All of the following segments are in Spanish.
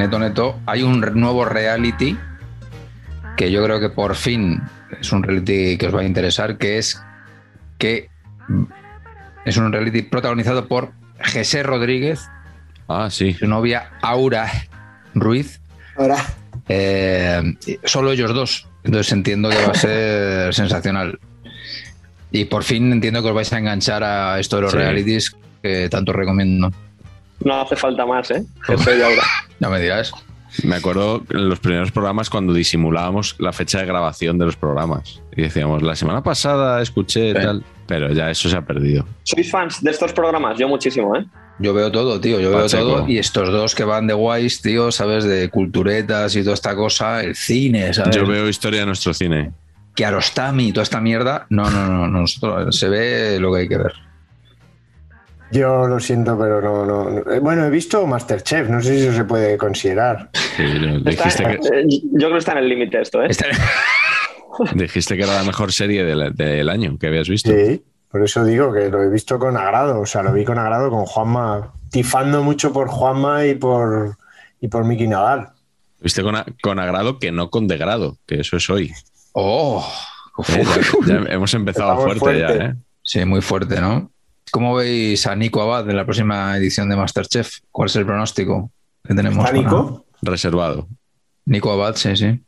Neto Neto, hay un nuevo reality que yo creo que por fin es un reality que os va a interesar, que es que es un reality protagonizado por José Rodríguez, Ah, sí. su novia Aura Ruiz. Ahora, Eh, solo ellos dos. Entonces entiendo que va a ser sensacional. Y por fin entiendo que os vais a enganchar a esto de los Sí. realities que tanto recomiendo. No hace falta más, ¿eh? Jefe de ahora. Ya me dirás. Me acuerdo en los primeros programas cuando disimulábamos la fecha de grabación de los programas. Y decíamos, la semana pasada escuché Sí. tal. Pero ya eso se ha perdido. ¿Sois fans de estos programas? Yo muchísimo, ¿eh? Yo veo todo, tío, yo veo todo. Y estos dos que van de guays, tío, ¿sabes? De culturetas y toda esta cosa, el cine, ¿sabes? Yo veo historia de nuestro cine. Kiarostami y toda esta mierda. No, no, no, no, nosotros- se ve lo que hay que ver. Yo lo siento, pero no, no, no. Eh, Bueno, he visto Masterchef, no sé si eso se puede considerar. Sí, yo- Está- dijiste, que, eh, yo creo que está en el límite esto, ¿eh? Dijiste que era la mejor serie del, del año que habías visto. Sí, por eso digo que lo he visto con agrado. O sea, lo vi con agrado con Juanma, tifando mucho por Juanma y por, y por Miki Nadal. Viste con, a- con agrado que no con degrado, que eso es hoy. ¡Oh! ¿eh? Ya, ya hemos empezado fuerte, fuerte. ya, ¿eh? Sí, muy fuerte, ¿no? ¿Cómo veis a Nico Abad en la próxima edición de Masterchef? ¿Cuál es el pronóstico que tenemos? ¿Está para- Nico? Reservado. Nico Abad, sí, sí.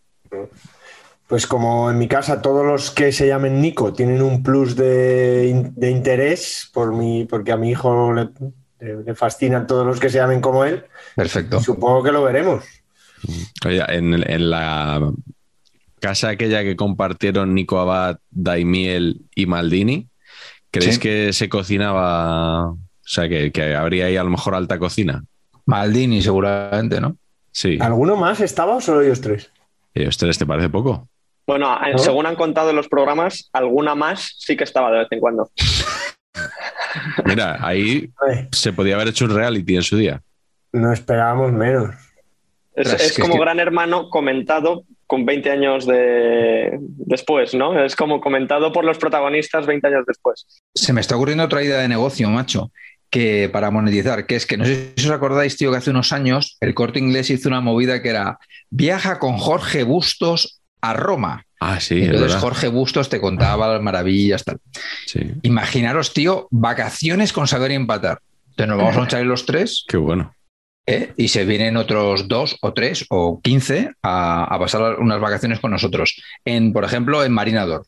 Pues como en mi casa todos los que se llamen Nico tienen un plus de, in- de interés por mi, porque a mi hijo le, le- le fascinan todos los que se llamen como él, Perfecto. supongo que lo veremos. Oye, en, en la casa aquella que compartieron Nico Abad, Daimiel y Maldini, ¿creéis Sí. que se cocinaba? O sea, que, que habría ahí a lo mejor alta cocina. Maldini, seguramente, ¿no? Sí. ¿Alguno más estaba o solo ellos tres? ¿Y a ustedes te parece poco? Bueno, eh, ¿No? según han contado en los programas, alguna más sí que estaba de vez en cuando. Mira, ahí se podía haber hecho un reality en su día. no esperábamos menos. Es, Pero es es que- como es que- Gran Hermano comentado con 20 años de... después, ¿no? Es como comentado por los protagonistas 20 años después. Se me está ocurriendo otra idea de negocio, macho, que para monetizar, que es que no sé si os acordáis, tío, que hace unos años el corte inglés hizo una movida que era viaja con Jorge Bustos a Roma. Ah, sí, es Entonces verdad. Jorge Bustos te contaba las maravillas, tal. Sí, Imaginaros, tío, vacaciones con saber empatar. Entonces nos vamos a echar los tres qué bueno. ¿Eh? y se vienen otros dos o tres o quince a, a pasar unas vacaciones con nosotros. En, por ejemplo, en Marinador.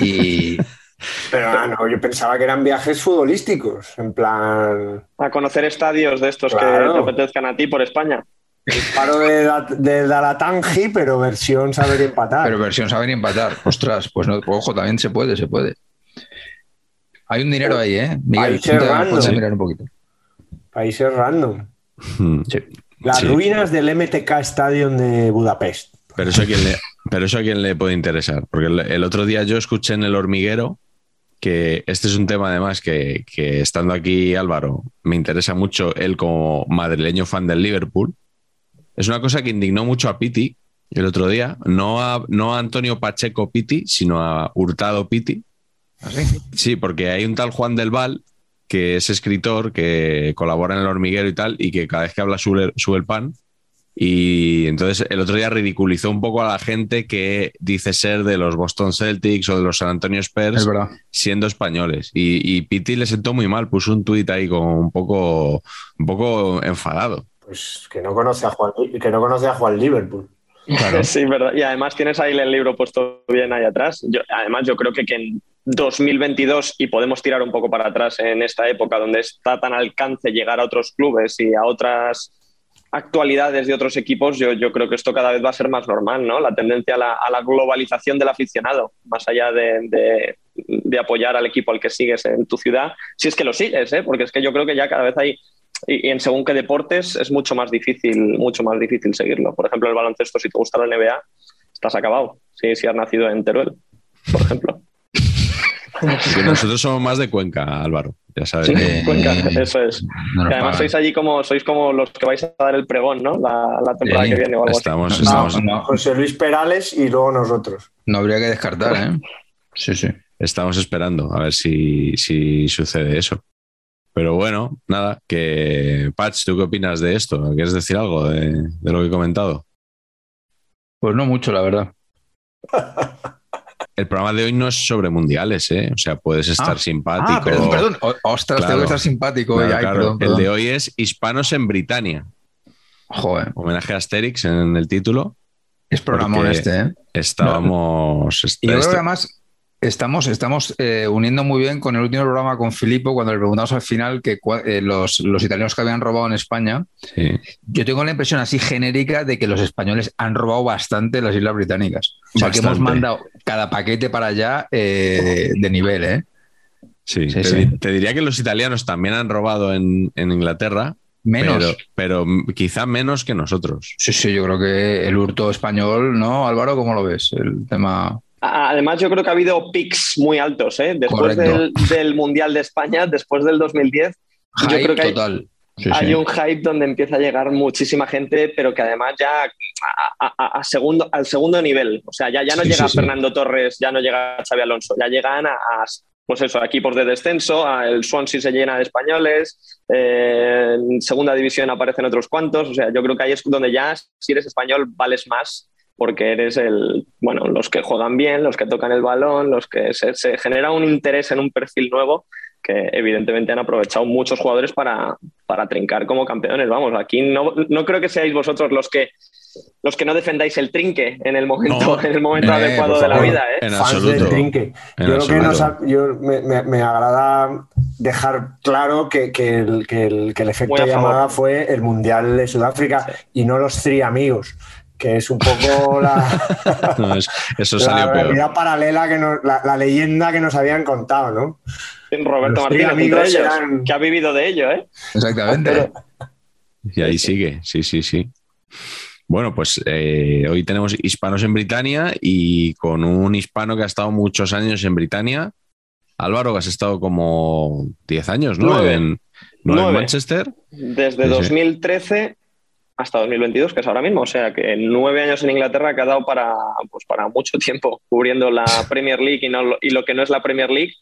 Y Pero ah, no, yo pensaba que eran viajes futbolísticos, en plan A conocer estadios de estos Claro. que te apetezcan a ti por España. el paro de, la- de Dalatangi, pero versión saber empatar. Pero versión saber y empatar. Ostras, pues no, ojo, también se puede, se puede. Hay un dinero ahí, ¿eh? Miguel, puedes Sí. mirar un poquito. Países random. Hmm. Sí. Las Sí. ruinas del MTK Stadium de Budapest. Pero eso a quién le, pero eso a quién le puede interesar. Porque el, el otro día yo escuché en El Hormiguero que este es un tema además que, que estando aquí Álvaro me interesa mucho él como madrileño fan del Liverpool. Es una cosa que indignó mucho a Piti el otro día, no a, no a Antonio Pacheco Piti, sino a Hurtado Piti. ¿Así? Sí, porque hay un tal Juan del Val que es escritor, que colabora en el hormiguero y tal, y que cada vez que habla sube, sube el pan. Y entonces el otro día ridiculizó un poco a la gente que dice ser de los Boston Celtics o de los San Antonio Spurs Es verdad. siendo españoles. Y, y Piti le sentó muy mal, puso un tuit ahí con un poco, un poco enfadado. Pues que no conoce a Juan, que no conoce a Juan Liverpool. Sí, verdad. Y además tienes ahí el libro puesto bien ahí atrás. Yo, además, yo creo que, que en 2022, y podemos tirar un poco para atrás en esta época donde está tan al alcance llegar a otros clubes y a otras actualidades de otros equipos, yo, creo que esto cada vez va a ser más normal, ¿no? La tendencia a la, a la globalización del aficionado, más allá de, apoyar al equipo al que sigues en tu ciudad, si es que lo sigues, ¿eh? Porque es que yo creo que ya cada vez hay y, en según qué deportes es mucho más difícil, mucho más difícil seguirlo. Por ejemplo, el baloncesto, si te gusta la NBA, estás acabado. Si has nacido en Teruel, por ejemplo. Nosotros somos más de Cuenca, Álvaro. Ya sabes. Sí, Eh, Cuenca, eso es. No además sois allí como sois como los que vais a dar el pregón, ¿no? La, la temporada Sí, que viene o algo así. Estamos, No, estamos, no, José Luis Perales y luego nosotros. no habría que descartar, ¿eh? Sí, sí. estamos esperando a ver si, si sucede eso. Pero bueno, nada, que Patch, ¿tú qué opinas de esto? ¿Quieres decir algo de, de lo que he comentado? Pues no mucho, la verdad. El programa de hoy no es sobre mundiales, ¿eh? O sea, puedes estar Ah, simpático. Ah, perdón, perdón. O- ostras, Claro. tengo que estar simpático. Claro, hoy. Ay, claro. perdón, El de hoy es Hispanos en Britania. Joder, Homenaje a Asterix en el título. es Porque- este, ¿eh? Estábamos. Y yo creo esto- que además estamos, estamos eh, uniendo muy bien con el último programa con Filippo, cuando le preguntamos al final que eh, los, los italianos que habían robado en España. sí. Yo tengo la impresión así genérica de que los españoles han robado bastante las Islas Británicas. O sea, que hemos mandado cada paquete para allá eh, de nivel, ¿eh? Sí, Sí, te, sí. di- te diría que los italianos también han robado en, en Inglaterra, Menos. pero, pero quizá menos que nosotros. Sí, sí, yo creo que el hurto español, ¿no, Álvaro? ¿Cómo lo ves? El tema. Además, yo creo que ha habido pics muy altos, ¿eh? Después del, del Mundial de España, después del 2010, yo Hype creo que hay, total. Sí, hay sí. un hype donde empieza a llegar muchísima gente, pero que además ya a, a- a- a segundo, al segundo nivel. O sea, ya, ya no Sí, llega. Fernando Torres, ya no llega Xavi Alonso, ya llegan a, a, pues eso, equipos de descenso, el Swansea se llena de españoles, eh, en segunda división aparecen otros cuantos. O sea, yo creo que ahí es donde ya, si eres español, vales más porque eres el, bueno, los que juegan bien, los que tocan el balón, los que se, se genera un interés en un perfil nuevo que evidentemente han aprovechado muchos jugadores para, para trincar como campeones. Vamos, aquí no, no creo que seáis vosotros los que los que no defendáis el trinque en el momento, No. en el momento Eh, adecuado de la vida. ¿eh? En Fans absoluto. del trinque. En Yo creo que nos ha- yo, me, me- me agrada dejar claro que, que el, que el- que el efecto llamada fue el Mundial de Sudáfrica y no los Three Amigos, que es un poco la, No, es- eso la salió peor. realidad paralela, que nos- la, la leyenda que nos habían contado, ¿no? Roberto Martínez, Three entre Amigos ellos, eran- que ha vivido de ello. ¿eh? Exactamente. Y ahí sigue, sí, sí, sí. Bueno, pues eh, hoy tenemos hispanos en Britania y con un hispano que ha estado muchos años en Britania. Álvaro, que has estado como 10 años, ¿no? Nueve. En, nueve en Nueve. Manchester. Desde Sí, sí. 2013 hasta 2022, que es ahora mismo. O sea, que nueve años en Inglaterra que ha dado para, pues para mucho tiempo cubriendo la Premier League y, no y lo que no es la Premier League.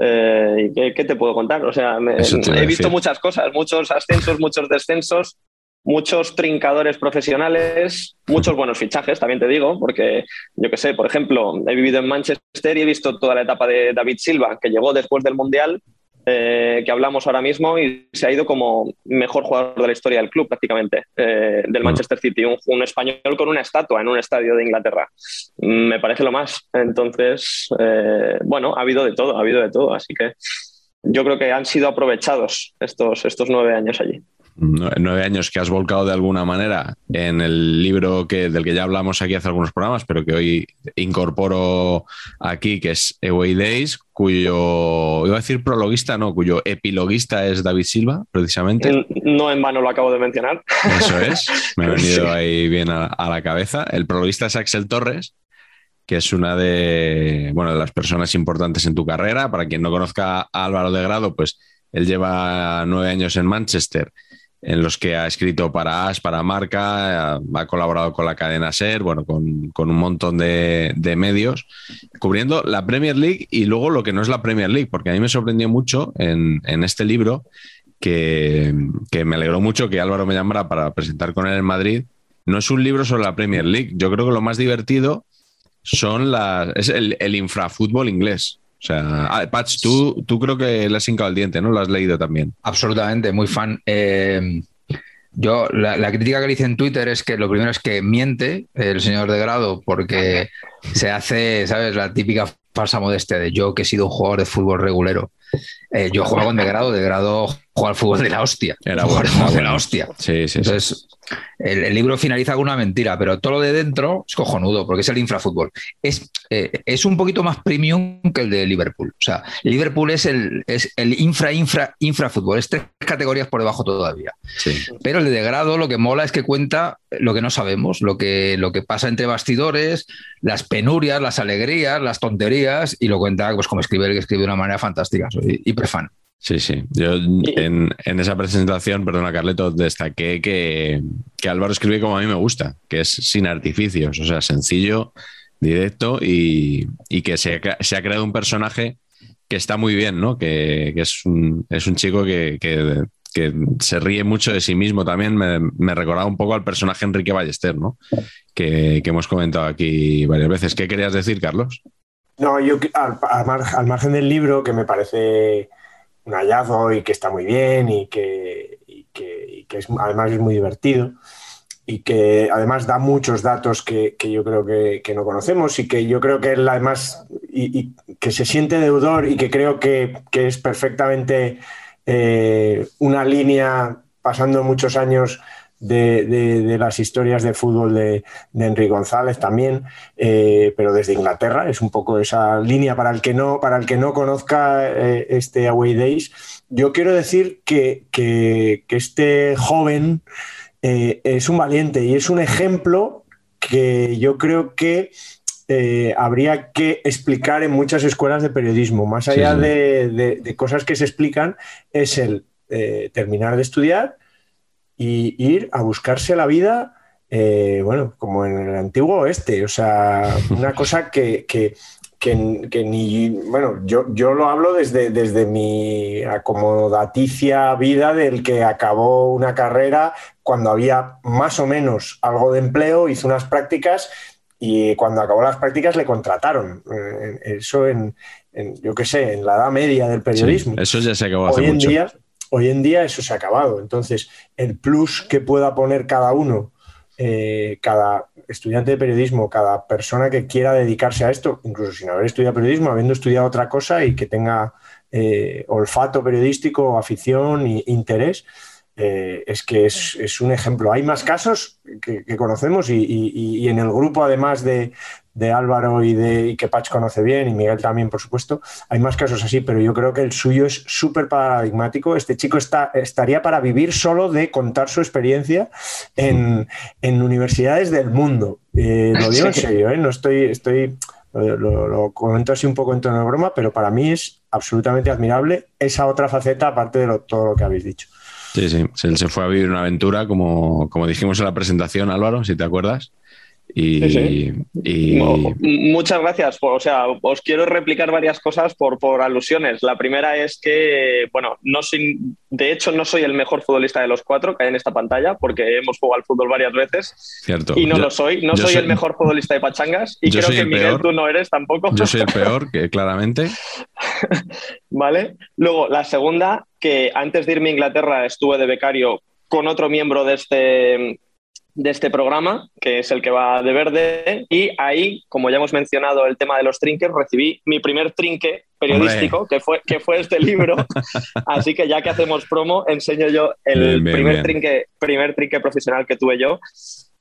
Eh, ¿y qué, qué te puedo contar? O sea, me- he visto muchas cosas, muchos ascensos, muchos descensos, muchos trincadores profesionales, muchos buenos fichajes, también te digo, porque yo que sé, por ejemplo, he vivido en Manchester y he visto toda la etapa de David Silva, que llegó después del Mundial eh, que hablamos ahora mismo y se ha ido como mejor jugador de la historia del club prácticamente, eh, del Manchester City, un, un español con una estatua en un estadio de Inglaterra. Mm, Me parece lo más. Entonces, eh, bueno, ha habido de todo, ha habido de todo, así que yo creo que han sido aprovechados estos, estos nueve años allí. Nue- Nueve años que has volcado de alguna manera en el libro que, del que ya hablamos aquí hace algunos programas, pero que hoy incorporo aquí, que es Away Days, cuyo, iba a decir prologuista, no, cuyo epiloguista es David Silva, precisamente. No en vano lo acabo de mencionar. Eso es, me ha venido Sí. ahí bien a, a la cabeza. El prologuista es Axel Torres, que es una de, bueno, de las personas importantes en tu carrera. Para quien no conozca a Álvaro de Grado, pues él lleva nueve años en Manchester en los que ha escrito para As, para Marca, ha, colaborado con la cadena Ser, bueno, con, un montón de, medios, cubriendo la Premier League y luego lo que no es la Premier League, porque a mí me sorprendió mucho en, este libro que, me alegró mucho que Álvaro me llamara para presentar con él en Madrid. No es un libro sobre la Premier League. Yo creo que lo más divertido son las, es el, el infrafútbol inglés. O sea, ah, Patch, tú, tú creo que le has hincado el diente, ¿no? Lo has leído también. Absolutamente, muy fan. Eh, yo, la, crítica que le hice en Twitter es que lo primero es que miente el señor de grado porque se hace, ¿sabes? La típica falsa modestia de yo que he sido un jugador de fútbol regulero. Eh, yo juego en de grado, de grado juego al fútbol de la hostia. Era bueno, de la hostia. Sí, sí. Entonces, el, libro finaliza con una mentira, pero todo lo de dentro es cojonudo, porque es el infrafútbol. Es, eh, es un poquito más premium que el de Liverpool. O sea, Liverpool es el, es el infra, infra, infrafútbol. Es tres categorías por debajo todavía. Pero el de grado lo que mola es que cuenta lo que no sabemos, lo que, lo que pasa entre bastidores, las penurias, las alegrías, las tonterías, y lo cuenta pues, como escribe el que escribe de una manera fantástica. Soy hiperfan. Sí, sí. Yo en, esa presentación, perdona Carleto, destaqué que, Álvaro escribe como a mí me gusta, que es sin artificios, o sea, sencillo, directo y, que se ha, creado un personaje que está muy bien, ¿no? Que, es, un, chico que, se ríe mucho de sí mismo también. Me, recordaba un poco al personaje Enrique Ballester, ¿no? Que, hemos comentado aquí varias veces. ¿Qué querías decir, Carlos? No, yo al margen del libro, que me parece un hallazgo y que está muy bien y que, es, además es muy divertido y que además da muchos datos que, yo creo que, no conocemos y que yo creo que él además y, que se siente deudor y que creo que, es perfectamente eh, una línea pasando muchos años de, las historias de fútbol de, Henry González también, eh, pero desde Inglaterra. Es un poco esa línea para el que no, para el que no conozca eh, este Away Days. Yo quiero decir que, este joven eh, es un valiente y es un ejemplo que yo creo que habría que explicar en muchas escuelas de periodismo. Más allá De, cosas que se explican, es el terminar de estudiar, y ir a buscarse la vida, eh, bueno, como en el antiguo oeste, o sea, una cosa que, que, ni, bueno, yo, yo lo hablo desde, desde mi acomodaticia vida del que acabó una carrera cuando había más o menos algo de empleo, hizo unas prácticas y cuando acabó las prácticas le contrataron. Eh, eso en, yo qué sé, en la edad media del periodismo. eso ya se acabó hace Hoy mucho. En día, Hoy en día eso se ha acabado. Entonces, el plus que pueda poner cada uno, eh, cada estudiante de periodismo, cada persona que quiera dedicarse a esto, incluso sin haber estudiado periodismo, habiendo estudiado otra cosa y que tenga eh, olfato periodístico, afición e interés, eh, es que es, un ejemplo. Hay más casos que, conocemos y, en el grupo, además de, Álvaro y de que Pach conoce bien, y Miguel también, por supuesto, hay más casos así, pero yo creo que el suyo es súper paradigmático. Este chico está, estaría para vivir solo de contar su experiencia en, universidades del mundo. Eh, lo digo en serio, ¿eh? no estoy, estoy lo, comento así un poco en tono de broma, pero para mí es absolutamente admirable esa otra faceta, aparte de todo lo que habéis dicho. Sí, sí, él se fue a vivir una aventura, como, como dijimos en la presentación, Álvaro, si te acuerdas. Y, muchas gracias. o sea, os quiero replicar varias cosas por, por alusiones. La primera es que, bueno, no soy, de hecho no soy el mejor futbolista de los cuatro que hay en esta pantalla, porque hemos jugado al fútbol varias veces. Cierto. Y no lo soy. No soy, el mejor futbolista de pachangas. Y creo que Miguel tú no eres tampoco. Yo soy el peor, que claramente. vale. Luego, la segunda, que antes de irme a Inglaterra estuve de becario con otro miembro de este, de este programa, que es el que va de verde, y ahí, como ya hemos mencionado el tema de los trinques, recibí mi primer trinque periodístico, que fue, que fue este libro. Así que ya que hacemos promo, enseño yo el primer, Trinque, primer trinque profesional que tuve yo.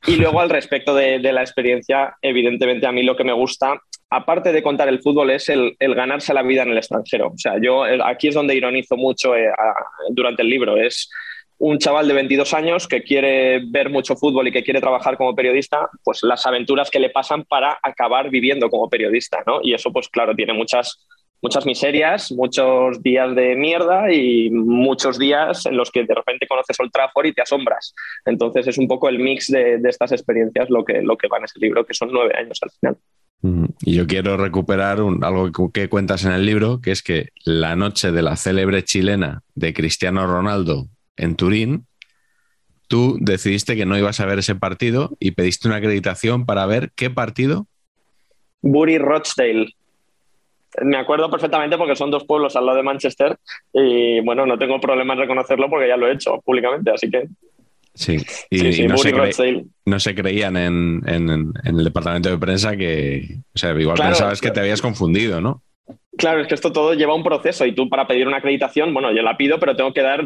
Y luego al respecto de, la experiencia, evidentemente a mí lo que me gusta, aparte de contar el fútbol, es el, ganarse la vida en el extranjero. O sea, yo aquí es donde ironizo mucho eh, durante el libro, es un chaval de 22 años que quiere ver mucho fútbol y que quiere trabajar como periodista, pues las aventuras que le pasan para acabar viviendo como periodista, ¿no? Y eso, pues claro, tiene muchas muchas miserias, muchos días de mierda y muchos días en los que de repente conoces Old Trafford y te asombras. Entonces es un poco el mix de, estas experiencias lo que, lo que va en ese libro, que son nueve años al final. Mm, Y yo quiero recuperar algo que cuentas en el libro, que es que la noche de la célebre chilena de Cristiano Ronaldo en Turín, tú decidiste que no ibas a ver ese partido y pediste una acreditación para ver qué partido. Bury Rochdale. Me acuerdo perfectamente porque son dos pueblos al lado de Manchester y bueno, no tengo problema en reconocerlo porque ya lo he hecho públicamente, así que Sí, y, sí, sí, y no, se cre- no se creían en, en- en- en el departamento de prensa que, o sea, igual Claro, pensabas que te habías confundido, ¿no? Claro, es que esto todo lleva un proceso y tú para pedir una acreditación, bueno, yo la pido, pero tengo que dar,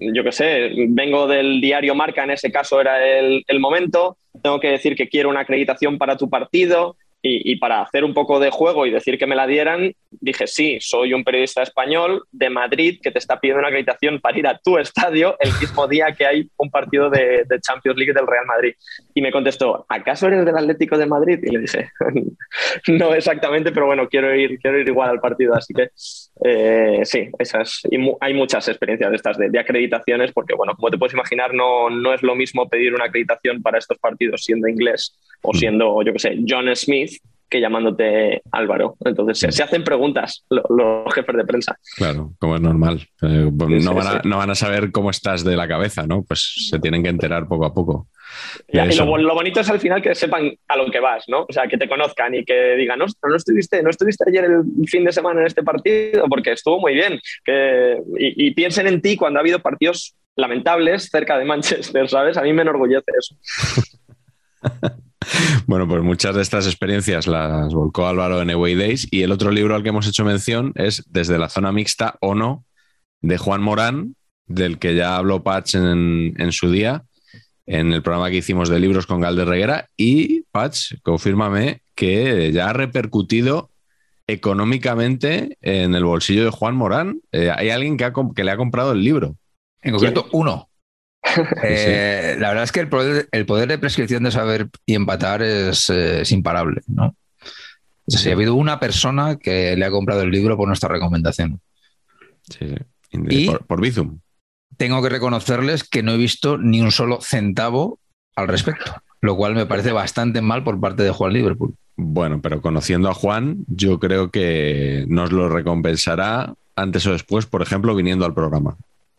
yo qué sé, vengo del diario Marca, en ese caso era el, el momento, tengo que decir que quiero una acreditación para tu partido y, y para hacer un poco de juego y decir que me la dieran, dije, sí, soy un periodista español de Madrid que te está pidiendo una acreditación para ir a tu estadio el mismo día que hay un partido de, de Champions League del Real Madrid. Y me contestó, ¿acaso eres del Atlético de Madrid? Y le dije, no exactamente, pero bueno, quiero ir, quiero ir igual al partido. Así que eh, sí, esas, y mu- hay muchas experiencias de estas de, de acreditaciones, porque bueno, como te puedes imaginar, no, no es lo mismo pedir una acreditación para estos partidos siendo inglés o siendo, yo qué sé, John Smith que llamándote Álvaro. Entonces se, se hacen preguntas lo- los jefes de prensa. Claro, como es normal. Eh, pues Sí, no, van a, sí. no van a saber cómo estás de la cabeza, ¿no? Pues se tienen que enterar poco a poco. Ya, y lo, lo bonito es al final que sepan a lo que vas, ¿no? O sea, que te conozcan y que digan, no, no estuviste, no estuviste ayer el fin de semana en este partido porque estuvo muy bien. Que, y, y piensen en ti cuando ha habido partidos lamentables cerca de Manchester, ¿sabes? A mí me enorgullece eso. Bueno, pues muchas de estas experiencias las volcó Álvaro en Away Days y el otro libro al que hemos hecho mención es Desde la zona mixta o no, de Juan Morán, del que ya habló Patch en, en su día, en el programa que hicimos de libros con Galder Reguera. Y Patch, confírmame que ya ha repercutido económicamente en el bolsillo de Juan Morán. Eh, hay alguien que, ha que le ha comprado el libro. En concreto, uno. Eh, La verdad es que el poder, el poder de prescripción de saber y empatar es, eh, es imparable, ¿no? O sea, ha habido una persona que le ha comprado el libro por nuestra recomendación. Sí, Y- por, por Bizum. Tengo que reconocerles que no he visto ni un solo centavo al respecto, lo cual me parece bastante mal por parte de Juan Liverpool. Bueno, pero conociendo a Juan, yo creo que nos lo recompensará antes o después, por ejemplo, viniendo al programa.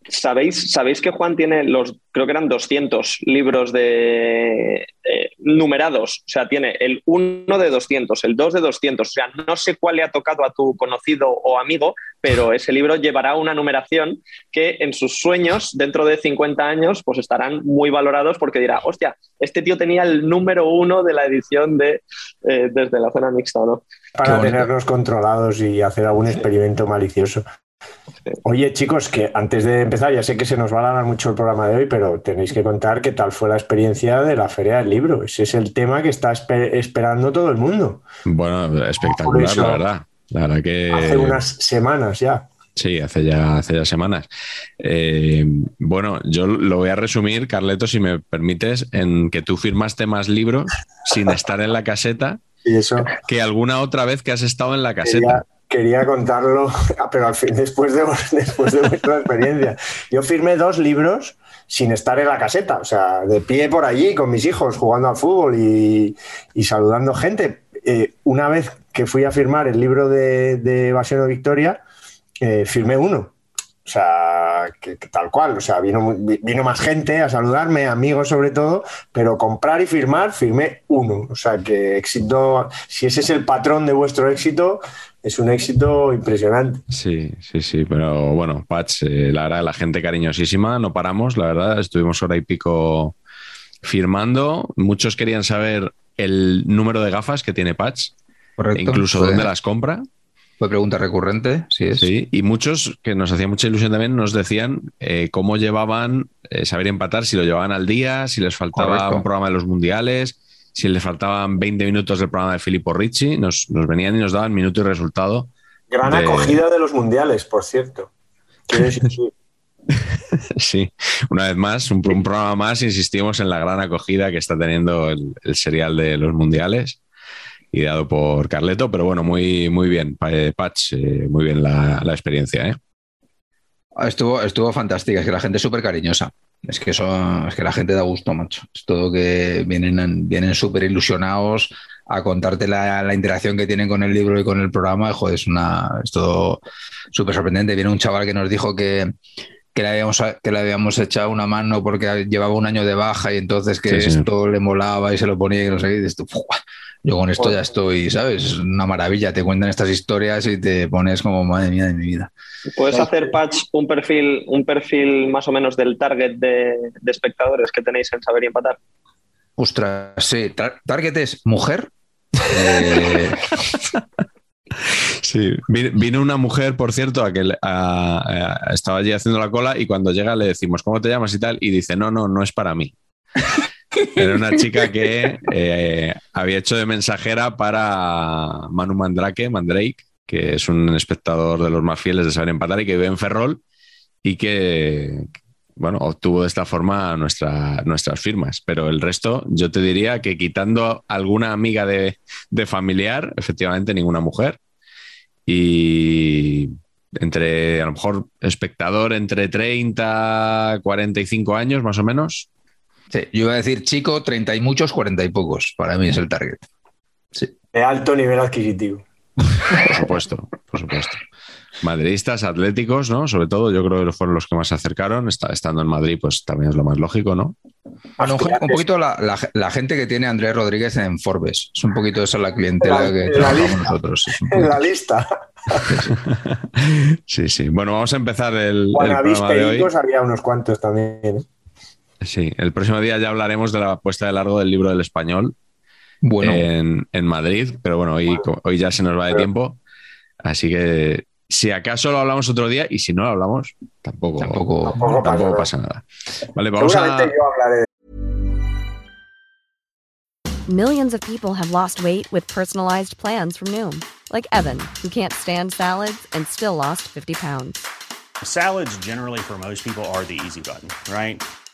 ¿Sabéis, ¿Sabéis que Juan tiene los, creo que eran 200 libros de eh, numerados? O sea, tiene el 1 de 200, el 2 de 200. O sea, no sé cuál le ha tocado a tu conocido o amigo, pero ese libro llevará una numeración que en sus sueños, dentro de 50 años, pues estarán muy valorados porque dirá, hostia, este tío tenía el número uno de la edición de eh, Desde la zona mixta, ¿no? Para bonito. tenernos controlados y hacer algún experimento malicioso. Oye, chicos, que antes de empezar, ya sé que se nos va a alargar mucho el programa de hoy, pero tenéis que contar qué tal fue la experiencia de la Feria del Libro. Ese es el tema que está espe- esperando todo el mundo. Bueno, espectacular, la verdad. La verdad que Hace unas semanas ya. sí, hace ya, hace ya semanas. Eh, bueno, yo lo voy a resumir, Carleto, si me permites, en que tú firmaste más libros sin estar en la caseta Y eso que alguna otra vez que has estado en la caseta. Quería contarlo, pero al fin, después de, después de vuestra experiencia. Yo firmé dos libros sin estar en la caseta, o sea, de pie por allí con mis hijos jugando al fútbol y, y saludando gente. Eh, una vez que fui a firmar el libro de, de Evasión o Victoria, eh, firmé uno. O sea, que, que tal cual. O sea, vino, vino más gente a saludarme, amigos sobre todo, pero comprar y firmar, firmé uno. O sea, que éxito, si ese es el patrón de vuestro éxito, es un éxito impresionante. Sí, sí, sí, pero bueno, Patch, eh, la verdad, la gente cariñosísima, no paramos, la verdad, estuvimos hora y pico firmando. Muchos querían saber el número de gafas que tiene Patch, Correcto. e incluso Fue- dónde las compra. Fue pregunta recurrente, sí es. Sí, y muchos que nos hacía mucha ilusión también nos decían eh, cómo llevaban eh, saber empatar, si lo llevaban al día, si les faltaba Correcto. un programa de los mundiales, si les faltaban 20 minutos del programa de Filippo Ricci, nos, nos venían y nos daban minuto y resultado. Gran De- acogida de los mundiales, por cierto. Sí. Una vez más, un, un programa más, insistimos en la gran acogida que está teniendo el, el serial de los mundiales. ideado por Carleto, pero bueno, muy, muy bien, eh, Patch, eh, muy bien la, la experiencia. ¿eh? Estuvo, estuvo fantástica, es que la gente es súper cariñosa. Es que, eso, es que la gente da gusto, macho. Es todo que vienen, vienen súper ilusionados a contarte la, la, interacción que tienen con el libro y con el programa. Joder, es, una, es todo súper sorprendente. Viene un chaval que nos dijo que, que, le habíamos, que le habíamos echado una mano porque llevaba un año de baja y entonces que sí, esto sí. le molaba y se lo ponía y no sé qué. Yo con esto ya estoy, ¿sabes? Es una maravilla. Te cuentan estas historias y te pones como, madre mía de mi vida. ¿Puedes hacer, Patch, un perfil, un perfil más o menos del target de, de espectadores que tenéis en Saber y Empatar? Ostras, sí. Tar target es mujer. Eh... Sí, vino una mujer, por cierto, a que a, a, estaba allí haciendo la cola y cuando llega le decimos, ¿cómo te llamas y tal? Y dice, no, no, no es para mí. Era una chica que eh, había hecho de mensajera para Manu Mandrake, Mandrake, que es un espectador de los más fieles de Saber Empatar y que vive en Ferrol y que, bueno, obtuvo de esta forma nuestra, nuestras firmas. Pero el resto, yo te diría que quitando alguna amiga de, de familiar, efectivamente ninguna mujer. Y entre, a lo mejor, espectador entre 30, 45 años, más o menos. Sí, yo iba a decir chico, 30 y muchos, 40 y pocos. Para mí es el target. Sí. De alto nivel adquisitivo. Por supuesto, por supuesto. Madridistas, atléticos, ¿no? Sobre todo, yo creo que fueron los que más se acercaron. Estando en Madrid, pues también es lo más lógico, ¿no? Bueno, un, un poquito la, la, la, gente que tiene Andrés Rodríguez en Forbes. Es un poquito esa la clientela la, que trabajamos nosotros. En la lista. Sí, sí. Bueno, vamos a empezar el, bueno, el programa de hoy. había unos cuantos también. Sí, el próximo día ya hablaremos de la puesta de largo del libro del español bueno. en, en Madrid, pero bueno, hoy, bueno. hoy ya se nos va de tiempo. Así que si acaso lo hablamos otro día y si no lo hablamos, tampoco, tampoco, tampoco, tampoco pasa, nada. Vale, vamos a... yo hablaré. Millions of people have lost weight with personalized plans from Noom, like Evan, who can't stand salads and still lost 50 pounds. Salads generally for most people are the easy button, right?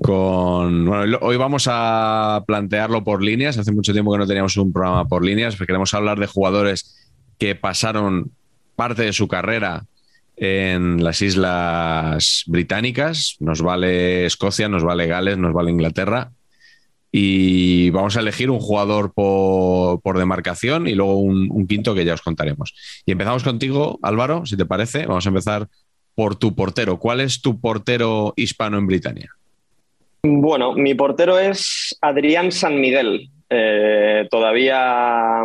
con. Bueno, hoy vamos a plantearlo por líneas. Hace mucho tiempo que no teníamos un programa por líneas. Queremos hablar de jugadores que pasaron parte de su carrera en las islas británicas. Nos vale Escocia, nos vale Gales, nos vale Inglaterra. Y vamos a elegir un jugador por, demarcación y luego un, un, quinto que ya os contaremos. Y empezamos contigo, Álvaro, si te parece. Vamos a empezar por tu portero. ¿Cuál es tu portero hispano en Britania? Bueno, mi portero es Adrián San Miguel. Eh, todavía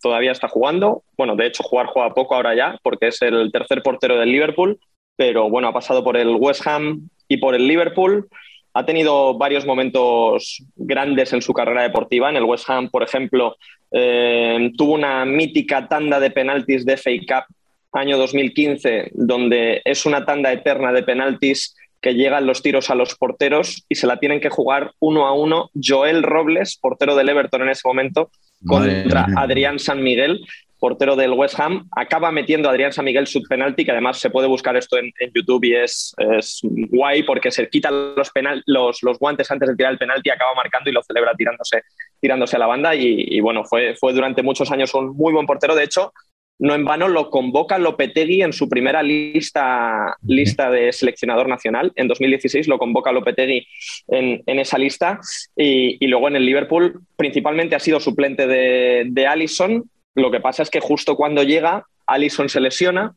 todavía está jugando. Bueno, de hecho, jugar juega poco ahora ya, porque es el tercer portero del Liverpool, pero bueno, ha pasado por el West Ham y por el Liverpool. Ha tenido varios momentos grandes en su carrera deportiva. En el West Ham, por ejemplo, eh, tuvo una mítica tanda de penaltis de FA Cup año 2015, donde es una tanda eterna de penaltis que llegan los tiros a los porteros y se la tienen que jugar uno a uno Joel Robles, portero del Everton en ese momento, contra. Adrián San Miguel, portero del West Ham. Acaba metiendo a Adrián San Miguel su penalti, que además se puede buscar esto en, en YouTube y es, es, guay porque se quita los, penal, los, los, guantes antes de tirar el penalti, acaba marcando y lo celebra tirándose, tirándose a la banda. Y, y bueno, fue, fue durante muchos años un muy buen portero. De hecho, no en vano lo convoca Lopetegui en su primera lista, lista de seleccionador nacional. En 2016 lo convoca Lopetegui en, en esa lista y, y, luego en el Liverpool principalmente ha sido suplente de, de Allison. Lo que pasa es que justo cuando llega, Allison se lesiona,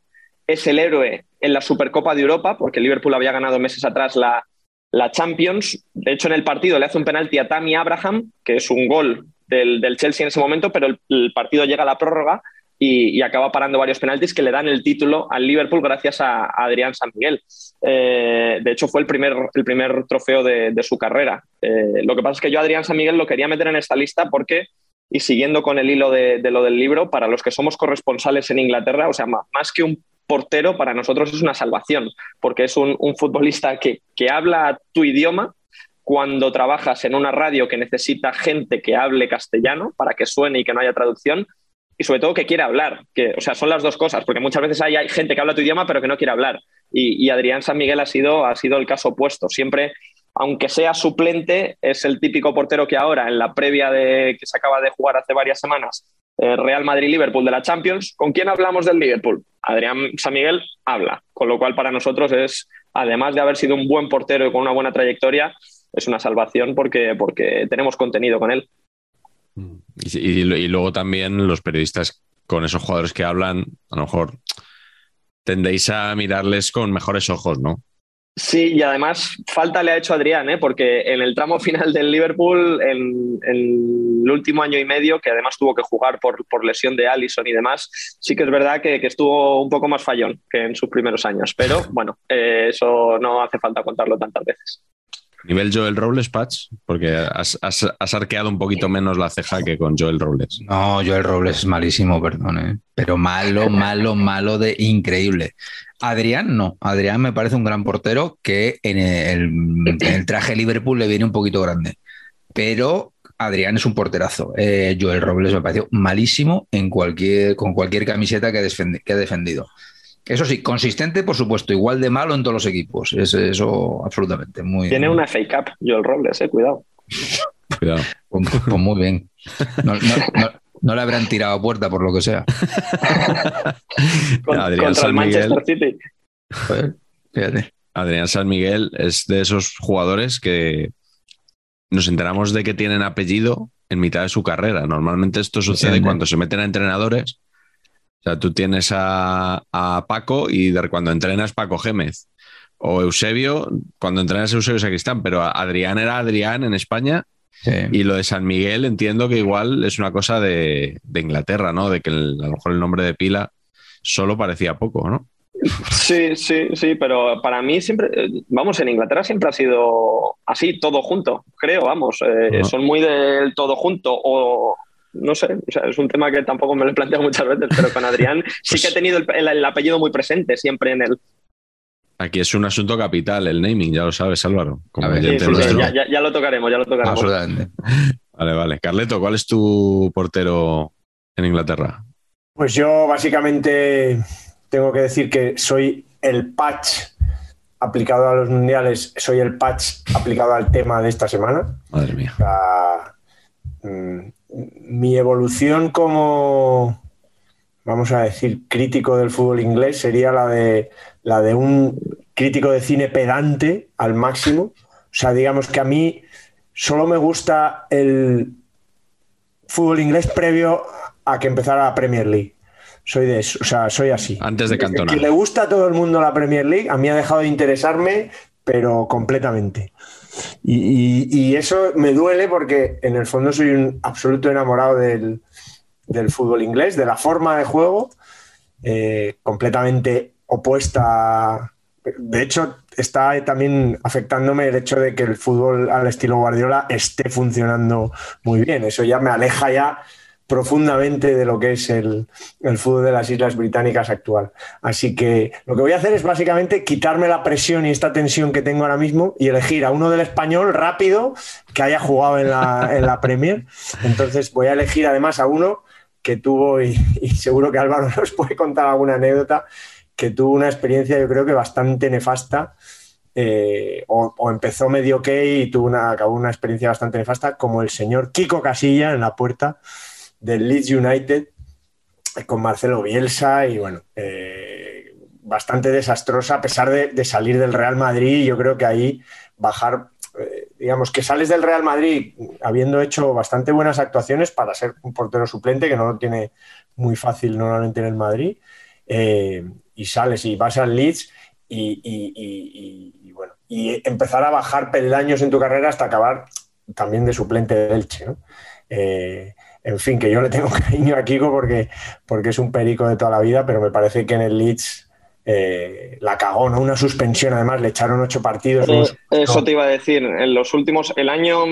es el héroe en la Supercopa de Europa, porque Liverpool había ganado meses atrás la, la Champions. De hecho, en el partido le hace un penalti a Tammy Abraham, que es un gol del, del Chelsea en ese momento, pero el, el partido llega a la prórroga y, y, acaba parando varios penaltis que le dan el título al Liverpool gracias a, Adrián San Miguel. Eh, de hecho, fue el primer, el primer trofeo de, su carrera. Eh, lo que pasa es que yo Adrián San Miguel lo quería meter en esta lista porque, y siguiendo con el hilo de, lo del libro, para los que somos corresponsales en Inglaterra, o sea, más que un portero para nosotros es una salvación, porque es un, futbolista que, que habla tu idioma, cuando trabajas en una radio que necesita gente que hable castellano para que suene y que no haya traducción, y sobre todo que quiere hablar, que, o sea, son las dos cosas, porque muchas veces hay, hay gente que habla tu idioma pero que no quiere hablar. Y, Adrián San Miguel ha sido, ha sido el caso opuesto. Siempre, aunque sea suplente, es el típico portero que ahora, en la previa de que se acaba de jugar hace varias semanas, eh, Real Madrid-Liverpool de la Champions, ¿con quién hablamos del Liverpool? Adrián San Miguel habla, con lo cual para nosotros es, además de haber sido un buen portero y con una buena trayectoria, es una salvación porque, porque tenemos contenido con él. Y, luego también los periodistas con esos jugadores que hablan, a lo mejor tendéis a mirarles con mejores ojos, ¿no? Sí, y además falta le ha hecho Adrián, ¿eh? porque en el tramo final del Liverpool, en, el último año y medio, que además tuvo que jugar por, por lesión de Allison y demás, sí que es verdad que, estuvo un poco más fallón que en sus primeros años. Pero bueno, eh, eso no hace falta contarlo tantas veces. Nivel Joel Robles, Patch, porque has, arqueado un poquito menos la ceja que con Joel Robles. No, Joel Robles es malísimo, perdón, ¿eh? pero malo, malo, malo de increíble. Adrián no, Adrián me parece un gran portero que en el, traje Liverpool le viene un poquito grande, pero Adrián es un porterazo. Eh, Joel Robles me pareció malísimo en cualquier, con cualquier camiseta que, que ha defendido. Eso sí, consistente, por supuesto, igual de malo en todos los equipos. Es, eso absolutamente. Muy, Tiene una fake up, Joel Robles, eh, cuidado. Cuidado. Pues, pues muy bien. No, le habrán tirado a puerta por lo que sea. Adrián San Miguel, City. fíjate. Adrián San Miguel es de esos jugadores que nos enteramos de que tienen apellido en mitad de su carrera. Normalmente esto sucede cuando se meten a entrenadores o sea, tú tienes a, Paco y de, cuando entrenas Paco Gémez. O Eusebio, cuando entrenas Eusebio Sacristán, pero Adrián era Adrián en España. Y lo de San Miguel entiendo que igual es una cosa de, Inglaterra, ¿no? De que a lo mejor el nombre de pila solo parecía poco, ¿no? Sí, sí, sí, pero para mí siempre, vamos, en Inglaterra siempre ha sido así, todo junto, creo, vamos, eh, son muy del todo junto o, no sé, es un tema que tampoco me lo he planteado muchas veces, pero con Adrián sí que he pues tenido el, apellido muy presente siempre en él. Aquí es un asunto capital, el naming, ya lo sabes, Álvaro. ya, lo tocaremos, ya lo tocaremos. Vale, vale. Carleto, ¿cuál es tu portero en Inglaterra? Pues yo básicamente tengo que decir que soy el patch aplicado a los mundiales, soy el patch aplicado al tema de esta semana. Madre mía. Mm, mi evolución como, vamos a decir, crítico del fútbol inglés sería la de, la de un crítico de cine pedante al máximo. O sea, digamos que a mí solo me gusta el fútbol inglés previo a que empezara la Premier League. Soy de eso, o sea, soy así. Antes de Cantona. Que le gusta a todo el mundo la Premier League, a mí ha dejado de interesarme, pero completamente. Y, eso me duele porque en el fondo soy un absoluto enamorado del, fútbol inglés, de la forma de juego, eh, completamente opuesta. De hecho, está también afectándome el hecho de que el fútbol al estilo Guardiola esté funcionando muy bien. Eso ya me aleja ya profundamente de lo que es el, fútbol de las Islas Británicas actual. Así que lo que voy a hacer es básicamente quitarme la presión y esta tensión que tengo ahora mismo y elegir a uno del español rápido que haya jugado en la, Premier. Entonces voy a elegir además a uno que tuvo, y, seguro que Álvaro nos puede contar alguna anécdota, que tuvo una experiencia yo creo que bastante nefasta. Eh, o, empezó medio ok y tuvo una, acabó una experiencia bastante nefasta, como el señor Kiko Casilla en la puerta, del Leeds United con Marcelo Bielsa y bueno, eh, bastante desastrosa a pesar de, salir del Real Madrid. Yo creo que ahí bajar, eh, digamos que sales del Real Madrid habiendo hecho bastante buenas actuaciones para ser un portero suplente que no lo tiene muy fácil normalmente en el Madrid. Eh, y sales y vas al Leeds y, bueno, y empezar a bajar peldaños en tu carrera hasta acabar también de suplente del Elche. ¿no? En fin, que yo le tengo cariño a Kiko porque, porque es un perico de toda la vida, pero me parece que en el Leeds eh, la cagó, ¿no? Una suspensión, además, le echaron ocho partidos. Eh, eso te iba a decir, en los últimos, el año,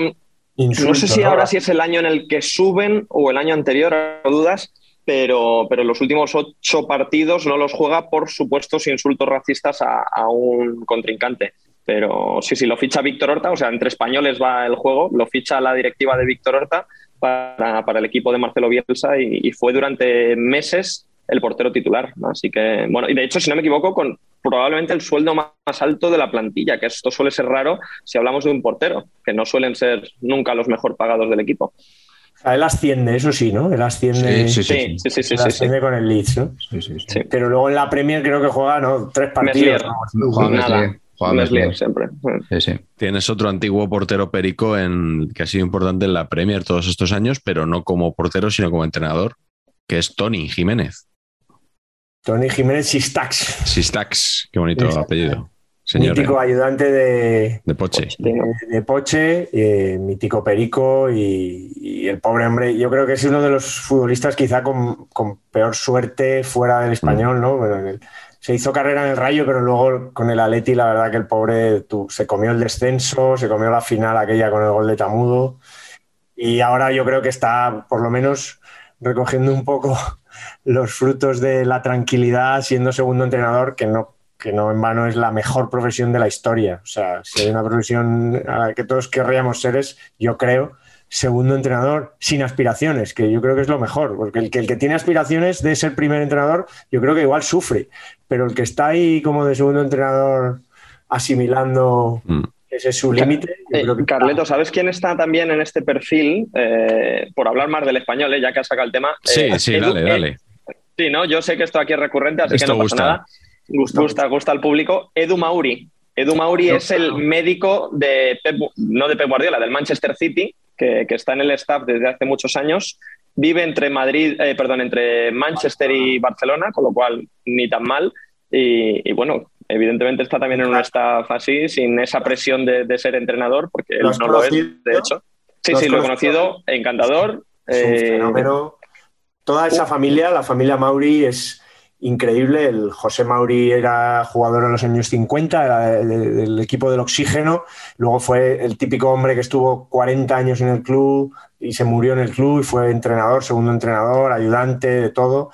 no sé si ahora sí es el año en el que suben o el año anterior, dudas, pero, pero los últimos ocho partidos no los juega por supuestos insultos racistas a, un contrincante. Pero sí, sí, lo ficha Víctor Horta, o sea, entre españoles va el juego, lo ficha la directiva de Víctor Horta para, el equipo de Marcelo Bielsa y, fue durante meses el portero titular. Así que, bueno, y de hecho, si no me equivoco, con probablemente el sueldo más alto de la plantilla, que esto suele ser raro si hablamos de un portero, que no suelen ser nunca los mejor pagados del equipo. él asciende, eso sí, ¿no? Él asciende, sí, sí, sí, sí, asciende con el Leeds, ¿no? Pero luego en la Premier creo que juega, ¿no? Tres partidos. Nada. Siempre. Tienes otro antiguo portero perico en, que ha sido importante en la Premier todos estos años, pero no como portero, sino como entrenador, que es Tony Jiménez. Tony Jiménez Sistax. Sistax, qué bonito apellido. mítico ayudante de, de Poche. De, Poche, eh, mítico Perico y, el pobre hombre, yo creo que es uno de los futbolistas quizá con, peor suerte fuera del español, ¿no? Se hizo carrera en el Rayo, pero luego con el Atleti la verdad que el pobre se comió el descenso, se comió la final aquella con el gol de Tamudo y ahora yo creo que está por lo menos recogiendo un poco los frutos de la tranquilidad siendo segundo entrenador, que no, que no en vano es la mejor profesión de la historia. O sea, si hay una profesión a la que todos querríamos ser es, yo creo, segundo entrenador sin aspiraciones, que yo creo que es lo mejor, porque el que, el que tiene aspiraciones de ser primer entrenador, yo creo que igual sufre, pero el que está ahí como de segundo entrenador asimilando... Mm. Ese es su límite. Eh, Carleto, ¿sabes quién está también en este perfil? Eh, por hablar más del español, eh, ya que has sacado el tema. Sí, sí, dale, dale. sí, ¿no? Yo sé que esto aquí es recurrente, así que no pasa nada. Gusta, gusta, gusta al público. Edu Mauri. Edu Mauri es el médico de Pep, no de Pep Guardiola, del Manchester City, que, está en el staff desde hace muchos años. Vive entre Madrid, perdón, entre Manchester y Barcelona, con lo cual ni tan mal. Y, bueno, Evidentemente está también en un staff así, sin esa presión de, ser entrenador, porque él no lo es, de hecho. Sí, sí, lo he conocido, encantador. Eh, Toda esa familia, la familia Mauri, es increíble. El José Mauri era jugador en los años 50, era del, equipo del oxígeno. Luego fue el típico hombre que estuvo 40 años en el club y se murió en el club y fue entrenador, segundo entrenador, ayudante, de todo.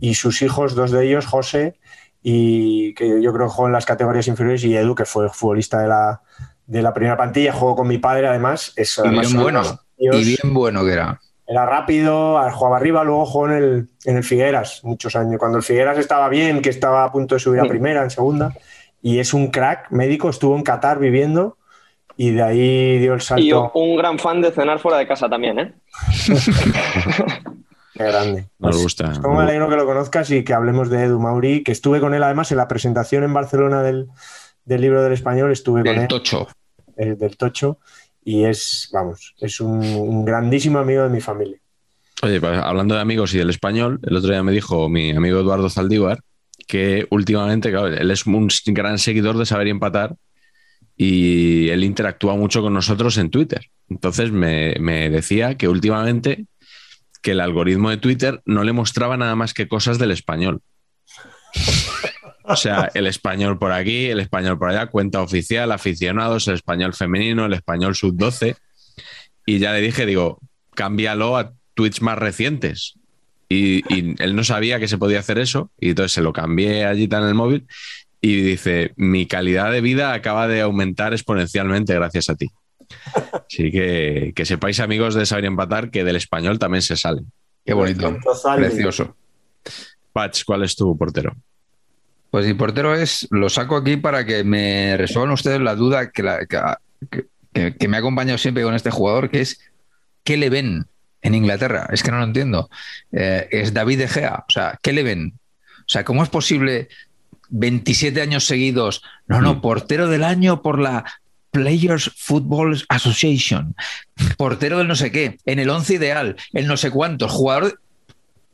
Y sus hijos, dos de ellos, José y que yo creo que jugó en las categorías inferiores y Edu, que fue futbolista de la, de la primera plantilla, jugó con mi padre además. Es, y bien bueno, y bien bueno que era. Era rápido, jugaba arriba, luego jugó en el, en el Figueras muchos años. Cuando el Figueras estaba bien, que estaba a punto de subir a primera, en segunda, y es un crack médico, estuvo en Qatar viviendo y de ahí dio el salto. Y un gran fan de cenar fuera de casa también, ¿eh? Qué grande. Nos pues, gusta. Como me alegro que lo conozcas y que hablemos de Edu Mauri, que estuve con él además en la presentación en Barcelona del, libro del español, estuve con él. Tocho. Eh, del Tocho. Y es, vamos, es un, grandísimo amigo de mi familia. Oye, pues, hablando de amigos y del español, el otro día me dijo mi amigo Eduardo Zaldívar que últimamente, claro, él es un gran seguidor de saber y empatar y él interactúa mucho con nosotros en Twitter. Entonces me, me decía que últimamente que el algoritmo de Twitter no le mostraba nada más que cosas del español. O sea, el español por aquí, el español por allá, cuenta oficial, aficionados, el español femenino, el español sub-12. Y ya le dije, digo, cámbialo a tweets más recientes. Y, él no sabía que se podía hacer eso, y entonces se lo cambié allí en el móvil. Y dice, mi calidad de vida acaba de aumentar exponencialmente gracias a ti. Así que que sepáis, amigos de Saber Empatar, que del español también se sale. Qué bonito. Precioso. Patch, ¿cuál es tu portero? Pues mi portero es, lo saco aquí para que me resuelvan ustedes la duda que, me ha acompañado siempre con este jugador, que es ¿qué le ven en Inglaterra? Es que no lo entiendo. Eh, es David De Gea. O sea, ¿qué le ven? O sea, ¿cómo es posible 27 años seguidos? No, no, mm. portero del año por la Players Football Association, portero del no sé qué, en el once ideal, el no sé cuántos, jugador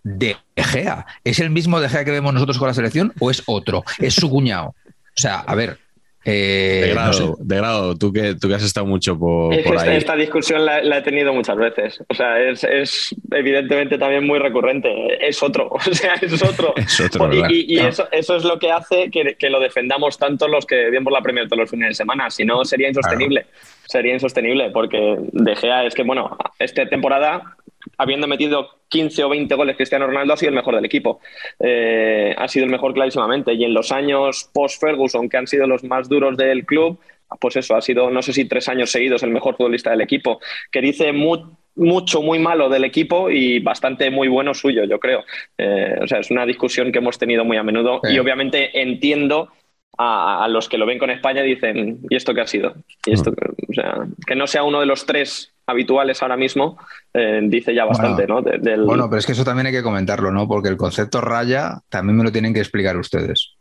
de Gea. ¿Es el mismo de Gea que vemos nosotros con la selección o es otro? Es su cuñado. O sea, a ver, eh, de, grado, tú que, tú que has estado mucho por, ahí. Esta discusión la, he tenido muchas veces. O sea, es, evidentemente también muy recurrente. Es otro. O sea, es otro. y, eso, eso, es lo que hace que, lo defendamos tanto los que vemos la Premier todos los fines de semana. Si no, sería insostenible. Sería insostenible porque De Gea es que, bueno, esta temporada habiendo metido 15 o 20 goles Cristiano Ronaldo, ha sido el mejor del equipo. Eh, ha sido el mejor clarísimamente. Y en los años post-Ferguson, que han sido los más duros del club, pues eso, ha sido, no sé si tres años seguidos, el mejor futbolista del equipo, que dice mucho, muy malo del equipo y bastante muy bueno suyo, yo creo. Eh, o sea, es una discusión que hemos tenido muy a menudo y obviamente entiendo a, los que lo ven con España y dicen, ¿y esto qué ha sido? Y esto, o sea, que no sea uno de los tres habituales ahora mismo, eh, dice ya bastante, bueno, ¿no? Bueno, pero es que eso también hay que comentarlo, ¿no? Porque el concepto raya también me lo tienen que explicar ustedes.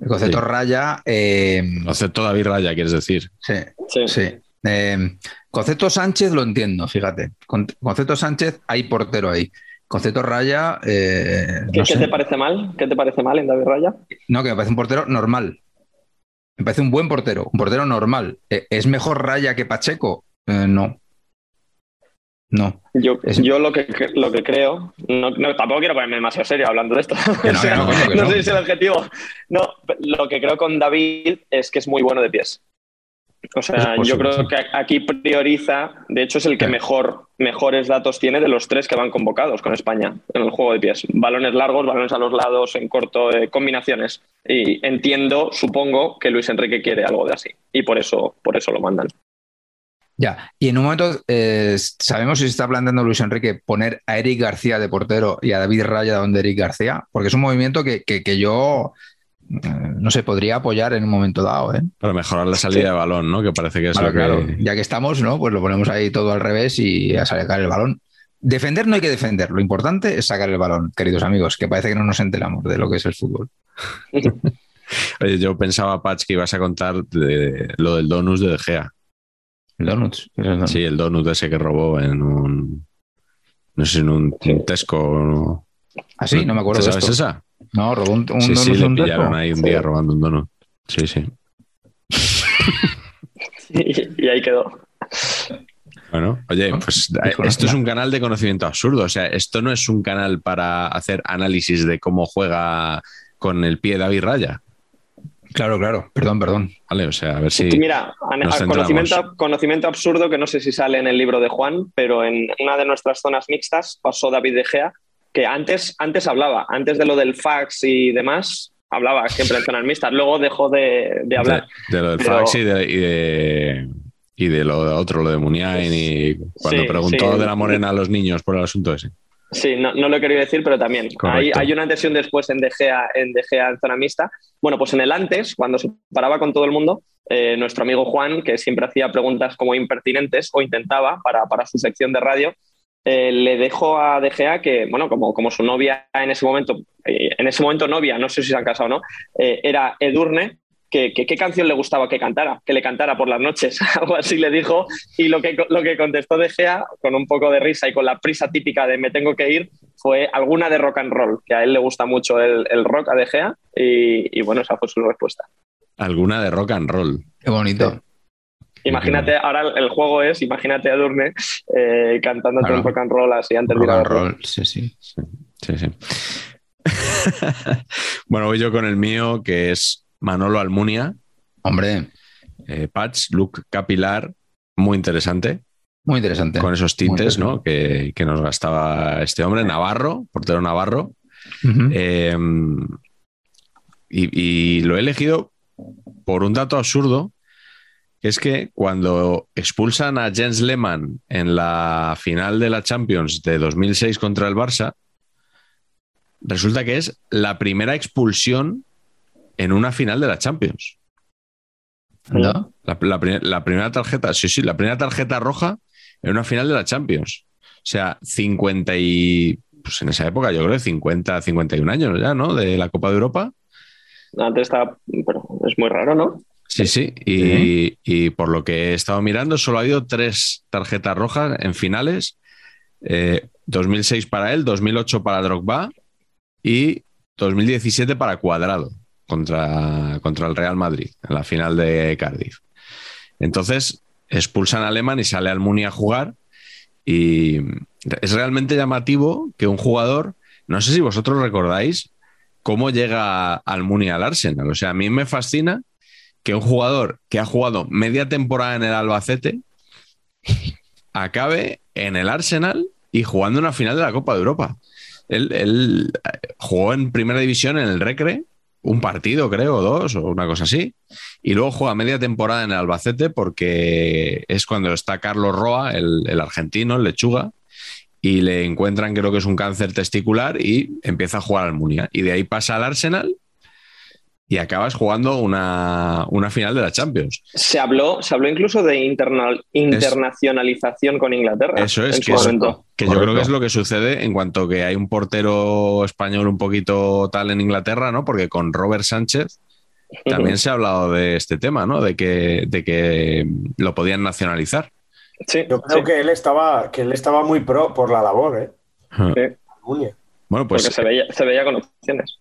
El concepto raya. Eh, concepto David Raya, quieres decir. Sí. Sí. Eh, concepto Sánchez lo entiendo, fíjate. concepto Sánchez, hay portero ahí. Concepto Raya. Eh, ¿Qué, te parece mal? ¿Qué te parece mal en David Raya? No, que me parece un portero normal. Me parece un buen portero, un portero normal. ¿Es mejor Raya que Pacheco? No. No. Yo, yo lo, que, lo que creo, no, tampoco quiero ponerme demasiado serio hablando de esto. No, sé si es el objetivo. No, lo que creo con David es que es muy bueno de pies. O sea, yo creo que aquí prioriza, de hecho es el que mejor, mejores datos tiene de los tres que van convocados con España en el juego de pies. Balones largos, balones a los lados, en corto, eh, combinaciones. Y entiendo, supongo, que Luis Enrique quiere algo de así. Y por eso, por eso lo mandan. Ya, y en un momento, eh, ¿sabemos si se está planteando Luis Enrique poner a Eric García de portero y a David Raya donde Eric García? Porque es un movimiento que, yo, eh, no sé, podría apoyar en un momento dado. ¿eh? Para mejorar la salida de balón, ¿no? Que parece que es lo que... Ya que estamos, ¿no? Pues lo ponemos ahí todo al revés y a sacar el balón. Defender no hay que defender, lo importante es sacar el balón, queridos amigos, que parece que no nos enteramos de lo que es el fútbol. Oye, yo pensaba, Patch, que ibas a contar de lo del donus de De Gea. ¿El donut? Sí, el donut ese que robó en un. No sé, en un, Tesco. ¿Ah, sí? No me acuerdo. ¿Sabes esa? No, robó un, un sí, donut. Sí, le pillaron ahí un día robando un donut. Sí, sí. y, ahí quedó. Bueno, oye, pues eh, esto es un canal de conocimiento absurdo. O sea, esto no es un canal para hacer análisis de cómo juega con el pie David Raya. Claro, claro. Perdón, perdón. Vale, o sea, a ver si. Mira, conocimiento, conocimiento, absurdo que no sé si sale en el libro de Juan, pero en una de nuestras zonas mixtas pasó David De Gea, que antes, antes hablaba, antes de lo del fax y demás, hablaba siempre en zonas mixtas, luego dejó de, hablar. De, lo del fax y de, y de, lo de otro, lo de Muniain, y cuando preguntó de la morena a los niños por el asunto ese. Sí, no, lo he querido decir, pero también. Hay, hay, una antes y un después en De Gea, en, de Gea en zona mixta. Bueno, pues en el antes, cuando se paraba con todo el mundo, eh, nuestro amigo Juan, que siempre hacía preguntas como impertinentes o intentaba para, para su sección de radio, eh, le dejó a De Gea que, bueno, como, como su novia en ese momento, eh, en ese momento novia, no sé si se han casado o no, era Edurne, qué canción le gustaba que cantara, que le cantara por las noches, algo así le dijo, y lo que, lo que contestó De Gea, con un poco de risa y con la prisa típica de me tengo que ir, fue alguna de rock and roll, que a él le gusta mucho el, rock a De Gea, y, bueno, esa fue su respuesta. Alguna de rock and roll. Qué bonito. Imagínate, ahora el juego es, imagínate a Durne eh, cantando el rock and roll así antes rock de and roll, sí, sí. sí, sí. bueno, voy yo con el mío, que es Manolo Almunia. Hombre. Eh, patch, look capilar, muy interesante. Muy interesante. Con esos tintes ¿no? que, nos gastaba este hombre, Navarro, portero Navarro. Em, y, lo he elegido por un dato absurdo, que es que cuando expulsan a Jens Lehmann en la final de la Champions de 2006 contra el Barça, resulta que es la primera expulsión en una final de la Champions. ¿No? La, primera tarjeta, sí, sí, la primera tarjeta roja en una final de la Champions. O sea, 50 y. Pues en esa época, yo creo, 50, 51 años ya, ¿no? De la Copa de Europa. Antes estaba. Bueno, es muy raro, ¿no? Sí, sí. Y, y, por lo que he estado mirando, solo ha habido tres tarjetas rojas en finales. 2006 eh, para él, 2008 para Drogba y 2017 para Cuadrado contra, contra el Real Madrid en la final de Cardiff. Entonces expulsan a Alemán y sale Almunia a jugar. Y es realmente llamativo que un jugador, no sé si vosotros recordáis cómo llega Almunia al Arsenal. O sea, a mí me fascina que un jugador que ha jugado media temporada en el Albacete acabe en el Arsenal y jugando una final de la Copa de Europa. Él, eh, jugó en primera división en el Recre, un partido, creo, dos o una cosa así. Y luego juega media temporada en el Albacete porque es cuando está Carlos Roa, el, el argentino, el lechuga, y le encuentran, creo que es un cáncer testicular, y empieza a jugar al Munia. Y de ahí pasa al Arsenal y acabas jugando una, una final de la Champions. Se habló, se habló incluso de internal, internacionalización con Inglaterra. Eso es, en que, su es- momento. que yo creo que es lo que sucede en cuanto que hay un portero español un poquito tal en Inglaterra, ¿no? Porque con Robert Sánchez también se ha hablado de este tema, ¿no? De que, de que lo podían nacionalizar. Sí, Yo creo sí, que él estaba, que él estaba muy pro por la labor, ¿eh? sí, Almunia. Bueno, pues porque se veía, se veía con opciones.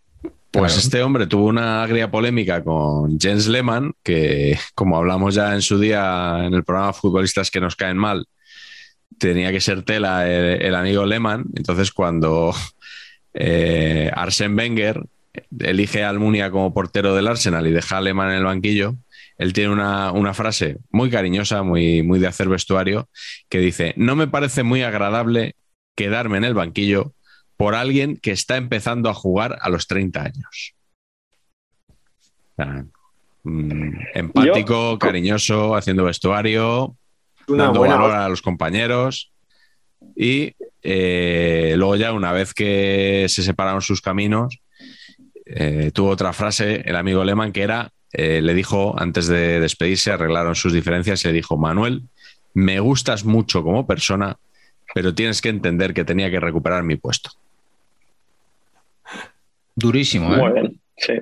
Pues Claro. este hombre tuvo una agria polémica con Jens Lehmann, que como hablamos ya en su día en el programa Futbolistas que nos caen mal, tenía que ser tela el, el amigo Lehmann. Entonces cuando eh, Arsene Wenger elige a Almunia como portero del Arsenal y deja a Lehmann en el banquillo, él tiene una, una frase muy cariñosa, muy, muy de hacer vestuario, que dice, no me parece muy agradable quedarme en el banquillo por alguien que está empezando a jugar a los 30 años. Mm, empático, Yo- cariñoso, haciendo vestuario, dando buena valor a los compañeros. Y eh, luego ya una vez que se separaron sus caminos, eh, tuvo otra frase el amigo Lehmann que era, eh, le dijo antes de despedirse, arreglaron sus diferencias, y le dijo, Manuel, me gustas mucho como persona, pero tienes que entender que tenía que recuperar mi puesto. Durísimo, ¿eh? Muy bien, sí.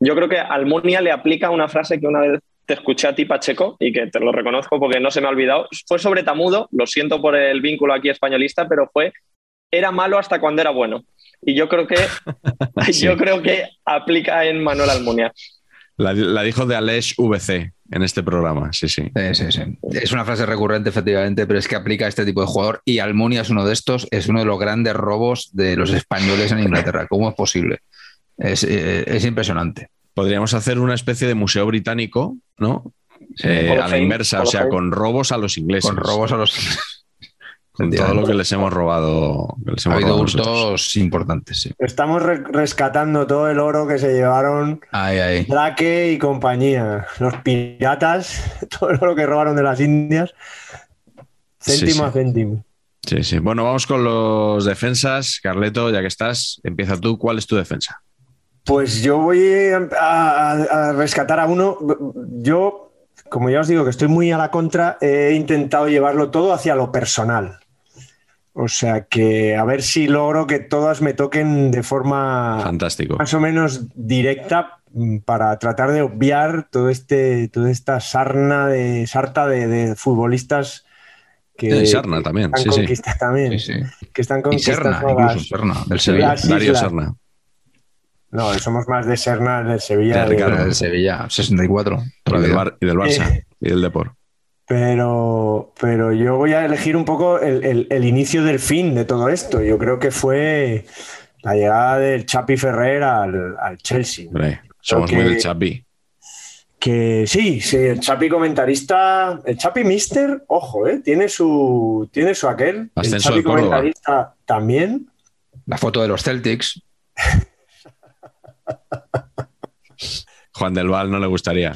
Yo creo que Almunia le aplica una frase que una vez te escuché a ti, Pacheco, y que te lo reconozco porque no se me ha olvidado. Fue sobre Tamudo, lo siento por el vínculo aquí españolista, pero fue era malo hasta cuando era bueno. Y yo creo que Sí. yo creo que aplica en Manuel Almunia. La, la dijo de Aleix VC en este programa, sí, sí. Sí, sí, sí. Es una frase recurrente, efectivamente, pero es que aplica a este tipo de jugador. Y Almunia es uno de estos, es uno de los grandes robos de los españoles en Inglaterra. ¿Cómo es posible? Es, eh, es impresionante. Podríamos hacer una especie de museo británico, ¿no? Eh, a la Fame, inversa, o sea, Fame. con robos a los ingleses. Con robos a los. Con todo lo que les hemos robado. que les Ha hemos habido robado nosotros. hurtos importantes, sí. Estamos re- rescatando todo el oro que se llevaron Ahí, ahí. Drake y compañía. Los piratas, todo el oro que robaron de las Indias. Céntimo Sí, sí. a céntimo. Sí, sí. Bueno, vamos con los defensas. Carleto, ya que estás, empieza tú. ¿Cuál es tu defensa? Pues yo voy a, a- a rescatar a uno. Yo, como ya os digo, que estoy muy a la contra, he intentado llevarlo todo hacia lo personal. O sea que a ver si logro que todas me toquen de forma Fantástico. más o menos directa mm, para tratar de obviar todo este, toda esta sarna de sarta de, de futbolistas que Y Sarna también, están sí, sí. también, Sí, sí. que están Y Serna, conquistando incluso Serna, del Sevilla. Darío. Serna. No, somos más de Serna del Sevilla. De de- Ricardo. Del Sevilla, 64. toda Y del. Bar- y del Barça. Eh. Y del Depor. Pero, pero yo voy a elegir un poco el, el- el inicio del fin de todo esto. Yo creo que fue la llegada del Chapi Ferrer al, al Chelsea. Hombre, somos que- muy del Chapi. Que sí, sí, el Chapi comentarista, el Chapi Mister, ojo, eh, tiene su, tiene su aquel. Ascenso el Chapi comentarista también. La foto de los Celtics. Juan del Val no le gustaría.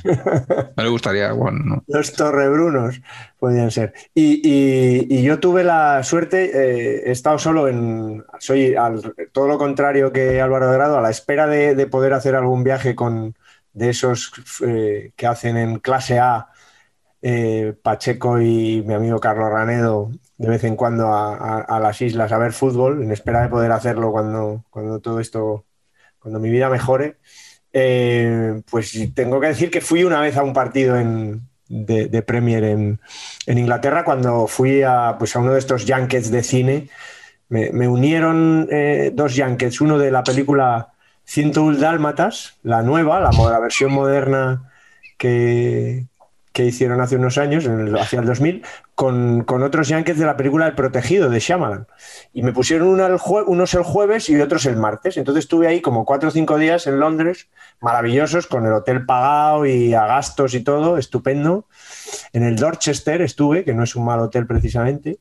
No le gustaría, no. Los Torrebrunos podían ser. Y, y- y yo tuve la suerte, eh, he estado solo en. Soy al- todo lo contrario que Álvaro de Grado, a la espera de, de poder hacer algún viaje con de esos eh, que hacen en clase A, eh, Pacheco y mi amigo Carlos Ranedo, de vez en cuando a, a- a las islas a ver fútbol, en espera de poder hacerlo cuando, cuando todo esto, cuando mi vida mejore. Eh, pues tengo que decir que fui una vez a un partido de, Premier en, Inglaterra cuando fui a, pues a uno de estos junkets de cine. Me, unieron eh, dos junkets, uno de la película 101 Dálmatas, la nueva, la, la versión moderna que, que hicieron hace unos años, hacia el 2000, con, con otros junkets de la película El Protegido de Shyamalan. Y me pusieron unos el jueves y otros el martes. Entonces estuve ahí como cuatro o cinco días en Londres, maravillosos, con el hotel pagado y a gastos y todo, estupendo. En el Dorchester estuve, que no es un mal hotel precisamente.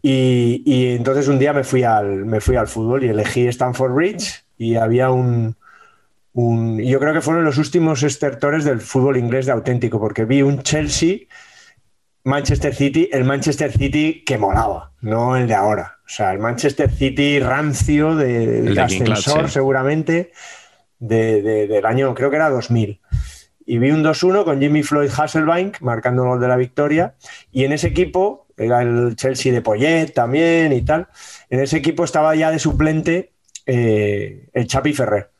Y, y entonces un día me fui, al, me fui al fútbol y elegí Stanford Bridge y había un, un... Yo creo que fueron los últimos estertores del fútbol inglés de auténtico, porque vi un Chelsea, Manchester City, el Manchester City que molaba, no el de ahora. O sea, el Manchester City rancio de, ascensor Club, sí. seguramente de- de- del año, creo que era 2000. Y vi un 2-1 con Jimmy Floyd Hasselbank marcando el gol de la victoria. Y en ese equipo, era el Chelsea de Poyet también y tal, en ese equipo estaba ya de suplente eh, el Chapi Ferrer,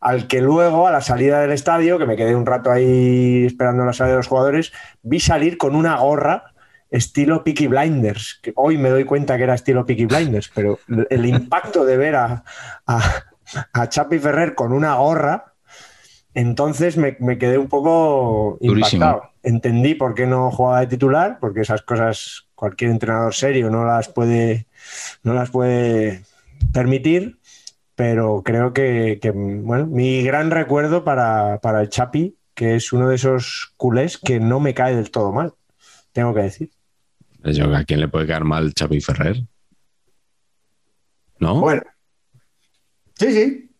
al que luego a la salida del estadio, que me quedé un rato ahí esperando la salida de los jugadores, vi salir con una gorra estilo Peaky Blinders, que hoy me doy cuenta que era estilo Peaky Blinders, pero el- impacto de ver a, a, a Chapi Ferrer con una gorra, entonces me, me quedé un poco Durísimo. impactado. Entendí por qué no jugaba de titular, porque esas cosas cualquier entrenador serio no las puede, no las puede permitir, pero creo que, que, bueno, mi gran recuerdo para, para el Chapi, que es uno de esos culés que no me cae del todo mal, tengo que decir. Yo, ¿A quién le puede caer mal Chapi Ferrer? ¿No? Bueno, sí, sí.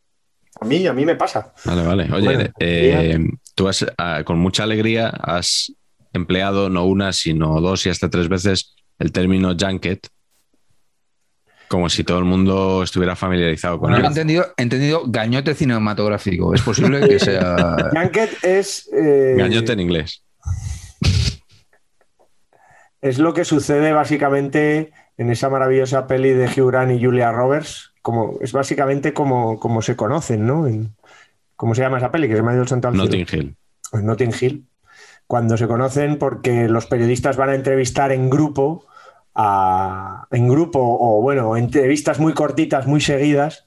A mí, a mí me pasa. Vale, vale. Oye, Bueno, eh, tú has, ah, con mucha alegría has empleado no una, sino dos y hasta tres veces el término junket, como si todo el mundo estuviera familiarizado con Yo he él. entendido, he entendido gañote cinematográfico. Es posible que sea. Junket es, eh, Gañote en inglés. es lo que sucede básicamente en esa maravillosa peli de Hugh Grant y Julia Roberts. Como, es básicamente como, como se conocen, ¿no? En- ¿Cómo se llama esa peli? Que se me ha ido el santo al cielo. Notting Hill. Pues Notting Hill, cuando se conocen porque los periodistas van a entrevistar en grupo, a- en grupo o bueno, entrevistas muy cortitas, muy seguidas,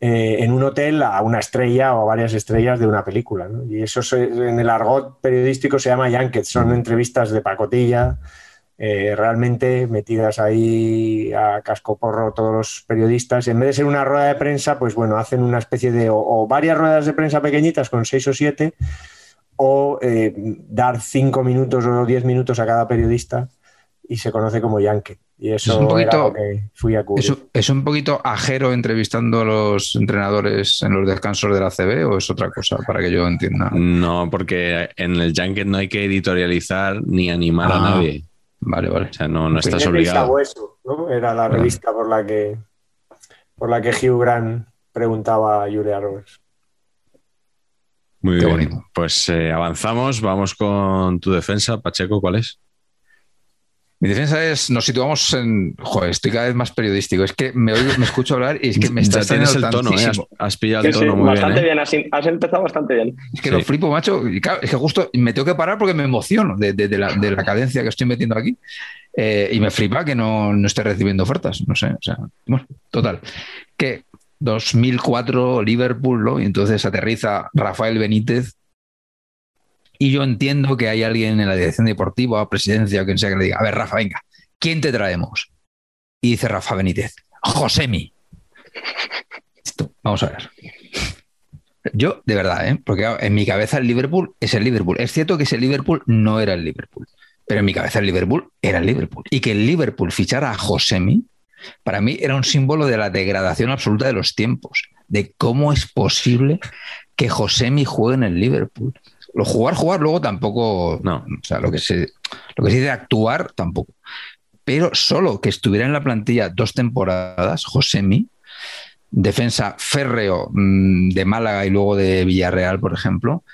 eh, en un hotel a una estrella o a varias estrellas de una película. ¿no? Y eso se- en el argot periodístico se llama Junket, son entrevistas de pacotilla, eh, realmente metidas ahí a cascoporro todos los periodistas. En vez de ser una rueda de prensa, pues bueno, hacen una especie de o, o varias ruedas de prensa pequeñitas con seis o siete, o eh, dar cinco minutos o diez minutos a cada periodista y se conoce como Yankee. Y eso Es un poquito- era lo que fui a cubrir. ¿Es, un- es un poquito ajero entrevistando a los entrenadores en los descansos de la CB o es otra cosa para que yo entienda? No, porque en el junket no hay que editorializar ni animar a Ah. nadie. Vale, vale. O sea, no, no estás obligado. Hueso, ¿no? Era la revista por la que por la que Hugh Grant preguntaba a Julia Roberts. Muy Qué bien. bonito. Pues eh, avanzamos, vamos con tu defensa. Pacheco, ¿cuál es? Mi defensa es, nos situamos en, joder, estoy cada vez más periodístico, es que me, oigo- me escucho hablar y es que me está ya tienes el tono, ¿eh? Has, pillado Sí, el sí, tono muy bastante bien. ¿eh? bien, has, has empezado bastante bien. Es que Sí. lo flipo, macho. Y claro, es que justo me tengo que parar porque me emociono de, de- de la, de la cadencia que estoy metiendo aquí. Eh, y me flipa que no, no esté recibiendo ofertas. No sé. O sea, bueno, total. Que 2004 Liverpool, ¿no? Y entonces aterriza Rafael Benítez. Y yo entiendo que hay alguien en la dirección deportiva, presidencia o quien sea que le diga: A ver, Rafa, venga, ¿quién te traemos? Y dice Rafa Benítez: Josemi. Esto, vamos a ver. Yo, de verdad, ¿eh? porque en mi cabeza el Liverpool es el Liverpool. Es cierto que ese Liverpool no era el Liverpool, pero en mi cabeza el Liverpool era el Liverpool. Y que el Liverpool fichara a Josemi, para mí era un símbolo de la degradación absoluta de los tiempos, de cómo es posible que Josemi juegue en el Liverpool. Lo jugar, jugar, luego tampoco. No. O sea, lo que se, lo que se dice actuar, tampoco. Pero solo que estuviera en la plantilla dos temporadas, Josemi, defensa férreo mm, de Málaga y luego de Villarreal, por ejemplo,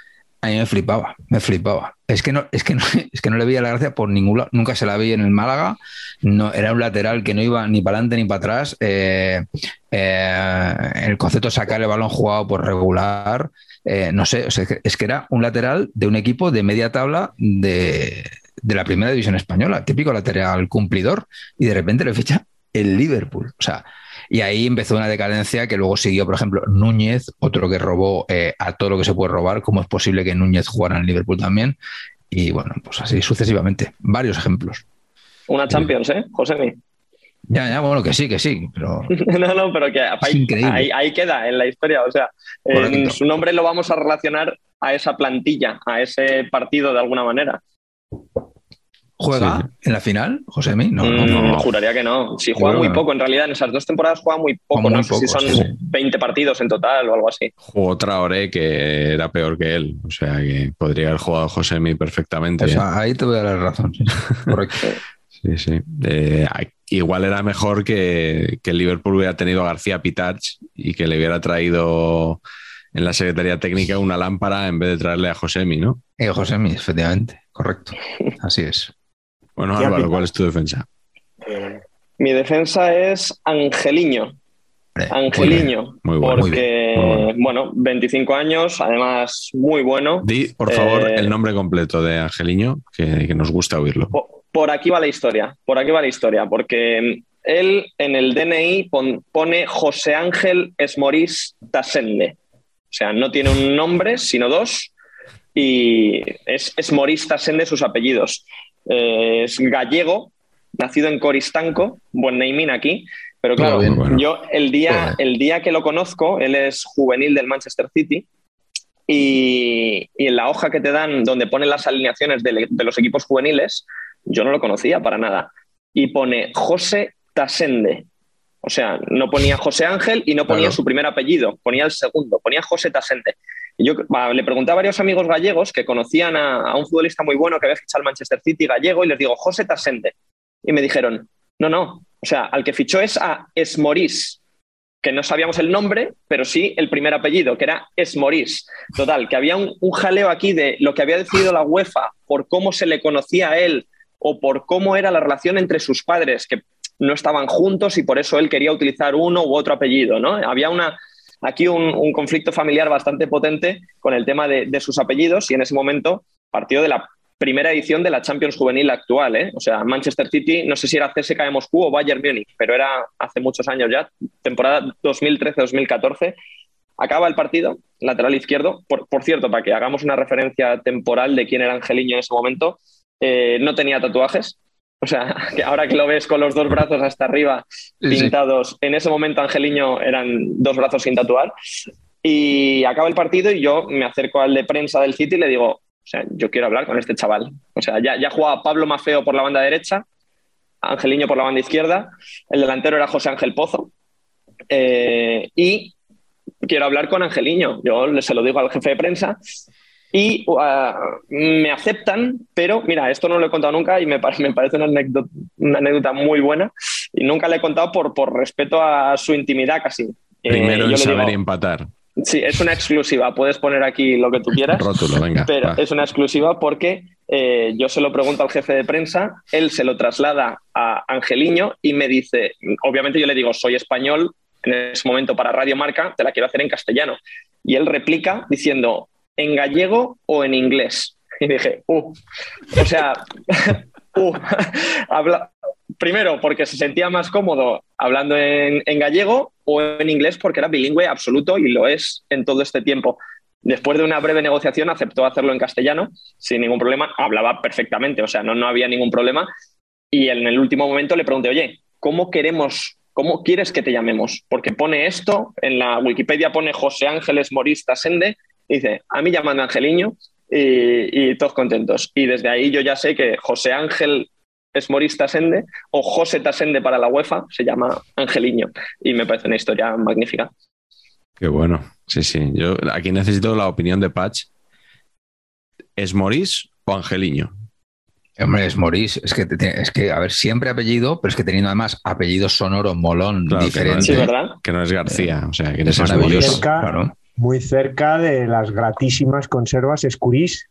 a mí me flipaba, me flipaba. Es que no, es que no, es que no le veía la gracia por ningún lado. Nunca se la vi en el Málaga. No, era un lateral que no iba ni para adelante ni para atrás. Eh, eh, el concepto de sacar el balón jugado por regular. eh, no sé, o sea, es que- es que era un lateral de un equipo de media tabla de, de la primera división española, típico lateral cumplidor, y de repente le ficha el Liverpool. O sea, y ahí empezó una decadencia que luego siguió, por ejemplo, Núñez, otro que robó eh, a todo lo que se puede robar. ¿Cómo es posible que Núñez jugara en Liverpool también? Y bueno, pues así sucesivamente. Varios ejemplos. Una Champions, ¿eh, Josemi? Ya, ya, bueno, que sí, que sí, pero No, no, pero que ahí, increíble. ahí- ahí queda en la historia. O sea, en su nombre lo vamos a relacionar a esa plantilla, a ese partido de alguna manera. ¿Juega en la final, Josemi? No, no, Mm, no. Juraría que no. Sí, juega muy poco. En realidad, en esas dos temporadas juega muy poco. Juega no sé si son sí, sí. 20 partidos en total o algo así. Jugó Traoré que era peor que él. O sea que podría haber jugado Josemi perfectamente. O sea, ahí te voy a dar razón. sí, sí. Correcto. Sí, sí. Eh, igual era mejor que, que el Liverpool hubiera tenido a García Pitach y que le hubiera traído en la Secretaría Técnica una lámpara en vez de traerle a Josemi, ¿no? Eh, Josemi, efectivamente. Correcto. Así es. Bueno, Álvaro. ¿cuál es tu defensa? Eh, Mi defensa es Angeliño. Angeliño. Muy bueno, muy porque, bien, muy bueno, 25 años, además muy bueno. Di, por favor, Eh, el nombre completo de Angeliño, que, que nos gusta oírlo. Po- Por aquí va la historia, por aquí va la historia, porque él en el DNI pon- pone José Ángel Esmorís Tasende. O sea, no tiene un nombre, sino dos, y es Esmorís Tasende sus apellidos. Eh, es gallego, nacido en Coristanco, buen naming aquí, pero claro, bien. Bueno. yo el día, el día que lo conozco, él es juvenil del Manchester City, y, y en la hoja que te dan donde ponen las alineaciones de, de los equipos juveniles, yo no lo conocía para nada. Y pone José Tasende. O sea, no ponía José Ángel y no ponía Claro. su primer apellido, ponía el segundo, ponía José Tasende. Yo le pregunté a varios amigos gallegos que conocían a, a un futbolista muy bueno que había fichado al Manchester City gallego y les digo, José Tasende. Y me dijeron, no, no, o sea, al que fichó es a Esmorís, que no sabíamos el nombre, pero sí el primer apellido, que era Esmorís. Total, que había un, un jaleo aquí de lo que había decidido la UEFA por cómo se le conocía a él o por cómo era la relación entre sus padres, que no estaban juntos y por eso él quería utilizar uno u otro apellido, ¿no? Había una, aquí un, conflicto familiar bastante potente con el tema de, sus apellidos y en ese momento partió de la primera edición de la Champions Juvenil actual, ¿eh? O sea, Manchester City, no sé si era CSKA de Moscú o Bayern Múnich, pero era hace muchos años ya, temporada 2013-2014. Acaba el partido, lateral izquierdo. Por, por, cierto, para que hagamos una referencia temporal de quién era Angeliño en ese momento, eh, no tenía tatuajes. O sea, que ahora que lo ves con los dos brazos hasta arriba pintados, sí. en ese momento Angeliño eran dos brazos sin tatuar. Y acaba el partido y yo me acerco al de prensa del City y le digo, o sea, yo quiero hablar con este chaval. O sea, ya, ya jugaba Pablo Mafeo por la banda derecha, Angeliño por la banda izquierda, el delantero era José Ángel Pozo. Eh, y quiero hablar con Angeliño. Yo se lo digo al jefe de prensa y uh, me aceptan, pero mira, esto no lo he contado nunca y me, me parece una anécdota, una anécdota, muy buena y nunca le he contado por, por respeto a su intimidad casi. Primero eh, en saber digo, empatar. Sí, es una exclusiva. Puedes poner aquí lo que tú quieras. Rótulo, venga. Pero va. es una exclusiva porque eh, yo se lo pregunto al jefe de prensa, él se lo traslada a Angeliño y me dice, obviamente yo le digo, soy español, en ese momento para Radio Marca, te la quiero hacer en castellano. Y él replica diciendo, ¿en gallego o en inglés? Y dije, uh, o sea, uh, habla, primero porque se sentía más cómodo hablando en, en, gallego o en inglés porque era bilingüe absoluto y lo es en todo este tiempo. Después de una breve negociación aceptó hacerlo en castellano sin ningún problema, hablaba perfectamente, o sea, no, no había ningún problema. Y en el último momento le pregunté, oye, ¿cómo queremos, cómo quieres que te llamemos? Porque pone esto, en la Wikipedia pone José Ángeles Morista Sende, dice, a mí llaman Angeliño y, y todos contentos. Y desde ahí yo ya sé que José Ángel es Maurice Tasende o José Tasende para la UEFA, se llama Angeliño y me parece una historia magnífica. Qué bueno, sí, sí. Yo aquí necesito la opinión de Patch. ¿Es Maurice o Angeliño? Hombre, es Maurice. Es que, es que, a ver, siempre apellido, pero es que teniendo además apellido sonoro, molón, claro, diferente. Sí, ¿verdad? Que no es García, o sea, que es es maravilloso. Claro. Muy cerca de las gratísimas conservas Escurís.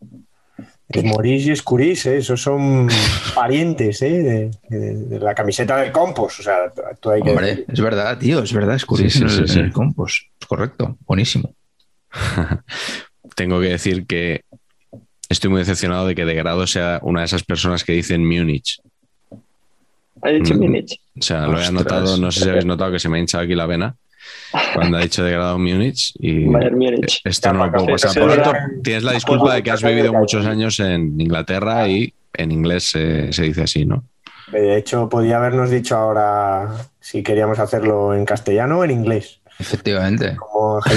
Esmorís y Escurís, ¿eh? esos son parientes ¿eh? de, de, de, la camiseta del Compos. O sea, tú hay que Hombre, es verdad, tío, es verdad, Escurís sí, sí, sí, en, el, en el Compos. Es correcto, buenísimo. Tengo que decir que estoy muy decepcionado de que De Grado sea una de esas personas que dicen Múnich. ¿Ha dicho mm. Múnich? O sea, lo he anotado, no sé si habéis notado que se me ha hinchado aquí la vena cuando ha dicho de grado Múnich y Múnich. esto no lo puedo pasar. Por tanto, tienes la disculpa de que has vivido muchos años en Inglaterra y en inglés se, se dice así, ¿no? De hecho, podía habernos dicho ahora si queríamos hacerlo en castellano o en inglés. Efectivamente. Como.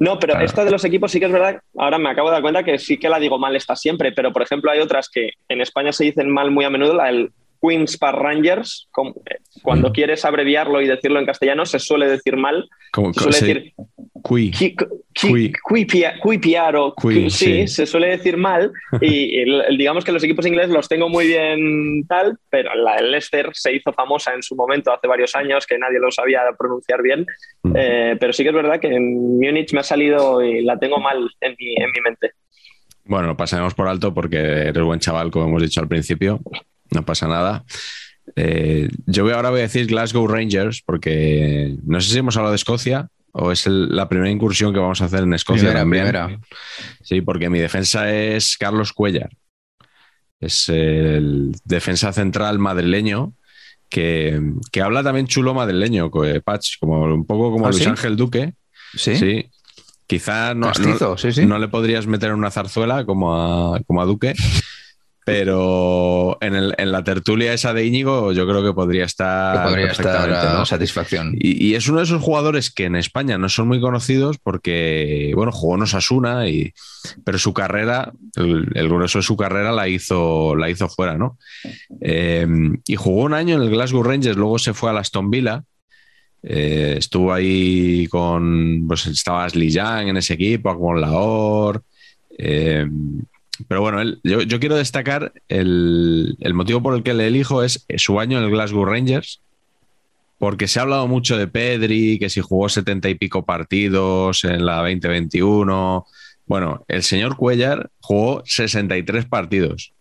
No, pero esta de los equipos sí que es verdad, ahora me acabo de dar cuenta que sí que la digo mal esta siempre, pero por ejemplo hay otras que en España se dicen mal muy a menudo, la del Queens Park Rangers, como- eh, cuando Mm. quieres abreviarlo y decirlo en castellano se suele decir mal, Como- se suele decir qui- qui- Qui. Qui, qui- sí, sí. se suele decir mal y el- digamos que los equipos ingleses los tengo muy bien tal, pero la del Leicester se hizo famosa en su momento hace varios años que nadie lo sabía pronunciar bien, Mm. Eh, pero sí que es verdad que en Múnich me ha salido y la tengo mal en mi, en mi mente. Bueno, lo pasaremos por alto porque eres buen chaval, como hemos dicho al principio. No pasa nada. Eh, yo voy, ahora voy a decir Glasgow Rangers porque no sé si hemos hablado de Escocia o es el- la primera incursión que vamos a hacer en Escocia Primera, también. primera. Sí, porque mi defensa es Carlos Cuellar. Es el defensa central madrileño que, que habla también chulo madrileño, eh, Patch, como, un poco como ¿Ah, Luis sí? Ángel Duque. Sí. Sí. Quizá no, no- sí, sí. no le podrías meter en una zarzuela como a, como a Duque, pero en, el- en la tertulia esa de Íñigo yo creo que podría estar Que podría estar a ¿no? satisfacción. Y, y es uno de esos jugadores que en España no son muy conocidos porque, bueno, jugó en Osasuna, y, pero su carrera, el, el grueso de su carrera la hizo, la hizo fuera, ¿no? Eh, y jugó un año en el Glasgow Rangers, luego se fue a la Aston Villa. eh, estuvo ahí con, pues estaba Ashley Young en ese equipo, con Lahore. eh, pero bueno, yo, yo quiero destacar el, el motivo por el que le elijo es su año en el Glasgow Rangers, porque se ha hablado mucho de Pedri, que si jugó setenta y pico partidos en la 2021. Bueno, el señor Cuellar jugó 63 partidos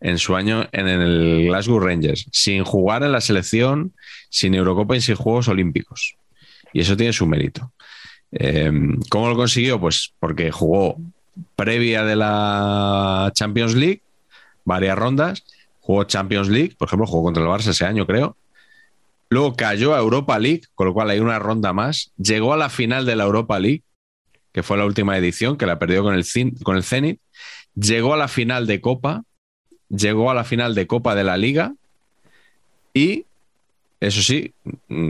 en su año en el Glasgow Rangers, sin jugar en la selección, sin Eurocopa y sin Juegos Olímpicos. Y eso tiene su mérito. Eh, ¿Cómo lo consiguió? Pues porque jugó previa de la Champions League, varias rondas, jugó Champions League, por ejemplo, jugó contra el Barça ese año, creo. Luego cayó a Europa League, con lo cual hay una ronda más. Llegó a la final de la Europa League, que fue la última edición, que la perdió con el, con el Zenit. Llegó a la final de Copa, llegó a la final de Copa de la Liga y, eso sí,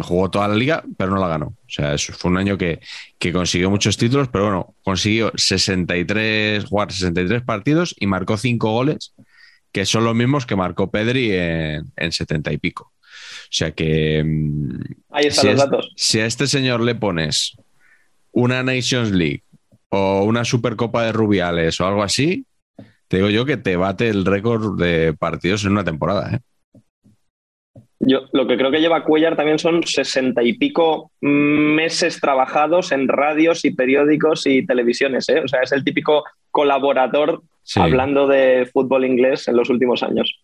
jugó toda la liga, pero no la ganó. O sea, eso fue un año que, que consiguió muchos títulos, pero bueno, consiguió 63, jugar 63 partidos y marcó 5 goles, que son los mismos que marcó Pedri en, en 70 y pico. O sea que... mm, Ahí están si, los datos. si a este señor le pones una Nations League o una Supercopa de Rubiales o algo así, te digo yo que te bate el récord de partidos en una temporada. ¿eh? Yo lo que creo que lleva Cuellar también son sesenta y pico meses trabajados en radios y periódicos y televisiones. ¿eh? O sea, es el típico colaborador Sí. hablando de fútbol inglés en los últimos años.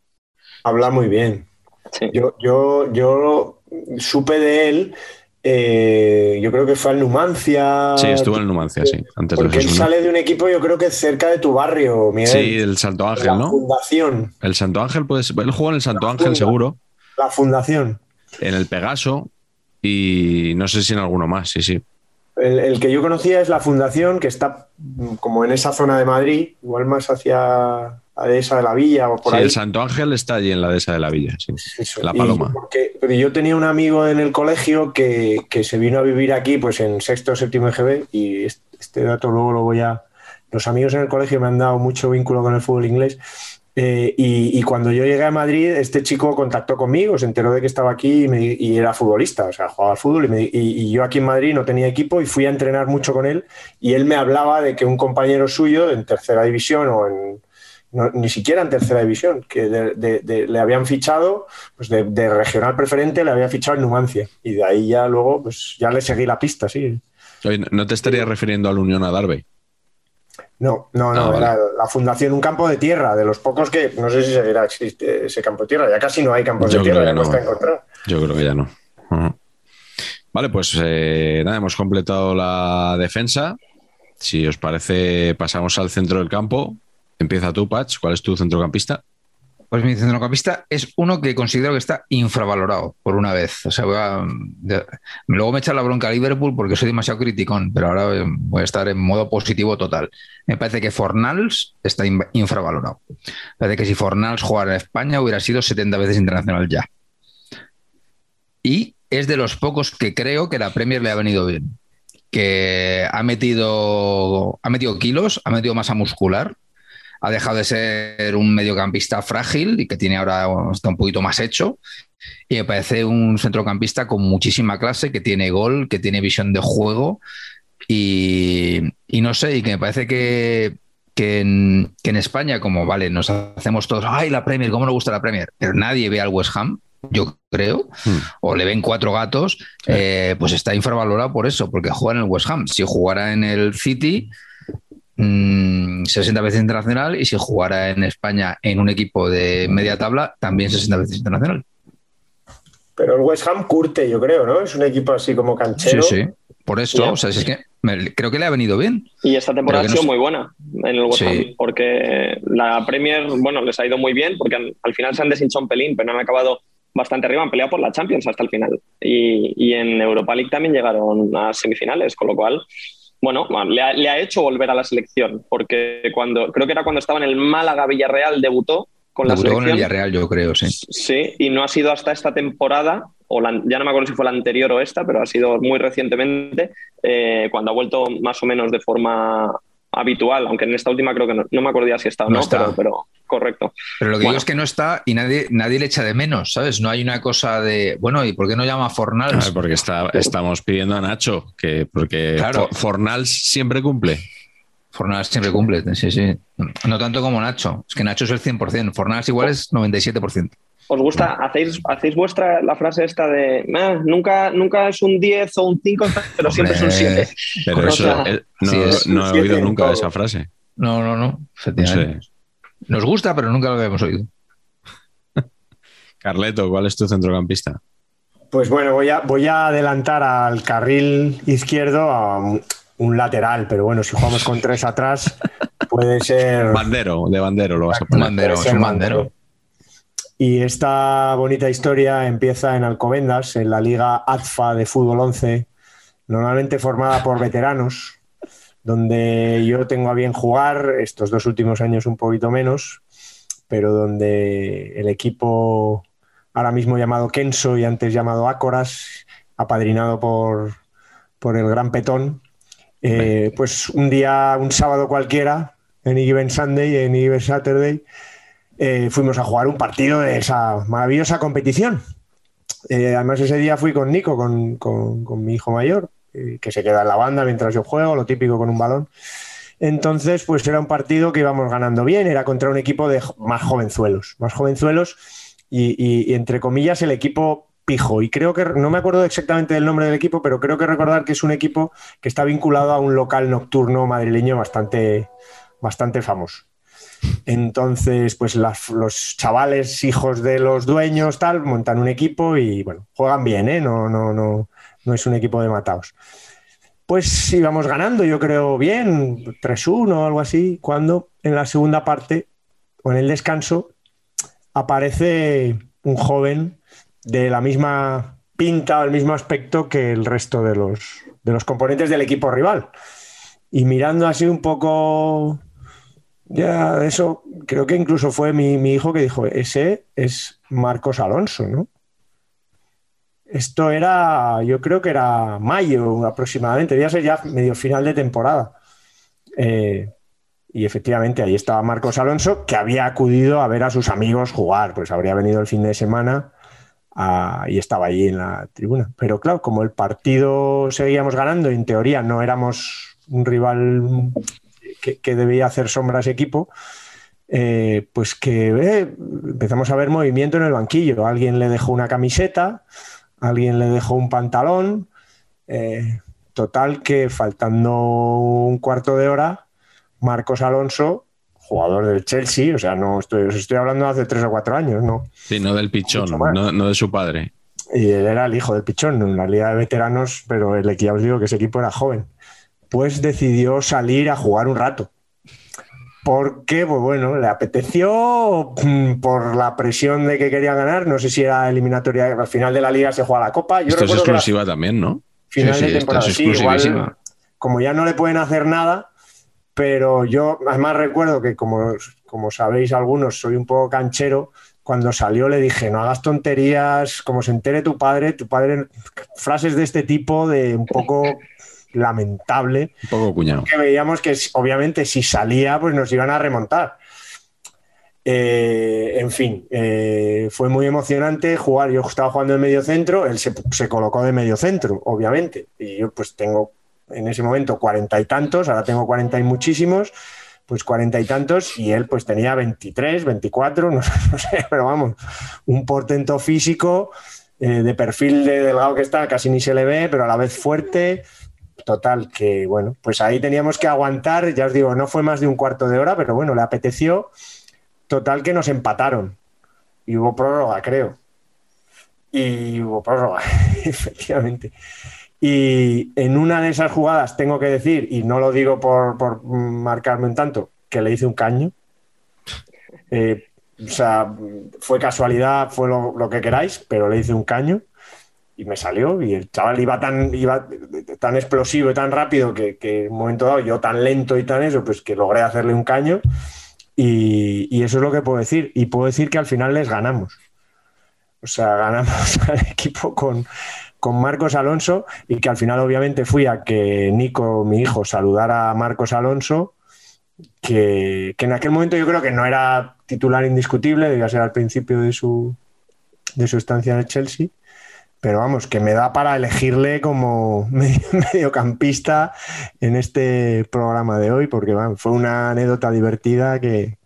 Habla muy bien. Sí. Yo, yo, yo supe de él, eh, yo creo que fue al Numancia. Sí, estuvo en el Numancia, sí, antes de Porque él sale de un equipo, yo creo que cerca de tu barrio, Miguel. Sí, el Santo Ángel, la ¿no? Fundación. El Santo Ángel, pues, él jugó en el Santo La Ángel Funda. seguro, La Fundación. en el Pegaso y no sé si en alguno más, sí, sí. El, el que yo conocía es la Fundación, que está mm, como en esa zona de Madrid, igual más hacia la dehesa de la Villa o por Sí, ahí. el Santo Ángel está allí en la dehesa de la villa, sí. Eso. La Paloma. porque- yo tenía un amigo en el colegio que, que se vino a vivir aquí pues en sexto o séptimo EGB y est- este dato luego lo voy a... Los amigos en el colegio me han dado mucho vínculo con el fútbol inglés eh, y, cuando yo llegué a Madrid este chico contactó conmigo, se enteró de que estaba aquí y, me- y era futbolista, o sea, jugaba fútbol y, me- y- yo aquí en Madrid no tenía equipo y fui a entrenar mucho con él y él me hablaba de que un compañero suyo en tercera división o en, no, ni siquiera en tercera división, que de- le habían fichado, pues de, de regional preferente le había fichado en Numancia. Y de ahí ya luego, pues ya le seguí la pista, sí. Oye, ¿No te estarías refiriendo al Unión a Darby? No, no, no, Ah, la fundación, un campo de tierra, de los pocos que, no sé si seguirá existe ese campo de tierra, ya casi no hay campos Yo de tierra, ya no. cuesta encontrar. Yo creo que ya no. Vale, pues eh, nada, hemos completado la defensa. Si os parece, pasamos al centro del campo. Empieza tú, Patch. ¿Cuál es tu centrocampista? Pues mi centrocampista es uno que considero que está infravalorado por una vez. O sea, luego me echa la bronca a Liverpool porque soy demasiado criticón, pero ahora voy a estar en modo positivo total. Me parece que Fornals está in- infravalorado. Me parece que si Fornals jugara en España hubiera sido 70 veces internacional ya. Y es de los pocos que creo que la Premier le ha venido bien. Que ha metido, ha metido kilos, ha metido masa muscular, ha dejado de ser un mediocampista frágil y que tiene ahora está un poquito más hecho. Y me parece un centrocampista con muchísima clase, que tiene gol, que tiene visión de juego. Y, y no sé, y que me parece que, que en, que en, España, como vale, nos hacemos todos, ay, la Premier, ¿cómo nos gusta la Premier? Pero nadie ve al West Ham, yo creo, hmm. o le ven cuatro gatos, eh, pues está infravalorado por eso, porque juega en el West Ham. Si jugara en el City, mmm, 60 veces internacional, y si jugara en España en un equipo de media tabla, también 60 veces internacional. Pero el West Ham curte, yo creo, ¿no? Es un equipo así como canchero. Sí, sí. Por eso, o sea, es que creo que le ha venido bien. Y esta temporada ha sido muy buena en el West Ham, porque la Premier, bueno, les ha ido muy bien, porque al, final se han deshinchado un pelín, pero han acabado bastante arriba, han peleado por la Champions hasta el final. Y, en Europa League también llegaron a semifinales, con lo cual, bueno, le ha, le ha, hecho volver a la selección, porque cuando creo que era cuando estaba en el Málaga Villarreal, debutó con la selección. con el Villarreal, yo creo, sí. Sí, y no ha sido hasta esta temporada o ya no me acuerdo si fue la anterior o esta, pero ha sido muy recientemente, eh, cuando ha vuelto más o menos de forma habitual, aunque en esta última creo que no, no me acuerdo ya si está o no, Pero, pero, correcto. Pero lo que digo es que no está y nadie, nadie le echa de menos, ¿sabes? No hay una cosa de, bueno, ¿y por qué no llama Fornals? porque está, estamos pidiendo a Nacho, que porque Fornals siempre cumple. Fornals siempre cumple, sí, sí. No tanto como Nacho, es que Nacho es el 100%, Fornals igual es 97%. ¿Os gusta? ¿Hacéis, hacéis vuestra la frase esta de nunca, nunca es un 10 o un 5, pero siempre es un 7? Pero eso no, he oído nunca esa frase. No, no, no. Nos gusta, pero nunca lo habíamos oído. Carleto, ¿cuál es tu centrocampista? Pues bueno, voy a, voy a adelantar al carril izquierdo a un, lateral, pero bueno, si jugamos con tres atrás, puede ser. Bandero, de bandero lo vas a poner. Bandero, es un bandero. Y esta bonita historia empieza en Alcobendas, en la Liga ADFA de Fútbol 11, normalmente formada por veteranos, donde yo tengo a bien jugar, estos dos últimos años un poquito menos, pero donde el equipo ahora mismo llamado Kenso y antes llamado Ácoras, apadrinado por, por el Gran Petón, eh, pues un día, un sábado cualquiera, en Given Sunday, en Given Saturday, eh, fuimos a jugar un partido de esa maravillosa competición. Eh, además, ese día fui con Nico, con, mi hijo mayor, eh, que se queda en la banda mientras yo juego, lo típico con un balón. Entonces, pues era un partido que íbamos ganando bien, era contra un equipo de más jovenzuelos, más jovenzuelos y, entre comillas el equipo pijo. Y creo que, no me acuerdo exactamente del nombre del equipo, pero creo que recordar que es un equipo que está vinculado a un local nocturno madrileño bastante, bastante famoso. Entonces, pues los chavales, hijos de los dueños, tal, montan un equipo y bueno, juegan bien, ¿eh? No, no, no, no es un equipo de matados. Pues íbamos ganando, yo creo, bien, 3-1 o algo así, cuando en la segunda parte, o en el descanso, aparece un joven de la misma pinta o el mismo aspecto que el resto de los, de los componentes del equipo rival. Y mirando así un poco ya, eso creo que incluso fue mi, hijo que dijo, ese es Marcos Alonso, ¿no? Esto era, yo creo que era mayo aproximadamente, debía ser ya medio final de temporada. Eh, y efectivamente ahí estaba Marcos Alonso, que había acudido a ver a sus amigos jugar, pues habría venido el fin de semana y estaba allí en la tribuna. Pero claro, como el partido seguíamos ganando, en teoría no éramos un rival que, debía hacer sombra a ese equipo, eh, pues que eh, empezamos a ver movimiento en el banquillo. Alguien le dejó una camiseta, alguien le dejó un pantalón. Eh, total que faltando un cuarto de hora, Marcos Alonso, jugador del Chelsea, o sea, no estoy, os estoy hablando de hace tres o cuatro años, ¿no? Sí, no del pichón, no, de su padre. Y él era el hijo del pichón, en la liga de veteranos, pero el, ya os digo que ese equipo era joven pues decidió salir a jugar un rato. Porque, pues bueno, le apeteció mm, por la presión de que quería ganar. No sé si era eliminatoria, al final de la liga se juega la copa. Esto es exclusiva también, ¿no? Final de temporada, sí, igual, como ya no le pueden hacer nada, pero yo además recuerdo que como, como sabéis algunos, soy un poco canchero. Cuando salió le dije, no hagas tonterías, como se entere tu padre, tu padre, frases de este tipo de un poco lamentable. Un poco cuñado. Que veíamos que obviamente si salía, pues nos iban a remontar. Eh, en fin, eh, fue muy emocionante jugar. Yo estaba jugando en medio centro, él se, se, colocó de medio centro, obviamente. Y yo pues tengo en ese momento cuarenta y tantos, ahora tengo cuarenta y muchísimos, pues cuarenta y tantos, y él pues tenía 23, 24, no, no sé, pero vamos, un portento físico eh, de perfil de delgado que está, casi ni se le ve, pero a la vez fuerte. Total, que bueno, pues ahí teníamos que aguantar, ya os digo, no fue más de un cuarto de hora, pero bueno, le apeteció. Total que nos empataron. Y hubo prórroga, creo. Y hubo prórroga, efectivamente. Y en una de esas jugadas tengo que decir, y no lo digo por, por marcarme un tanto, que le hice un caño. Eh, o sea, fue casualidad, fue lo, lo, que queráis, pero le hice un caño y me salió. Y el chaval iba tan, iba tan explosivo y tan rápido que, que en un momento dado, yo tan lento y tan eso, pues que logré hacerle un caño. Y, y, eso es lo que puedo decir. Y puedo decir que al final les ganamos. O sea, ganamos al equipo con, con Marcos Alonso y que al final obviamente fui a que Nico, mi hijo, saludara a Marcos Alonso, que, que en aquel momento yo creo que no era titular indiscutible, debía ser al principio de su, de su estancia en el Chelsea, pero vamos, que me da para elegirle como medio, mediocampista en este programa de hoy, porque bueno, fue una anécdota divertida que,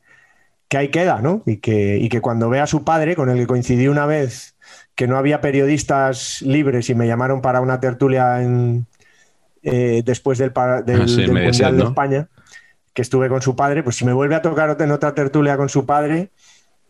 que ahí queda, ¿no? Y que, y que cuando ve a su padre, con el que coincidí una vez que no había periodistas libres y me llamaron para una tertulia en, eh, después del, del, Ah, sí, del Mundial de ¿no? España, que estuve con su padre, pues si me vuelve a tocar en otra tertulia con su padre,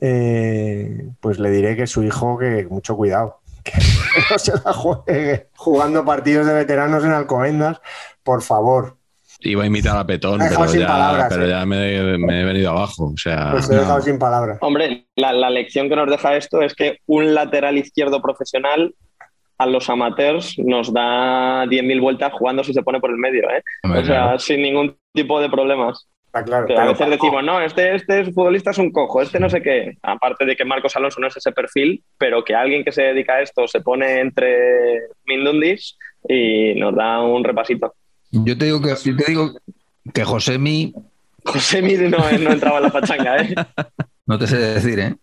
eh, pues le diré que su hijo, que mucho cuidado, que no se la juegue jugando partidos de veteranos en Alcobendas, por favor. Iba a imitar a Petón, pero, ya, palabras, pero eh. ya me, me he venido abajo. O sea, Pues he dejado sin palabras. Hombre, la, la lección que nos deja esto es que un lateral izquierdo profesional a los amateurs nos da 10.000 vueltas jugando si se pone por el medio, ¿eh? Hombre, O sea, claro. sin ningún tipo de problemas. Está claro. Que a veces decimos, no, este, este futbolista es un cojo, este no sé qué. Aparte de que Marcos Alonso no es ese perfil, pero que alguien que se dedica a esto se pone entre Mindundis y nos da un repasito. Yo te digo que, yo te digo que Josemi, José Miri no, no entraba en la pachanga, ¿eh? no te sé decir, ¿eh?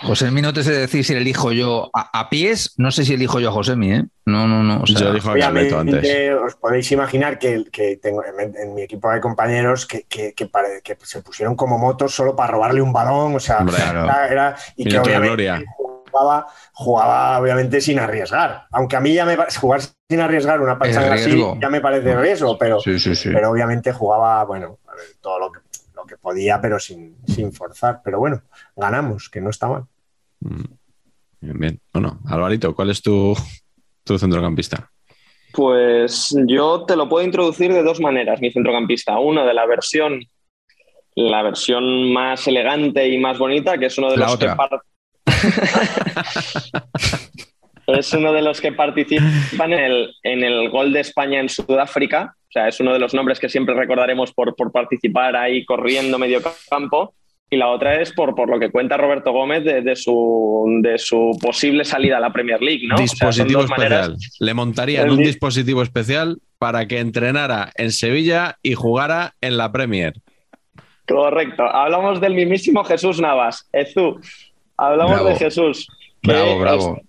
Josemi no te sé decir si le elijo yo a, a pies, no sé si elijo yo a Josemi, ¿eh? No, no, no. o sea, yo dijo a Carleto antes. Os podéis imaginar que, que tengo en, en mi equipo de compañeros que, que, que se pusieron como motos solo para robarle un balón, o sea, Hombre, claro. era, era- y que obviamente jugaba, jugaba obviamente sin arriesgar. Aunque a mí ya me jugar sin arriesgar una pachanga así ya me parece riesgo, pero, sí, sí, sí. pero obviamente jugaba, bueno, todo lo que, lo que podía, pero sin, sin forzar. Pero bueno, ganamos, que no está mal. Mm. Bien, bien. Bueno, Alvarito, ¿cuál es tu, tu centrocampista? Pues yo te lo puedo introducir de dos maneras, mi centrocampista. Uno de la versión, la versión más elegante y más bonita, que es uno de La los otra. que es uno de los que participan en el, en el gol de España en Sudáfrica. O sea, es uno de los nombres que siempre recordaremos por, por participar ahí corriendo medio campo. Y la otra es por, por lo que cuenta Roberto Gómez de, de su, de su posible salida a la Premier League, ¿no? O sea, son dispositivo maneras- especial. Le montarían un di- dispositivo especial para que entrenara en Sevilla y jugara en la Premier. Correcto. Hablamos del mismísimo Jesús Navas. Ezu. Hablamos Bravo. de Jesús. Bravo, bravo.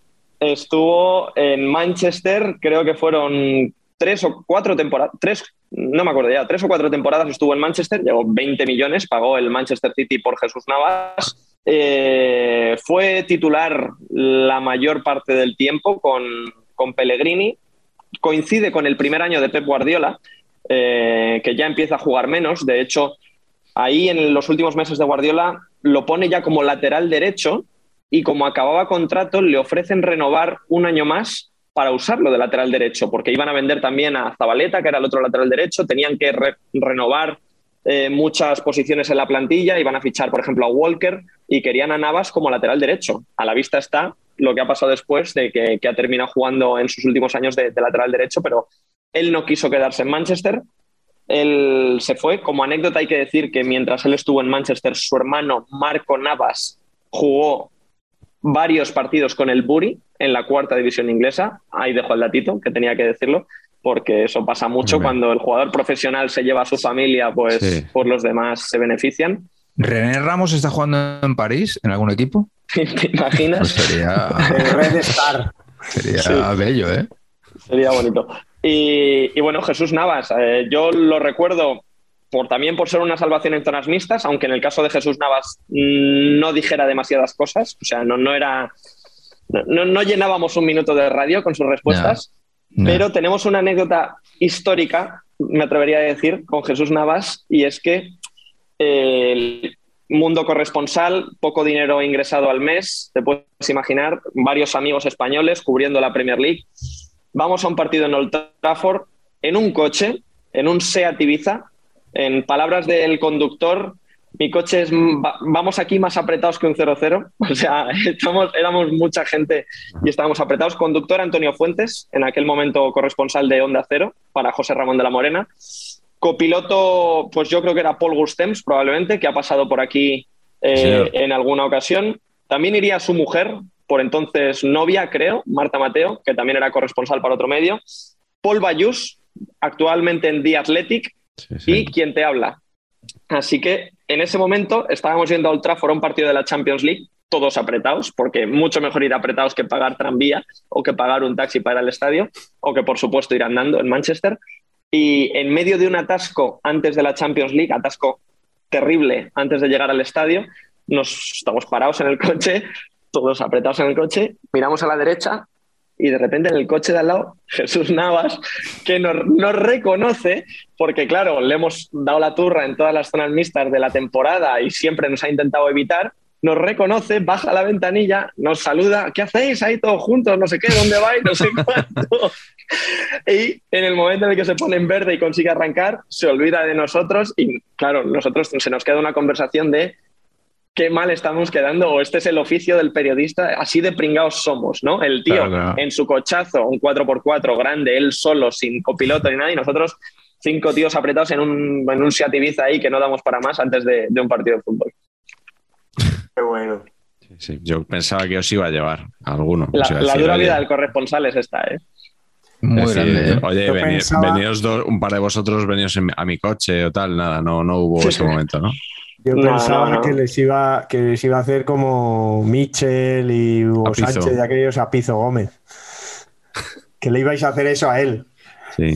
Estuvo en Manchester, creo que fueron tres o cuatro temporadas, tres, no me acuerdo ya, tres o cuatro temporadas estuvo en Manchester, llegó 20 millones, pagó el Manchester City por Jesús Navas. Eh, fue titular la mayor parte del tiempo con, con Pellegrini. Coincide con el primer año de Pep Guardiola, eh, que ya empieza a jugar menos. De hecho, ahí en los últimos meses de Guardiola lo pone ya como lateral derecho y como acababa contrato le ofrecen renovar un año más para usarlo de lateral derecho, porque iban a vender también a Zabaleta, que era el otro lateral derecho, tenían que re- renovar eh, muchas posiciones en la plantilla, iban a fichar, por ejemplo, a Walker y querían a Navas como lateral derecho. A la vista está lo que ha pasado después de que, ha terminado jugando en sus últimos años de lateral derecho, pero él no quiso quedarse en Manchester él se fue. Como anécdota hay que decir que mientras él estuvo en Manchester, su hermano Marco Navas jugó varios partidos con el Bury en la cuarta división inglesa. Ahí dejo el datito, que tenía que decirlo, porque eso pasa mucho cuando el jugador profesional se lleva a su familia, pues por los demás se benefician. ¿René Ramos está jugando en París, en algún equipo? ¿Te imaginas? Pues sería, Red Star. sería bello, ¿eh? Sería bonito. Y, y bueno, Jesús Navas, eh, yo lo recuerdo por, también por ser una salvación en zonas mixtas, aunque en el caso de Jesús Navas mm, no dijera demasiadas cosas, o sea, no, no era. No, no llenábamos un minuto de radio con sus respuestas, No. pero tenemos una anécdota histórica, me atrevería a decir, con Jesús Navas, y es que eh, el mundo corresponsal, poco dinero ingresado al mes, te puedes imaginar, varios amigos españoles cubriendo la Premier League. Vamos a un partido en Old Trafford en un coche, en un Seat Ibiza. En palabras del conductor, mi coche es, va- vamos aquí más apretados que un 0-0. O sea, estamos, éramos mucha gente y estábamos apretados. Conductor Antonio Fuentes, en aquel momento corresponsal de Onda Cero para José Ramón de la Morena. Copiloto, pues yo creo que era Paul Gustems, probablemente, que ha pasado por aquí eh, en alguna ocasión. También iría su mujer, por entonces novia, creo, Marta Mateo, que también era corresponsal para otro medio. Paul Bayús, actualmente en The Athletic, Y quien te habla. Así que en ese momento estábamos yendo a Old Trafford a un partido de la Champions League, todos apretados, porque mucho mejor ir apretados que pagar tranvía o que pagar un taxi para al estadio, o que por supuesto ir andando en Manchester. Y en medio de un atasco antes de la Champions League, atasco terrible antes de llegar al estadio, nos estamos parados en el coche, todos apretados en el coche, miramos a la derecha y de repente en el coche de al lado, Jesús Navas, que nos, reconoce, porque claro, le hemos dado la turra en todas las zonas mixtas de la temporada y siempre nos ha intentado evitar, nos reconoce, baja la ventanilla, nos saluda, ¿qué hacéis ahí todos juntos? No sé qué, ¿dónde vais? No sé cuánto. Y en el momento en el que se pone en verde y consigue arrancar, se olvida de nosotros y claro, nosotros se nos queda una conversación de qué mal estamos quedando o este es el oficio del periodista, así de pringados somos, ¿no? El tío Claro, claro. en su cochazo, un 4x4 grande, él solo, sin copiloto ni nada, y nosotros cinco tíos apretados en un, en un Seat Ibiza ahí que no damos para más antes de, de un partido de fútbol. Qué bueno. Sí, yo pensaba que os iba a llevar a alguno. La, dura vida del corresponsal es esta, ¿eh? Muy decir, grande. ¿eh? Oye, Yo veni- pensaba- veníos dos- un par de vosotros veníos en a mi coche o tal, nada, no, no hubo ese momento, ¿no? Yo No, pensaba no, no. Que, les iba, que les iba a hacer como Michel y Hugo. Sánchez y aquellos a Pizo Gómez. Que le ibais a hacer eso a él. Sí.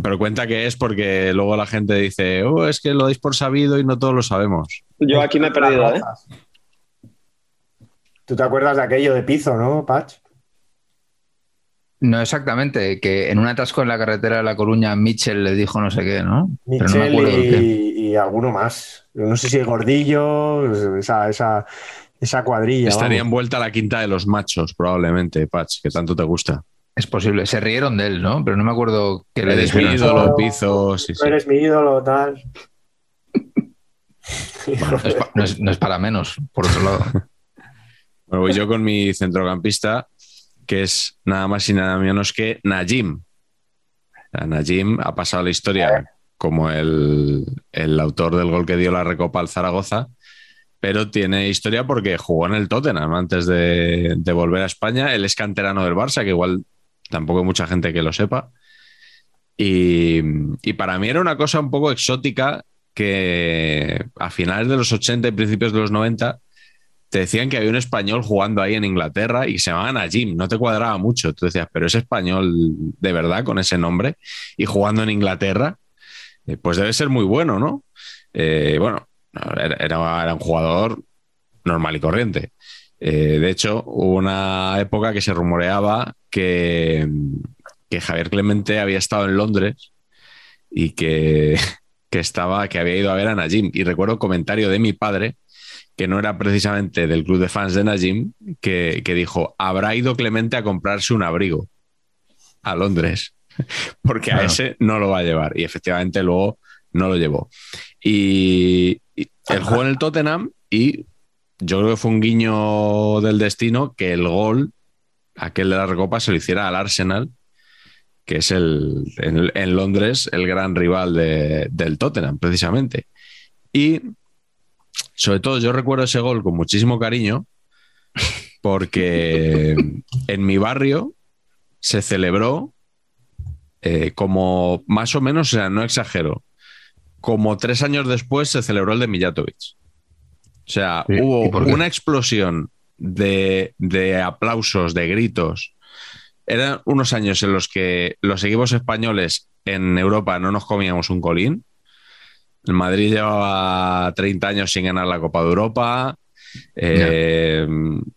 Pero cuenta que es porque luego la gente dice, oh, es que lo dais por sabido y no todos lo sabemos. Yo aquí me he perdido, ¿eh? Tú te acuerdas de aquello de Pizo, ¿no, Patch? No exactamente, que en un atasco en la carretera de La Coruña, Mitchell le dijo no sé qué, ¿no? Pero no me de qué. Y, alguno más. Yo No sé si el Gordillo, esa, esa, esa cuadrilla. Estaría vamos. envuelta la quinta de los machos, probablemente, Patch, que tanto te gusta. Es posible. Se rieron de él, ¿no? Pero no me acuerdo qué le Eres mi ídolo, Pizo, sí, sí. eres mi ídolo, tal. No es, pa- no es- no es para menos, por otro lado. Bueno, voy yo con mi centrocampista, que es nada más y nada menos que Najim. O sea, Najim ha pasado la historia como el, el autor del gol que dio la recopa al Zaragoza, pero tiene historia porque jugó en el Tottenham antes de, volver a España. Él es canterano del Barça, que igual tampoco hay mucha gente que lo sepa. Y, y para mí era una cosa un poco exótica que a finales de los 80 y principios de los 90 te decían que había un español jugando ahí en Inglaterra y se llamaba Najim, no te cuadraba mucho. Tú decías, pero es español de verdad con ese nombre y jugando en Inglaterra, pues debe ser muy bueno, ¿no? Eh, bueno, no, era, un jugador normal y corriente. Eh, de hecho, hubo una época que se rumoreaba que, Javier Clemente había estado en Londres y que, estaba, que había ido a ver a Najim. Y recuerdo comentario de mi padre que no era precisamente del club de fans de Najim, que dijo, habrá ido Clemente a comprarse un abrigo a Londres, porque a ese no lo va a llevar. Y efectivamente luego no lo llevó. Y, y él jugó en el Tottenham y yo creo que fue un guiño del destino que el gol, aquel de la recopa, se lo hiciera al Arsenal que es el, en, Londres el gran rival del Tottenham, precisamente. Y sobre todo yo recuerdo ese gol con muchísimo cariño porque en mi barrio se celebró eh, como más o menos, o sea, no exagero, como tres años después se celebró el de Mijatovic. O sea, hubo una explosión de, aplausos, de gritos. Eran unos años en los que los equipos españoles en Europa no nos comíamos un colín. El Madrid llevaba 30 años sin ganar la Copa de Europa. Eh,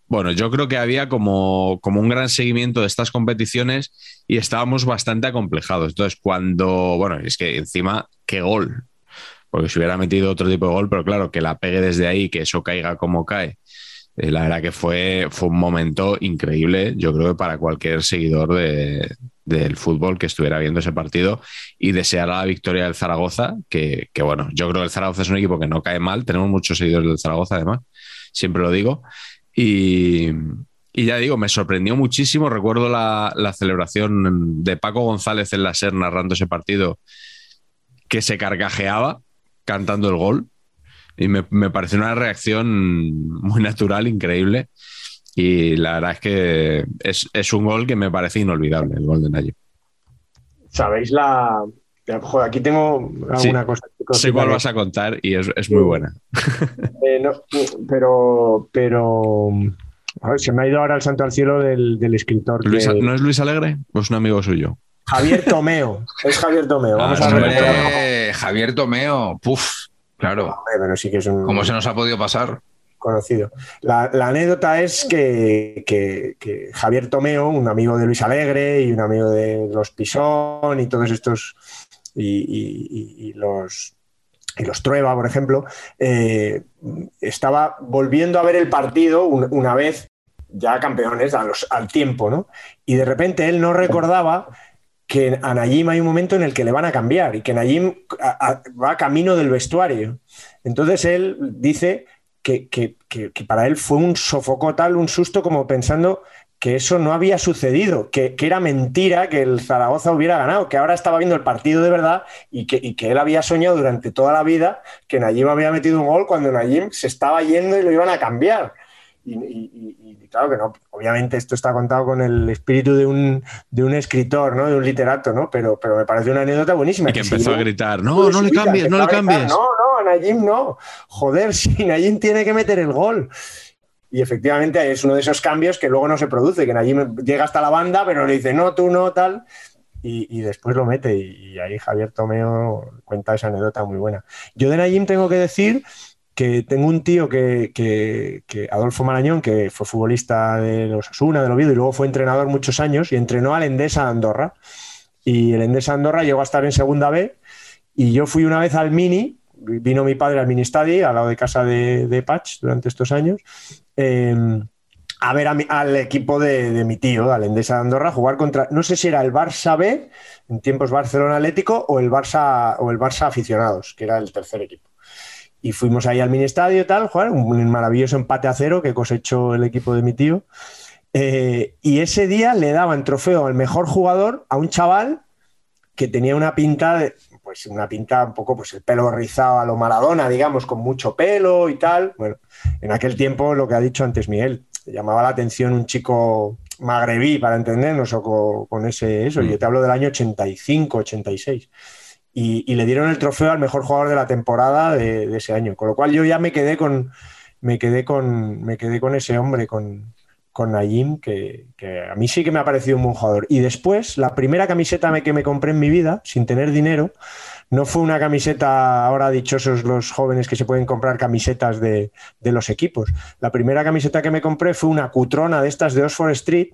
bueno, yo creo que había como, como, un gran seguimiento de estas competiciones y estábamos bastante acomplejados. Entonces, cuando, bueno, es que encima, qué gol. Porque si hubiera metido otro tipo de gol, pero claro, que la pegue desde ahí, que eso caiga como cae. Eh, la verdad que fue, fue un momento increíble, yo creo que para cualquier seguidor de, del fútbol que estuviera viendo ese partido y desear la victoria del Zaragoza, que, que, bueno, yo creo que el Zaragoza es un equipo que no cae mal, tenemos muchos seguidores del Zaragoza además, siempre lo digo. Y, ya digo, me sorprendió muchísimo. Recuerdo la, celebración de Paco González en la SER narrando ese partido, que se carcajeaba cantando el gol. Y me, pareció una reacción muy natural, increíble. Y la verdad es que es, un gol que me parece inolvidable, el gol de Nayib. ¿Sabéis la, Joder, aquí tengo alguna cosa. Sé cuál vas a contar y es, muy buena. Eh, pero, pero. Ver, se me ha ido ahora el santo al cielo del, escritor. ¿No es Luis Alegre? Pues un amigo suyo. Javier Tomeo. Es Javier Tomeo. Vamos a ver. Javier Tomeo. Puf, claro. pero sí que es un... ¿Cómo se nos ha podido pasar? conocido. La, anécdota es que, Javier Tomeo, un amigo de Luis Alegre y un amigo de los Pisón y todos estos y, los, y los Trueba, por ejemplo, eh, estaba volviendo a ver el partido una vez ya campeones al tiempo, ¿no? Y de repente él no recordaba que a Najim hay un momento en el que le van a cambiar y que Najim va camino del vestuario. Entonces él dice que, que, para él fue un sofocotal, un susto, como pensando que eso no había sucedido, que, era mentira que el Zaragoza hubiera ganado, que ahora estaba viendo el partido de verdad y que, él había soñado durante toda la vida que Najim había metido un gol cuando Najim se estaba yendo y lo iban a cambiar. Y, claro que no, obviamente esto está contado con el espíritu de un, de un escritor, ¿no? de un literato, ¿no? pero, pero me parece una anécdota buenísima. Y que, empezó a gritar, no, no le cambies, no le cambies. No, no, a Najim no. Joder, si Najim tiene que meter el gol. Y efectivamente es uno de esos cambios que luego no se produce, que Najim llega hasta la banda, pero le dice, no, tú no, tal, y, después lo mete. Y, ahí Javier Tomeo cuenta esa anécdota muy buena. Yo de Najim tengo que decir que tengo un tío que, que, Adolfo Marañón, que fue futbolista de los Asuna, de Oviedo, y luego fue entrenador muchos años, y entrenó al Endesa Andorra. Y el Endesa Andorra llegó a estar en segunda B, y yo fui una vez al Mini, vino mi padre al Mini Stadi, al lado de casa de, de Patch, durante estos años, Em, a ver al equipo de, mi tío, al Endesa de Andorra, jugar contra, no sé si era el Barça B, en tiempos Barcelona Atlético, o el Barça, o el Barça Aficionados, que era el tercer equipo. Y fuimos ahí al mini estadio y tal, jugar un maravilloso empate a cero que cosechó el equipo de mi tío. Eh, y ese día le daban trofeo al mejor jugador a un chaval que tenía una pinta de, pues una pinta un poco, pues el pelo rizado a lo Maradona, digamos, con mucho pelo y tal. Bueno, en aquel tiempo, lo que ha dicho antes Miguel, llamaba la atención un chico magrebí, para entendernos, o con, ese eso. Yo mm. te hablo del año 85, 86. Y, y, le dieron el trofeo al mejor jugador de la temporada de, ese año. Con lo cual yo ya me quedé con, me quedé con, me quedé con ese hombre, con, con Nayim, que, a mí sí que me ha parecido un buen jugador. Y después, la primera camiseta que me compré en mi vida, sin tener dinero, no fue una camiseta, ahora dichosos los jóvenes que se pueden comprar camisetas de, los equipos. La primera camiseta que me compré fue una cutrona de estas de Oxford Street,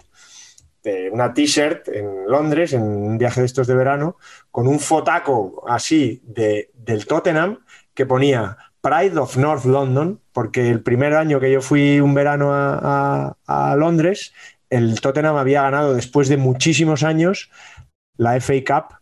de una t-shirt en Londres, en un viaje de estos de verano, con un fotaco así de, del Tottenham que ponía Pride of North London, porque el primer año que yo fui un verano a, a Londres, el Tottenham había ganado después de muchísimos años la FA Cup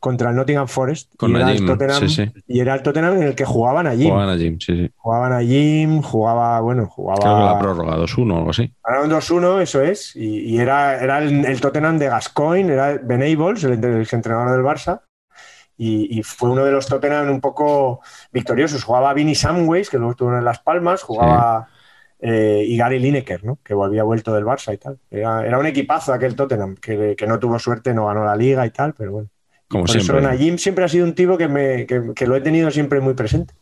contra el Nottingham Forest. Con y, era el Tottenham, sí, sí. y era el Tottenham en el que jugaban allí. Jugaban allí, sí, sí. Jugaban allí, jugaba, bueno, Creo que la jugaba. prórroga 2-1 o algo así. Ganaron 2-1, eso es. Y, y era, era el, el Tottenham de Gascoigne, era Benables, el, el entrenador del Barça. Y, y fue uno de los Tottenham un poco victoriosos. Jugaba Vinny Samways, que luego estuvo en Las Palmas, jugaba eh, y Gary Lineker, ¿no? que había vuelto del Barça y tal. Era, era un equipazo aquel Tottenham, que, que no tuvo suerte, no ganó la liga y tal, pero bueno. Como Por siempre. eso Najim siempre ha sido un tipo que, me, que, que lo he tenido siempre muy presente.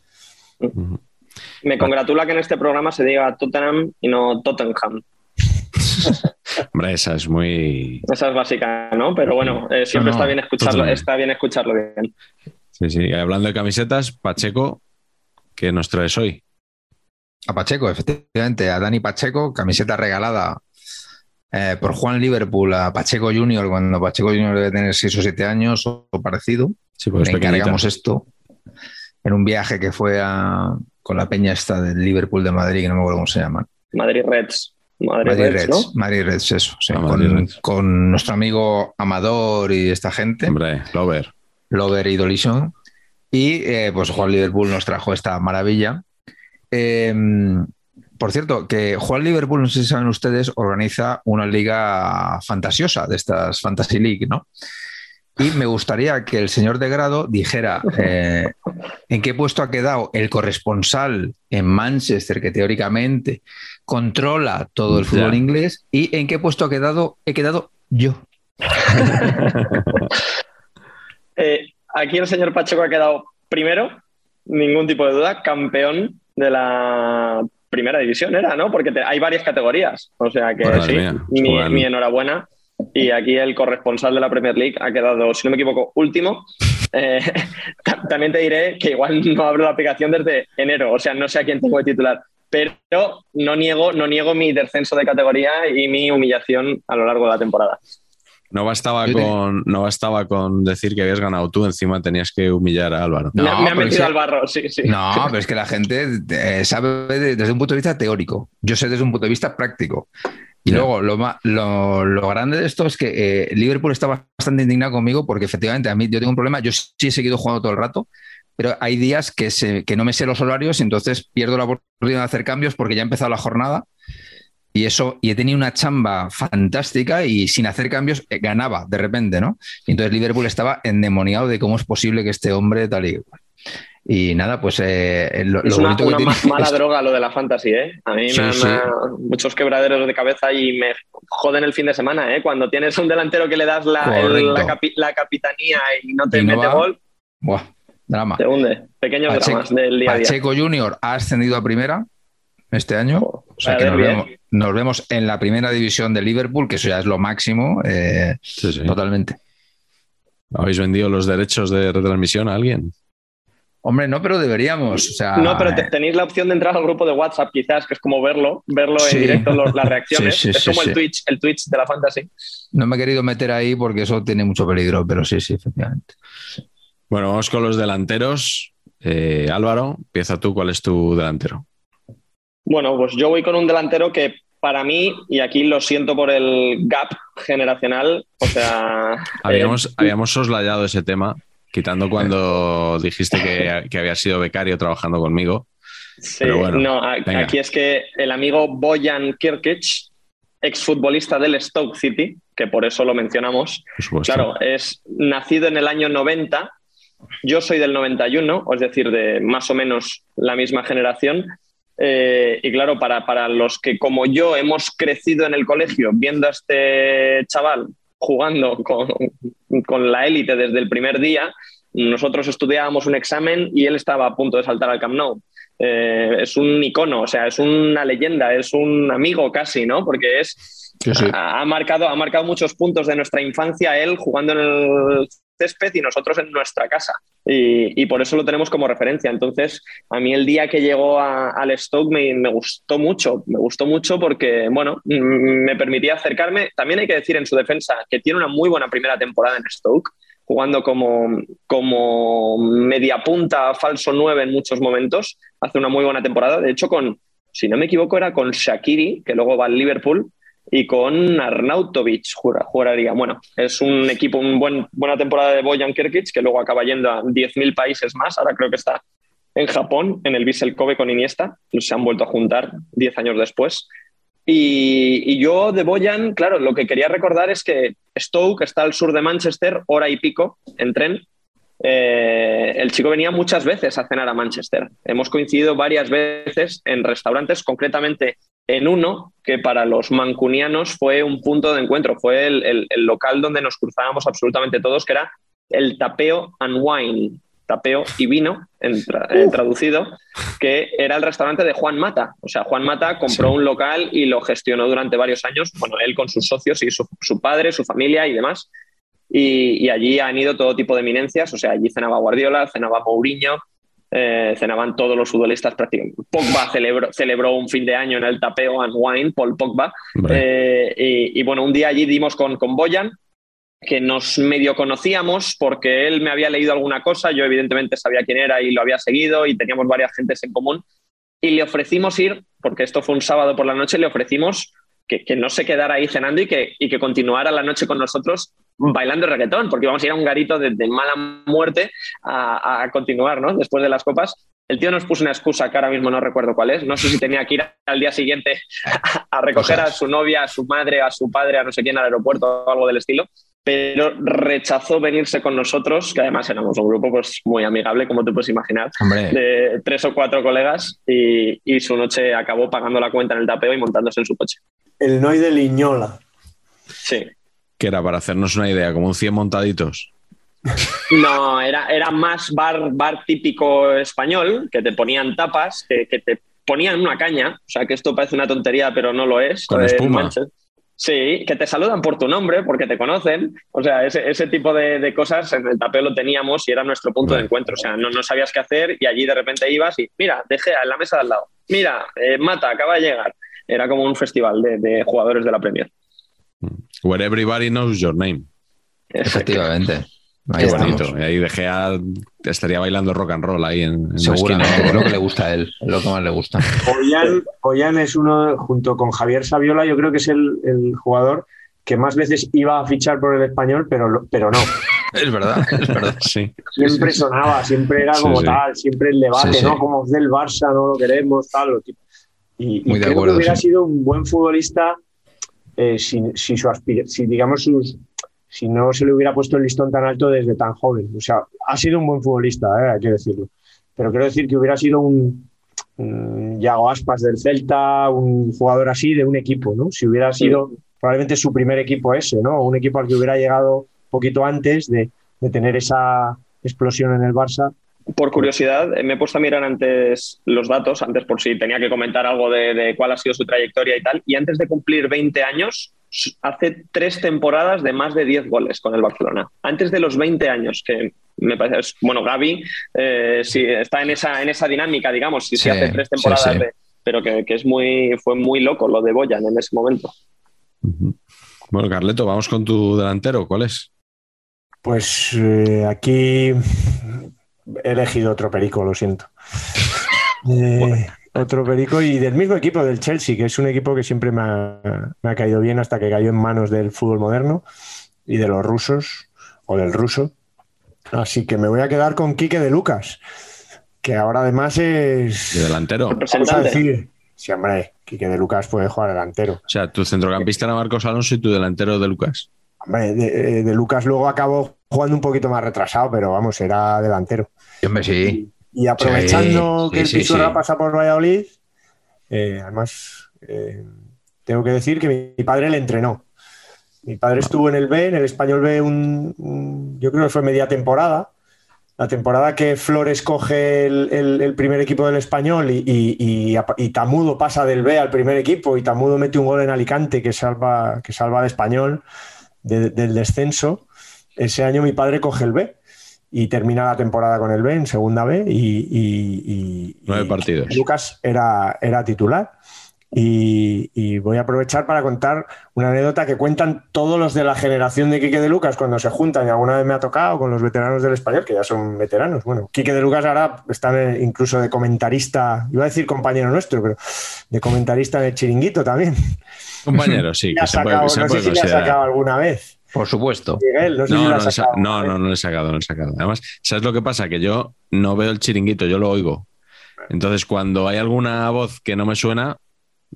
Me congratula que en este programa se diga Tottenham y no Tottenham. Hombre, esa es muy. Esa es básica, ¿no? Pero bueno, eh, siempre No, no, está bien escucharlo, está bien escucharlo bien. Sí, sí. Hablando de camisetas, Pacheco, ¿qué nos traes hoy? A Pacheco, efectivamente, a Dani Pacheco, camiseta regalada eh, por Juan Liverpool a Pacheco Junior, cuando Pacheco Junior debe tener 6 o 7 años o parecido. Sí, pues Le encargamos esto en un viaje que fue a- con la peña esta del Liverpool de Madrid, que no me acuerdo cómo se llama. Madrid Reds. Madrid, Madrid Reds, Reds, ¿no? Madrid Reds, eso, sí, Ah, Madrid con, Reds. con nuestro amigo Amador y esta gente. Hombre, Lover. Lover y Dolition. Y eh, pues Juan Liverpool nos trajo esta maravilla. Eh, por cierto, que Juan Liverpool, no sé si saben ustedes, organiza una liga fantasiosa de estas Fantasy League, ¿no? Y me gustaría que el señor de grado dijera eh, en qué puesto ha quedado el corresponsal en Manchester, que teóricamente controla todo el Ya. fútbol inglés, y en qué puesto ha quedado, he quedado yo. Eh, aquí el señor Pacheco ha quedado primero, ningún tipo de duda, campeón de la primera división, era, ¿no? Porque te- hay varias categorías. O sea que sí, mi enhorabuena. Y aquí el corresponsal de la Premier League ha quedado, si no me equivoco, último. Eh, ta- también te diré que igual no abro la aplicación desde enero, o sea, no sé a quién tengo de titular. Pero no niego, no niego mi descenso de categoría y mi humillación a lo largo de la temporada. No bastaba, con, no bastaba con decir que habías ganado tú, encima tenías que humillar a Álvaro. No, me, me pero metido sí. al barro, sí, sí. No, pero es que la gente eh, sabe de- desde un punto de vista teórico. Yo sé desde un punto de vista práctico. Y luego, lo, lo, lo grande de esto es que eh, Liverpool está bastante indignado conmigo porque efectivamente a mí yo tengo un problema. Yo sí he seguido jugando todo el rato, pero hay días que, se- que no me sé los horarios y entonces pierdo la oportunidad de hacer cambios porque ya ha empezado la jornada. Y eso, y he tenido una chamba fantástica y sin hacer cambios eh, ganaba de repente, ¿no? Y entonces Liverpool estaba endemoniado de cómo es posible que este hombre tal y cual. Y nada, pues eh, lo, Es lo una, bonito que una tiene ma- mala es- droga lo de la fantasy, ¿eh? A mí Sí, me, sí. me muchos quebraderos de cabeza y me joden el fin de semana, ¿eh? Cuando tienes un delantero que le das la, el- la, capi- la capitanía y no te Y mete gol, Buah, drama. te hunde. Pequeños Pacheco- dramas del día a día. Pacheco Junior ha ascendido a primera este año. O sea que nos vemos, nos vemos en la primera división de Liverpool, que eso ya es lo máximo, eh, Sí, sí. totalmente. ¿Habéis vendido los derechos de retransmisión a alguien? Hombre, no, pero deberíamos. O sea, No, pero te- eh, tenéis la opción de entrar al grupo de WhatsApp, quizás, que es como verlo, verlo Sí. en directo, los- las reacciones. Sí, sí, es sí, como sí. el Twitch, el Twitch de la fantasy. no me he querido meter ahí porque eso tiene mucho peligro, pero sí, sí, efectivamente. Bueno, vamos con los delanteros. Eh, Álvaro, empieza tú, ¿cuál es tu delantero? Bueno, pues yo voy con un delantero que para mí, y aquí lo siento por el gap generacional, o sea... Habíamos, eh, habíamos soslayado ese tema, quitando cuando dijiste que, que había sido becario trabajando conmigo. Sí, Pero bueno, no, a- aquí es que el amigo Bojan Kirkic, exfutbolista del Stoke City, que por eso lo mencionamos, claro, es nacido en el año 90, yo soy del 91, es decir, de más o menos la misma generación. eh, y claro, para, para los que como yo hemos crecido en el colegio viendo a este chaval jugando con, con la élite desde el primer día, nosotros estudiábamos un examen y él estaba a punto de saltar al Camp Nou. Eh, es un icono, o sea, es una leyenda, es un amigo casi, ¿no? Porque es Sí, sí. ha, marcado, ha marcado muchos puntos de nuestra infancia él jugando en el césped y nosotros en nuestra casa. Y, y por eso lo tenemos como referencia. Entonces, a mí el día que llegó a- al Stoke me, me gustó mucho. Me gustó mucho porque, bueno, mm, me permitía acercarme. También hay que decir en su defensa que tiene una muy buena primera temporada en Stoke jugando como, como media punta, falso 9 en muchos momentos. Hace una muy buena temporada. De hecho, con, si no me equivoco, era con Shakiri, que luego va al Liverpool. Y con Arnautovic juraría. Bueno, es un equipo, una buen, buena temporada de Bojan Kirkic, que luego acaba yendo a 10.000 países más. Ahora creo que está en Japón, en el Vissel Kobe con Iniesta. Se han vuelto a juntar 10 años después. Y, yo de Boyan, claro, lo que quería recordar es que Stoke está al sur de Manchester, hora y pico en tren. Eh, el chico venía muchas veces a cenar a Manchester. Hemos coincidido varias veces en restaurantes, concretamente en uno que para los mancunianos fue un punto de encuentro, fue el, local donde nos cruzábamos absolutamente todos, que era el Tapeo and Wine, tapeo y vino, en, traducido, que era el restaurante de Juan Mata. O sea, Juan Mata compró un local y lo gestionó durante varios años, bueno, él con sus socios y su, padre, su familia y demás. Y, allí han ido todo tipo de eminencias, o sea, allí cenaba Guardiola, cenaba Mourinho, eh, cenaban todos los futbolistas prácticamente. Pogba celebró, celebró, un fin de año en el tapeo and wine, Paul Pogba. Eh, y, bueno, un día allí dimos con, con Boyan, que nos medio conocíamos porque él me había leído alguna cosa, yo evidentemente sabía quién era y lo había seguido y teníamos varias gentes en común. Y le ofrecimos ir, porque esto fue un sábado por la noche, le ofrecimos que, no se quedara ahí cenando y que, y que continuara la noche con nosotros bailando reggaetón, porque íbamos a ir a un garito de, mala muerte a, continuar, ¿no? Después de las copas. El tío nos puso una excusa que ahora mismo no recuerdo cuál es. No sé si tenía que ir al día siguiente a, recoger a su novia, a su madre, a su padre, a no sé quién al aeropuerto o algo del estilo pero rechazó venirse con nosotros, que además éramos un grupo pues, muy amigable, como te puedes imaginar, de tres o cuatro colegas, y, su noche acabó pagando la cuenta en el tapeo y montándose en su coche. El Noi de Liñola. Sí. Que era para hacernos una idea, como un 100 montaditos. No, era, era más bar, bar típico español, que te ponían tapas, que, te ponían una caña, o sea que esto parece una tontería, pero no lo es. Con espuma. Sí, que te saludan por tu nombre porque te conocen. O sea, ese, tipo de, cosas en el tapeo lo teníamos y era nuestro punto de encuentro. O sea, no, no, sabías qué hacer y allí de repente ibas y, mira, dejé en la mesa de al lado. Mira, eh, Mata, acaba de llegar. Era como un festival de, jugadores de la Premier. Where everybody knows your name. Efectivamente. Ahí bonito. Y ahí dejé a, estaría bailando rock and roll ahí en, Seguramente, es lo que le gusta a él, es lo que más le gusta. Ollán, es uno, junto con Javier Saviola, yo creo que es el, jugador que más veces iba a fichar por el español, pero, pero no. es verdad, es verdad, sí. Siempre sonaba, siempre era como tal, siempre el debate, ¿no? Como del Barça, no lo queremos, tal. Lo tipo. Y, Muy creo que hubiera sido un buen futbolista eh, si, si, su si, digamos, sus, si no se le hubiera puesto el listón tan alto desde tan joven. O sea, ha sido un buen futbolista, ¿eh? hay que decirlo. Pero quiero decir que hubiera sido un, Yago Aspas del Celta, un jugador así de un equipo, ¿no? Si hubiera sido probablemente su primer equipo ese, ¿no? Un equipo al que hubiera llegado un poquito antes de, tener esa explosión en el Barça. Por curiosidad, eh, me he puesto a mirar antes los datos, antes por si tenía que comentar algo de, de, cuál ha sido su trayectoria y tal. Y antes de cumplir 20 años, hace tres temporadas de más de 10 goles con el Barcelona. Antes de los 20 años, que me parece, bueno, Gaby eh, está en esa, en esa dinámica, digamos, si se hace tres temporadas, pero que, es muy, fue muy loco lo de Boyan en ese momento. Bueno, Carleto, vamos con tu delantero, ¿cuál es? Pues eh, aquí he elegido otro perico, lo siento. Eh, otro perico y del mismo equipo, del Chelsea, que es un equipo que siempre me ha, caído bien hasta que cayó en manos del fútbol moderno y de los rusos o del ruso. Así que me voy a quedar con Quique de Lucas, que ahora además es. ¿De delantero? Vamos a decir. Sí, hombre, Quique de Lucas puede jugar delantero. O sea, tu centrocampista era Marcos Alonso y tu delantero de Lucas. Hombre, de, de Lucas luego acabó jugando un poquito más retrasado, pero vamos, era delantero. Hombre, sí. Y aprovechando que el Pisuerga pasa por Valladolid, eh, además eh, tengo que decir que mi, padre le entrenó. Mi padre estuvo en el B, en el Español B, un, yo creo que fue media temporada. La temporada que Flores coge el, primer equipo del Español y, Tamudo pasa del B al primer equipo y Tamudo mete un gol en Alicante que salva, que salva al Español del descenso. Ese año mi padre coge el B y termina la temporada con el B en segunda B y, nueve partidos. Lucas era, era titular. Y, voy a aprovechar para contar una anécdota que cuentan todos los de la generación de Quique de Lucas cuando se juntan y alguna vez me ha tocado con los veteranos del español, que ya son veteranos. Bueno, Quique de Lucas ahora está incluso de comentarista, iba a decir compañero nuestro, pero de comentarista en el chiringuito también. Compañero, sí. Que se puede, sacado- se no sé puede si le ha sacado alguna vez. Por supuesto. Miguel, no sé si No, no, sacado no, alguna no, vez. no le he sacado, no le he sacado. Además, ¿sabes lo que pasa? Que yo no veo el chiringuito, yo lo oigo. Entonces, cuando hay alguna voz que no me suena,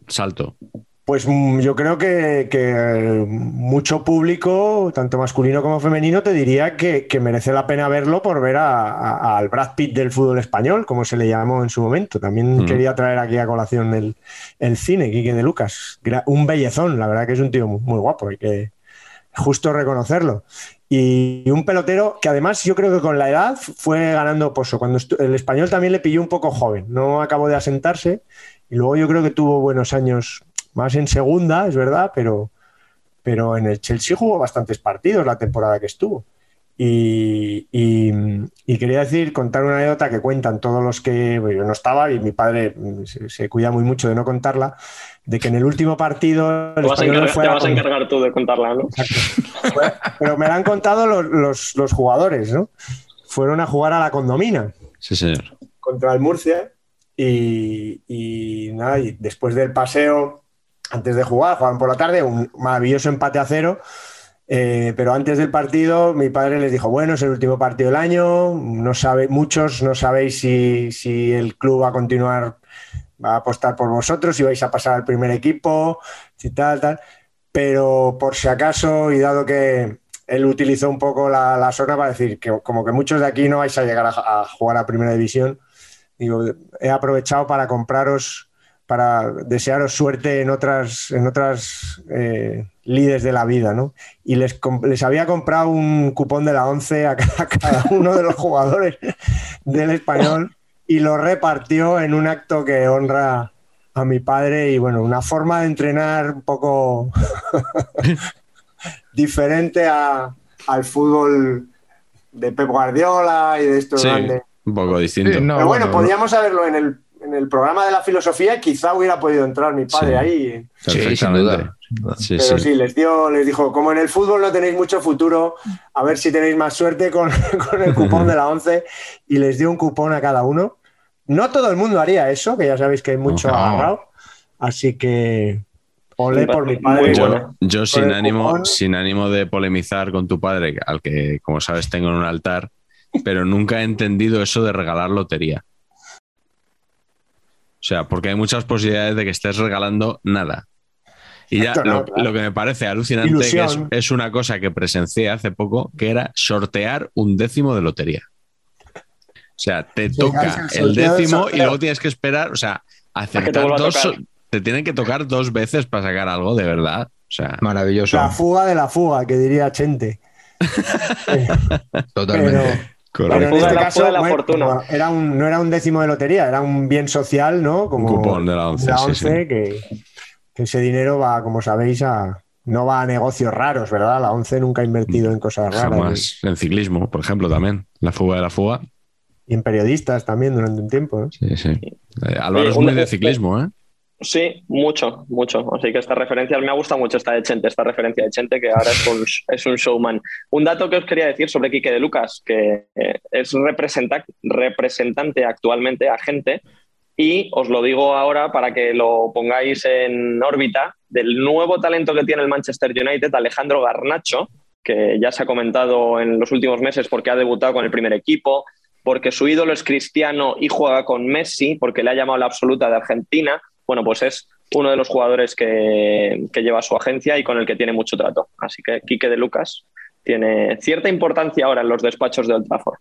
salto. Pues mm, yo creo que, que, eh, mucho público, tanto masculino como femenino, te diría que, que merece la pena verlo por ver a- a- al Brad Pitt del fútbol español, como se le llamó en su momento. También Mm. quería traer aquí a colación el, el cine, Quique de Lucas. Un bellezón, la verdad que es un tío muy, muy guapo, hay que justo reconocerlo. Y un pelotero que además yo creo que con la edad fue ganando pozo. Cuando el español también le pilló un poco joven, no acabó de asentarse y luego yo creo que tuvo buenos años más en segunda, es verdad, pero, pero en el Chelsea jugó bastantes partidos la temporada que estuvo. Y, y- quería decir, contar una anécdota que cuentan todos los que bueno, yo no estaba y mi padre se cuida muy mucho de no contarla, de que en el último partido el Te vas, encargar, fue te vas a encargar tú de contarla, ¿no? pero me la han contado los, los- los jugadores, ¿no? Fueron a jugar a la condomina Sí, señor. contra el Murcia y, y nada, y después del paseo, antes de jugar, jugaban por la tarde, un maravilloso empate a cero. eh, pero antes del partido, mi padre les dijo: Bueno, es el último partido del año. No sabe, muchos no sabéis si, si el club va a continuar, va a apostar por vosotros, si vais a pasar al primer equipo, si tal, tal. Pero por si acaso, y dado que él utilizó un poco la, la zona para decir que, como que muchos de aquí no vais a llegar a, jugar a primera división, digo, he aprovechado para compraros, para desearos suerte en otras, en otras eh, de la vida, ¿no? Y les, les había comprado un cupón de la 11 a a cada uno de los jugadores del español y lo repartió en un acto que honra a mi padre y bueno, una forma de entrenar un poco diferente a- al fútbol de Pep Guardiola y de estos Sí, grandes. un poco distinto. Sí, no, Pero bueno, bueno, podríamos saberlo en el, en el programa de la filosofía, quizá hubiera podido entrar mi padre Sí. ahí. Sí, sin Perfectamente. duda. Sí, Pero sí. sí, les dio, les dijo, como en el fútbol no tenéis mucho futuro, a ver si tenéis más suerte con, con el cupón de la 11 y les dio un cupón a cada uno. No todo el mundo haría eso, que ya sabéis que hay mucho No. agarrado. Así que olé por mi padre. bueno. Yo, yo sin ánimo, cupón. sin ánimo de polemizar con tu padre, al que, como sabes, tengo en un altar, pero nunca he entendido eso de regalar lotería. O sea, porque hay muchas posibilidades de que estés regalando nada. Y ya lo, que me parece alucinante que es, es una cosa que presencié hace poco, que era sortear un décimo de lotería. O sea, te Sí, toca el décimo y luego tienes que esperar, o sea, acertar dos, te tienen que tocar dos veces para sacar algo de verdad. O sea, Maravilloso. La fuga de la fuga, que diría Chente. Totalmente. Pero en este la- caso de la bueno, fortuna. era un, no era un décimo de lotería, era un bien social, ¿no? Como Un cupón de la once, la sí, once, Que, que ese dinero va, como sabéis, a, no va a negocios raros, ¿verdad? La 11 nunca ha invertido en cosas raras. Jamás. En ciclismo, por ejemplo, también. La fuga de la fuga. Y en periodistas también durante un tiempo. ¿no? Sí, sí. Eh, Álvaro Oye, es muy de ciclismo, ¿eh? Sí, mucho, mucho. Así que esta referencia, me ha gustado mucho esta de Chente, esta referencia de Chente, que ahora es un, es un showman. Un dato que os quería decir sobre Quique de Lucas, que eh, es representa- representante actualmente, agente, y os lo digo ahora para que lo pongáis en órbita, del nuevo talento que tiene el Manchester United, Alejandro Garnacho, que ya se ha comentado en los últimos meses porque ha debutado con el primer equipo, porque su ídolo es cristiano y juega con Messi, porque le ha llamado la absoluta de Argentina. Bueno, pues es uno de los jugadores que, que lleva su agencia y con el que tiene mucho trato. Así que Quique de Lucas tiene cierta importancia ahora en los despachos de Old Trafford.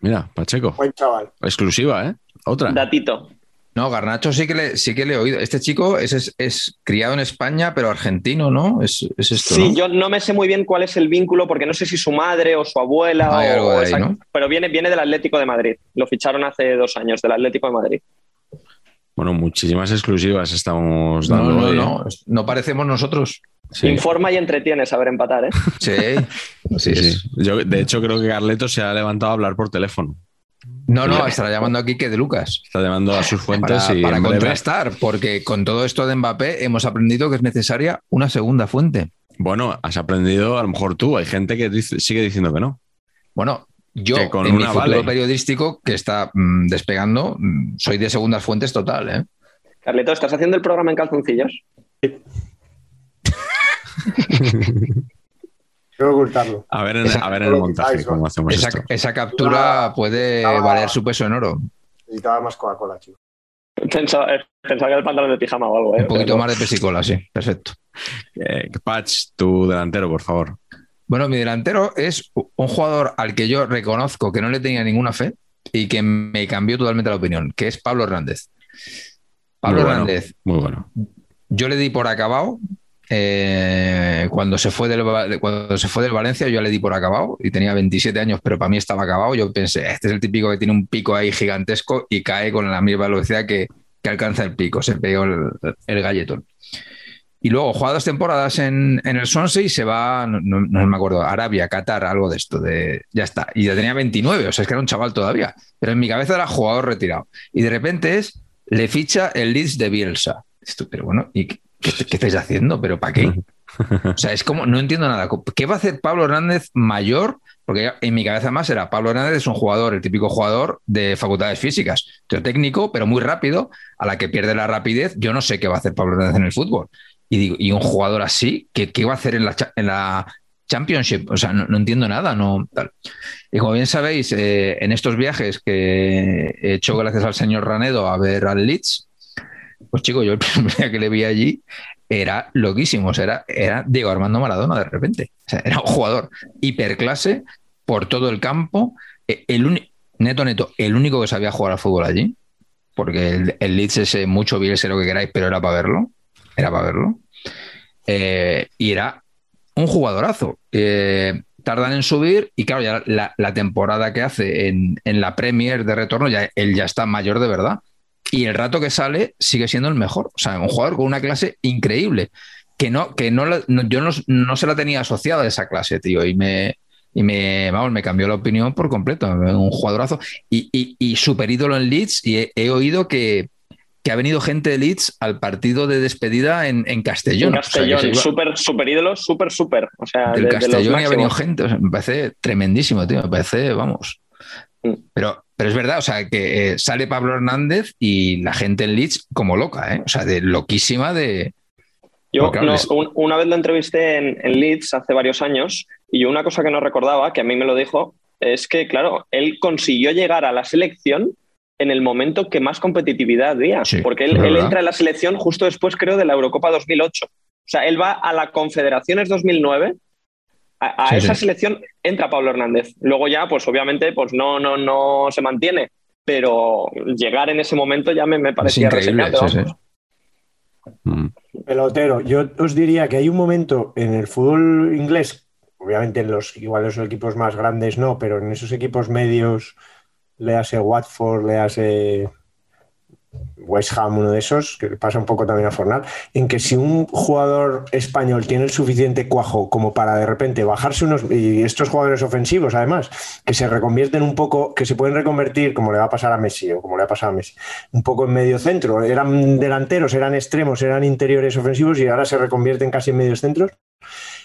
Mira, Pacheco. Buen chaval. Exclusiva, ¿eh? Otra. Datito. No, Garnacho sí que le, sí que le he oído. Este chico es, es, es criado en España, pero argentino, ¿no? Es, es esto, Sí, ¿no? yo no me sé muy bien cuál es el vínculo, porque no sé si su madre o su abuela, Hay o- algo de ahí, exacto, ¿no? pero viene, viene del Atlético de Madrid. Lo ficharon hace dos años, del Atlético de Madrid. Bueno, muchísimas exclusivas estamos No, dando. no, hoy, ¿eh? no. No parecemos nosotros. Sí. Informa y entretiene saber empatar, ¿eh? Sí. Sí, sí. Yo, de hecho, creo que Carleto se ha levantado a hablar por teléfono. No, no, estará llamando aquí que de Lucas. Está llamando a sus fuentes Para, y para breve- contrastar, porque con todo esto de Mbappé hemos aprendido que es necesaria una segunda fuente. Bueno, has aprendido, a lo mejor tú, hay gente que dice- sigue diciendo que no. Bueno, yo Que con en una futuro vale. periodístico que está mm, despegando, mm, soy de segundas fuentes total, ¿eh? Carleto, ¿estás haciendo el programa en calzoncillos? Quiero ocultarlo. A ver en, a ver en el montaje cómo hacemos Esa, esto. esa captura puede Ah. valer su peso en oro. Necesitaba más Coca-Cola, chico. Pensaba, eh, pensaba que era el pantalón de pijama o algo. ¿eh? Un poquito Pero- más de pesicola, sí. Perfecto. Eh, Patch, tu delantero, por favor. Bueno, mi delantero es un jugador al que yo reconozco que no le tenía ninguna fe y que me cambió totalmente la opinión, que es Pablo Hernández. Pablo Muy bueno, Hernández, Muy bueno. yo le di por acabado. Eh, cuando, se fue del, cuando se fue del Valencia, yo le di por acabado y tenía 27 años, pero para mí estaba acabado. Yo pensé, este es el típico que tiene un pico ahí gigantesco y cae con la misma velocidad que, que alcanza el pico. Se pegó el, el galletón. Y luego juega dos temporadas en, en el Swansea y se va, no, no- no me acuerdo, Arabia, Qatar, algo de esto. De, ya está. Y ya tenía 29, o sea, es que era un chaval todavía. Pero en mi cabeza era jugador retirado. Y de repente es, le ficha el Leeds de Bielsa. Esto, pero bueno, ¿y qué, estáis haciendo? ¿Pero para qué? O sea, es como, no entiendo nada. ¿Qué va a hacer Pablo Hernández mayor? Porque en mi cabeza más era, Pablo Hernández es un jugador, el típico jugador de facultades físicas, técnico, pero muy rápido, a la que pierde la rapidez. Yo no sé qué va a hacer Pablo Hernández en el fútbol. Y digo, y un jugador así, ¿qué, qué va a hacer en la, en la Championship? O sea, no, no entiendo nada, no tal. Y como bien sabéis, eh, en estos viajes que he hecho gracias al señor Ranedo a ver al Leeds, pues chico, yo el primer día que le vi allí era loquísimo. Era, era Diego Armando Maradona de repente. Era un jugador hiperclase por todo el campo. Uni- neto, neto, el único que sabía jugar al fútbol allí, porque el, el Leeds es mucho Bielsa lo que queráis, pero era para verlo. Era para verlo. Eh, y era un jugadorazo. Tardan en subir y claro, ya la, la temporada que hace en, en la Premier de retorno, ya, él ya está mayor de verdad. Y el rato que sale sigue siendo el mejor. O sea, un jugador con una clase increíble. Que no, que no, la- no- yo no, no se la tenía asociada a esa clase, tío. Y me, y me, vamos, me cambió la opinión por completo. Un jugadorazo. Y, y, y super ídolo en Leeds. Y he, he oído que, que ha venido gente de Leeds al partido de despedida en, en Castellón. En O sea, Castellón, se iba- súper super ídolo, súper, súper. O sea, del de- de los Castellón y ha venido gente. o sea, me parece tremendísimo, tío. Me parece, vamos. Pero, pero es verdad, o sea, que eh, sale Pablo Hernández y la gente en Leeds como loca, ¿eh? O sea, de loquísima de. Yo Porque, claro, no, es- un- una vez lo entrevisté en, en Leeds hace varios años y yo una cosa que no recordaba, que a mí me lo dijo, es que, claro, él consiguió llegar a la selección en el momento que más competitividad había, Sí, porque él, entra en la selección justo después, creo, de la Eurocopa 2008. O sea, él va a la Confederaciones 2009. A, a Sí, esa sí. selección entra Pablo Hernández. Luego ya, pues obviamente, pues no, no, no se mantiene. Pero llegar en ese momento ya me, me parecía increíble. reseñable, sí, vamos. sí. Mm. Pelotero, yo os diría que hay un momento en el fútbol inglés, obviamente en los igual los equipos más grandes no, pero en esos equipos medios, le hace Watford, le hace West Ham, uno de esos, que pasa un poco también a Fornal, en que si un jugador español tiene el suficiente cuajo como para de repente bajarse unos, y estos jugadores ofensivos además, que se reconvierten un poco, que se pueden reconvertir, como le va a pasar a Messi o como le ha pasado a Messi, un poco en medio centro, eran delanteros, eran extremos, eran interiores ofensivos y ahora se reconvierten casi en medios centros.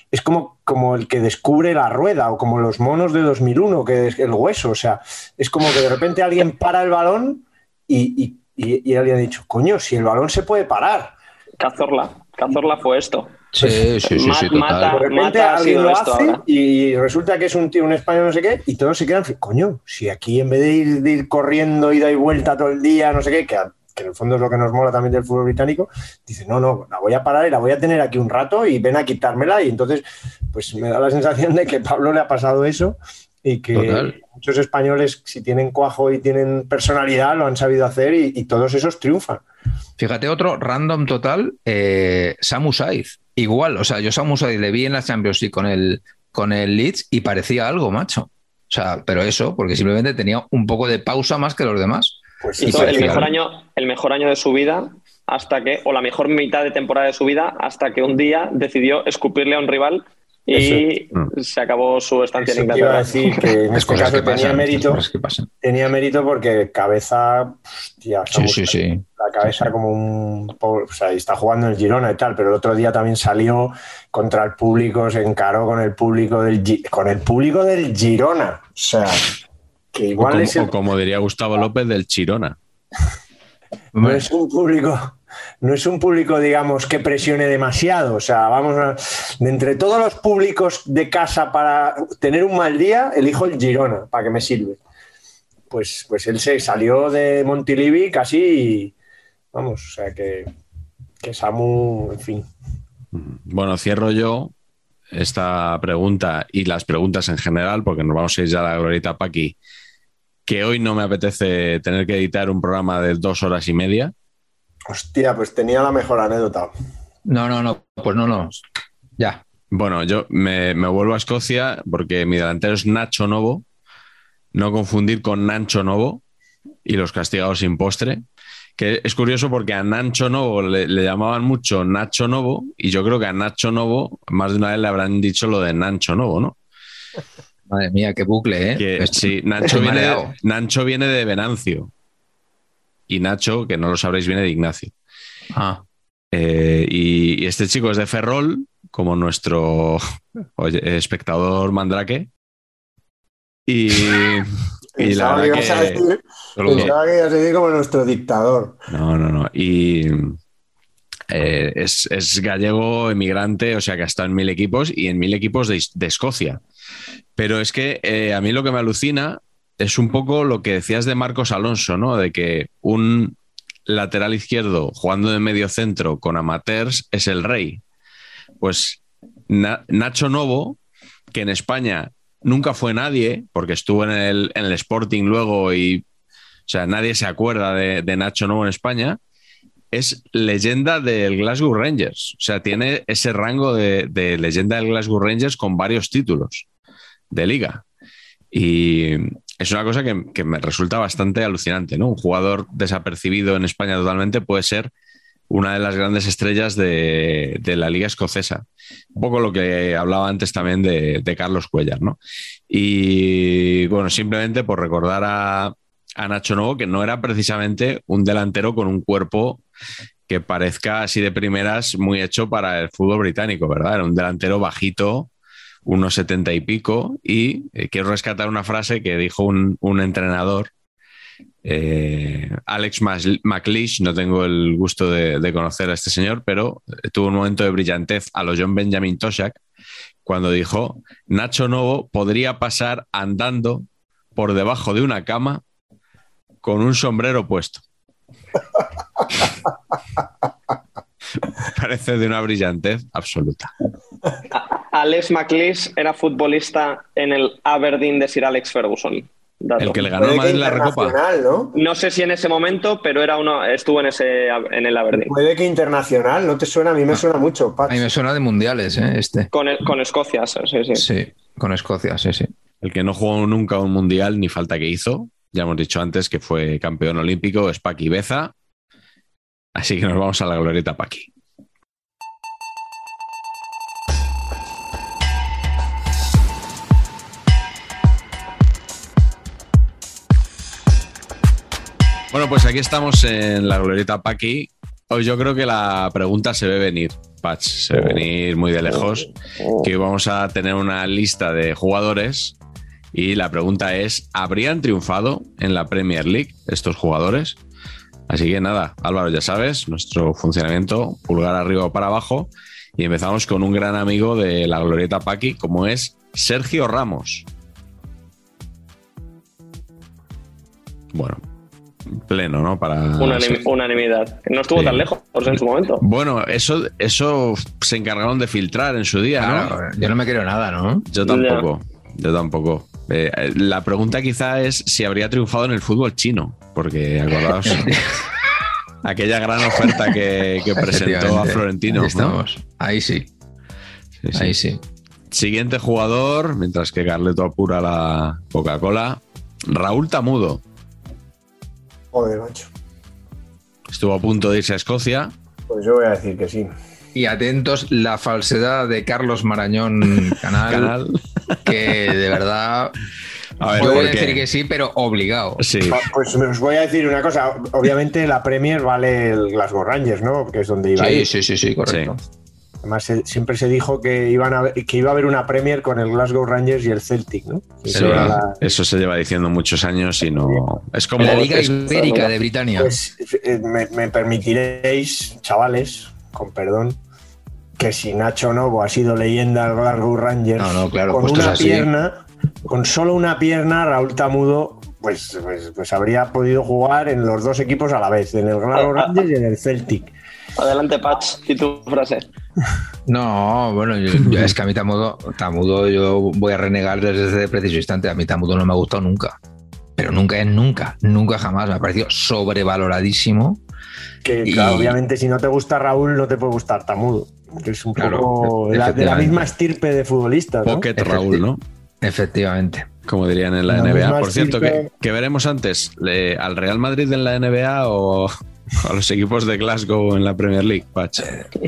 Es como, como el que descubre la rueda o como los monos de 2001, que es el hueso. O sea, es como que de repente alguien para el balón y, y, y alguien ha dicho, coño, si el balón se puede parar. Cazorla. Cazorla fue esto. Sí, sí, sí, sí, total. mata- De repente Mata alguien lo hace y resulta que es un tío, un español, no sé qué, y todos se quedan, coño, si aquí en vez de ir, de ir corriendo y dar vuelta todo el día, no sé qué, que, que en el fondo es lo que nos mola también del fútbol británico, dice, no, no, la voy a parar y la voy a tener aquí un rato y ven a quitármela. Y entonces, pues me da la sensación de que Pablo le ha pasado eso y que Total. muchos españoles, si tienen cuajo y tienen personalidad, lo han sabido hacer y, y todos esos triunfan. Fíjate, otro random total, eh, Samu Saiz. Igual, o sea, yo Samu Saiz le vi en la Champions League con el, con el Leeds y parecía algo, macho. O sea, pero eso, porque simplemente tenía un poco de pausa más que los demás. Pues el mejor, año, el mejor año de su vida hasta que, o la mejor mitad de temporada de su vida, hasta que un día decidió escupirle a un rival y se acabó su estancia en Eso te iba a Inglaterra. decir que en este cosas caso que tenía pasan, mérito, cosas que pasan. tenía mérito porque cabeza, hostia, Sí, sí, sí. la cabeza como un pobre- o sea, y está jugando en el Girona y tal, pero el otro día también salió contra el público, se encaró con el público del con el público del Girona, o sea, que O igual como, es el- o como diría Gustavo López del Chirona. no es un público no es un público, digamos, que presione demasiado. O sea, vamos a, de entre todos los públicos de casa para tener un mal día, elijo el Girona, para que me sirve. Pues, pues él se salió de Montilivi casi, vamos, o sea que, que Samu, en fin. Bueno, cierro yo esta pregunta y las preguntas en general, porque nos vamos a ir ya a la glorita Paqui, que hoy no me apetece tener que editar un programa de dos horas y media. Hostia, pues tenía la mejor anécdota. No, no, no, pues no, no. Ya. Bueno, yo me, me vuelvo a Escocia porque mi delantero es Nacho Novo. No confundir con Nacho Novo y los castigados sin postre. Que es curioso porque a Nacho Novo le, le llamaban mucho Nacho Novo y yo creo que a Nacho Novo más de una vez le habrán dicho lo de Nacho Novo, ¿no? Madre mía, qué bucle, ¿eh? Que, sí, Nacho viene. Nacho viene de Venancio. Y Nacho, que no lo sabréis, viene de Ignacio. Ah, Eh, y, y este chico es de Ferrol, como nuestro oye, espectador Mandrake. Y, y la que verdad a que. decir- Solo- pensaba que ibas a decir como nuestro dictador. No, no, no. Y eh, es, es gallego, emigrante, o sea que ha estado en mil equipos y en mil equipos de, de Escocia. Pero es que eh, a mí lo que me alucina es un poco lo que decías de Marcos Alonso, ¿no? De que un lateral izquierdo jugando de medio centro con amateurs es el rey. Pues Na- Nacho Novo, que en España nunca fue nadie, porque estuvo en el, Sporting luego y, o sea, nadie se acuerda de, de Nacho Novo en España, es leyenda del Glasgow Rangers. O sea, tiene ese rango de, de leyenda del Glasgow Rangers con varios títulos de liga. Y es una cosa que, me resulta bastante alucinante, ¿no? Un jugador desapercibido en España totalmente puede ser una de las grandes estrellas de, la liga escocesa. Un poco lo que hablaba antes también de, de Carlos Cuellar, ¿no? Y bueno, simplemente por recordar a, a Nacho Novo que no era precisamente un delantero con un cuerpo que parezca así de primeras muy hecho para el fútbol británico, ¿verdad? Era un delantero bajito, unos setenta y pico, y eh, quiero rescatar una frase que dijo un, un entrenador, eh, Alex McLeish, no tengo el gusto de, conocer a este señor, pero tuvo un momento de brillantez a los John Benjamin Toshak cuando dijo, Nacho Novo podría pasar andando por debajo de una cama con un sombrero puesto. Parece de una brillantez absoluta. Alex McLeish era futbolista en el Aberdeen de Sir Alex Ferguson. Dato. El que le ganó que Madrid la Recopa. ¿no? No sé si en ese momento, pero era uno, estuvo en ese en el Aberdeen. Puede que internacional, ¿no te suena? A mí me suena mucho, Pat. a mí me suena de mundiales, ¿eh? Este. Con, el- con Escocia, sí, sí. Sí, con Escocia, sí, sí. El que no jugó nunca un mundial ni falta que hizo. Ya hemos dicho antes que fue campeón olímpico, es Paqui Beza. Así que nos vamos a la glorieta Paqui. Bueno, pues aquí estamos en la glorieta Paqui. Hoy yo creo que la pregunta se ve venir, Patch, se ve venir muy de lejos. Que hoy vamos a tener una lista de jugadores y la pregunta es, ¿habrían triunfado en la Premier League estos jugadores? Así que nada, Álvaro, ya sabes, nuestro funcionamiento, pulgar arriba o para abajo. Y empezamos con un gran amigo de la glorieta Paqui, como es Sergio Ramos. Bueno, pleno, ¿no? Para Unanim- unanimidad. No estuvo Sí. tan lejos en su momento. Bueno, eso, eso se encargaron de filtrar en su día, ¿no? Claro, yo no me quiero nada, ¿no? Yo tampoco, yo tampoco. Eh, la pregunta quizá es si habría triunfado en el fútbol chino, porque acordaos aquella gran oferta que, que presentó a. Florentino. Ahí ¿no? estamos. Ahí sí, Sí, sí. ahí sí. Siguiente jugador, mientras que Carleto apura la Coca-Cola, Raúl Tamudo. Joder, macho. Estuvo a punto de irse a Escocia. Pues yo voy a decir que sí. Y atentos, la falsedad de Carlos Marañón Canal, Canal. que de verdad A ver, yo voy a porque- decir que sí, pero obligado. Sí, Ah, Pues os voy a decir una cosa. Obviamente la Premier vale el Glasgow Rangers, ¿no? Que es donde iba a Sí, ir. sí, sí, sí, correcto. Además, se- siempre se dijo que, iban a, que iba a haber una Premier con el Glasgow Rangers y el Celtic, ¿no? Eso Sí, era la- Eso se lleva diciendo muchos años y no. Es como. la Liga es- Ibérica de Britania. Pues eh, me, me permitiréis, chavales, con perdón, que si Nacho Novo ha sido leyenda del Glasgow Rangers, No, no, claro, con puestos una así. pierna, con solo una pierna, Raúl Tamudo, pues, pues, pues habría podido jugar en los dos equipos a la vez, en el Glasgow Rangers y en el Celtic. Adelante, Patch, y tu frase. No, bueno, yo- yo- es que a mí Tamudo, Tamudo yo voy a renegar desde ese preciso instante. A mí Tamudo no me ha gustado nunca. Pero nunca es nunca, nunca jamás. Me ha parecido sobrevaloradísimo. Que Y- claro, obviamente si no te gusta Raúl, no te puede gustar Tamudo. Que es un Claro, poco de la, de la misma estirpe de futbolistas. ¿no? Pocket Raúl, ¿no? Efectivamente. Como dirían en la La NBA. Por cierto, estirpe. que, que veremos antes le- al Real Madrid en la NBA o a los equipos de Glasgow en la Premier League, Patch.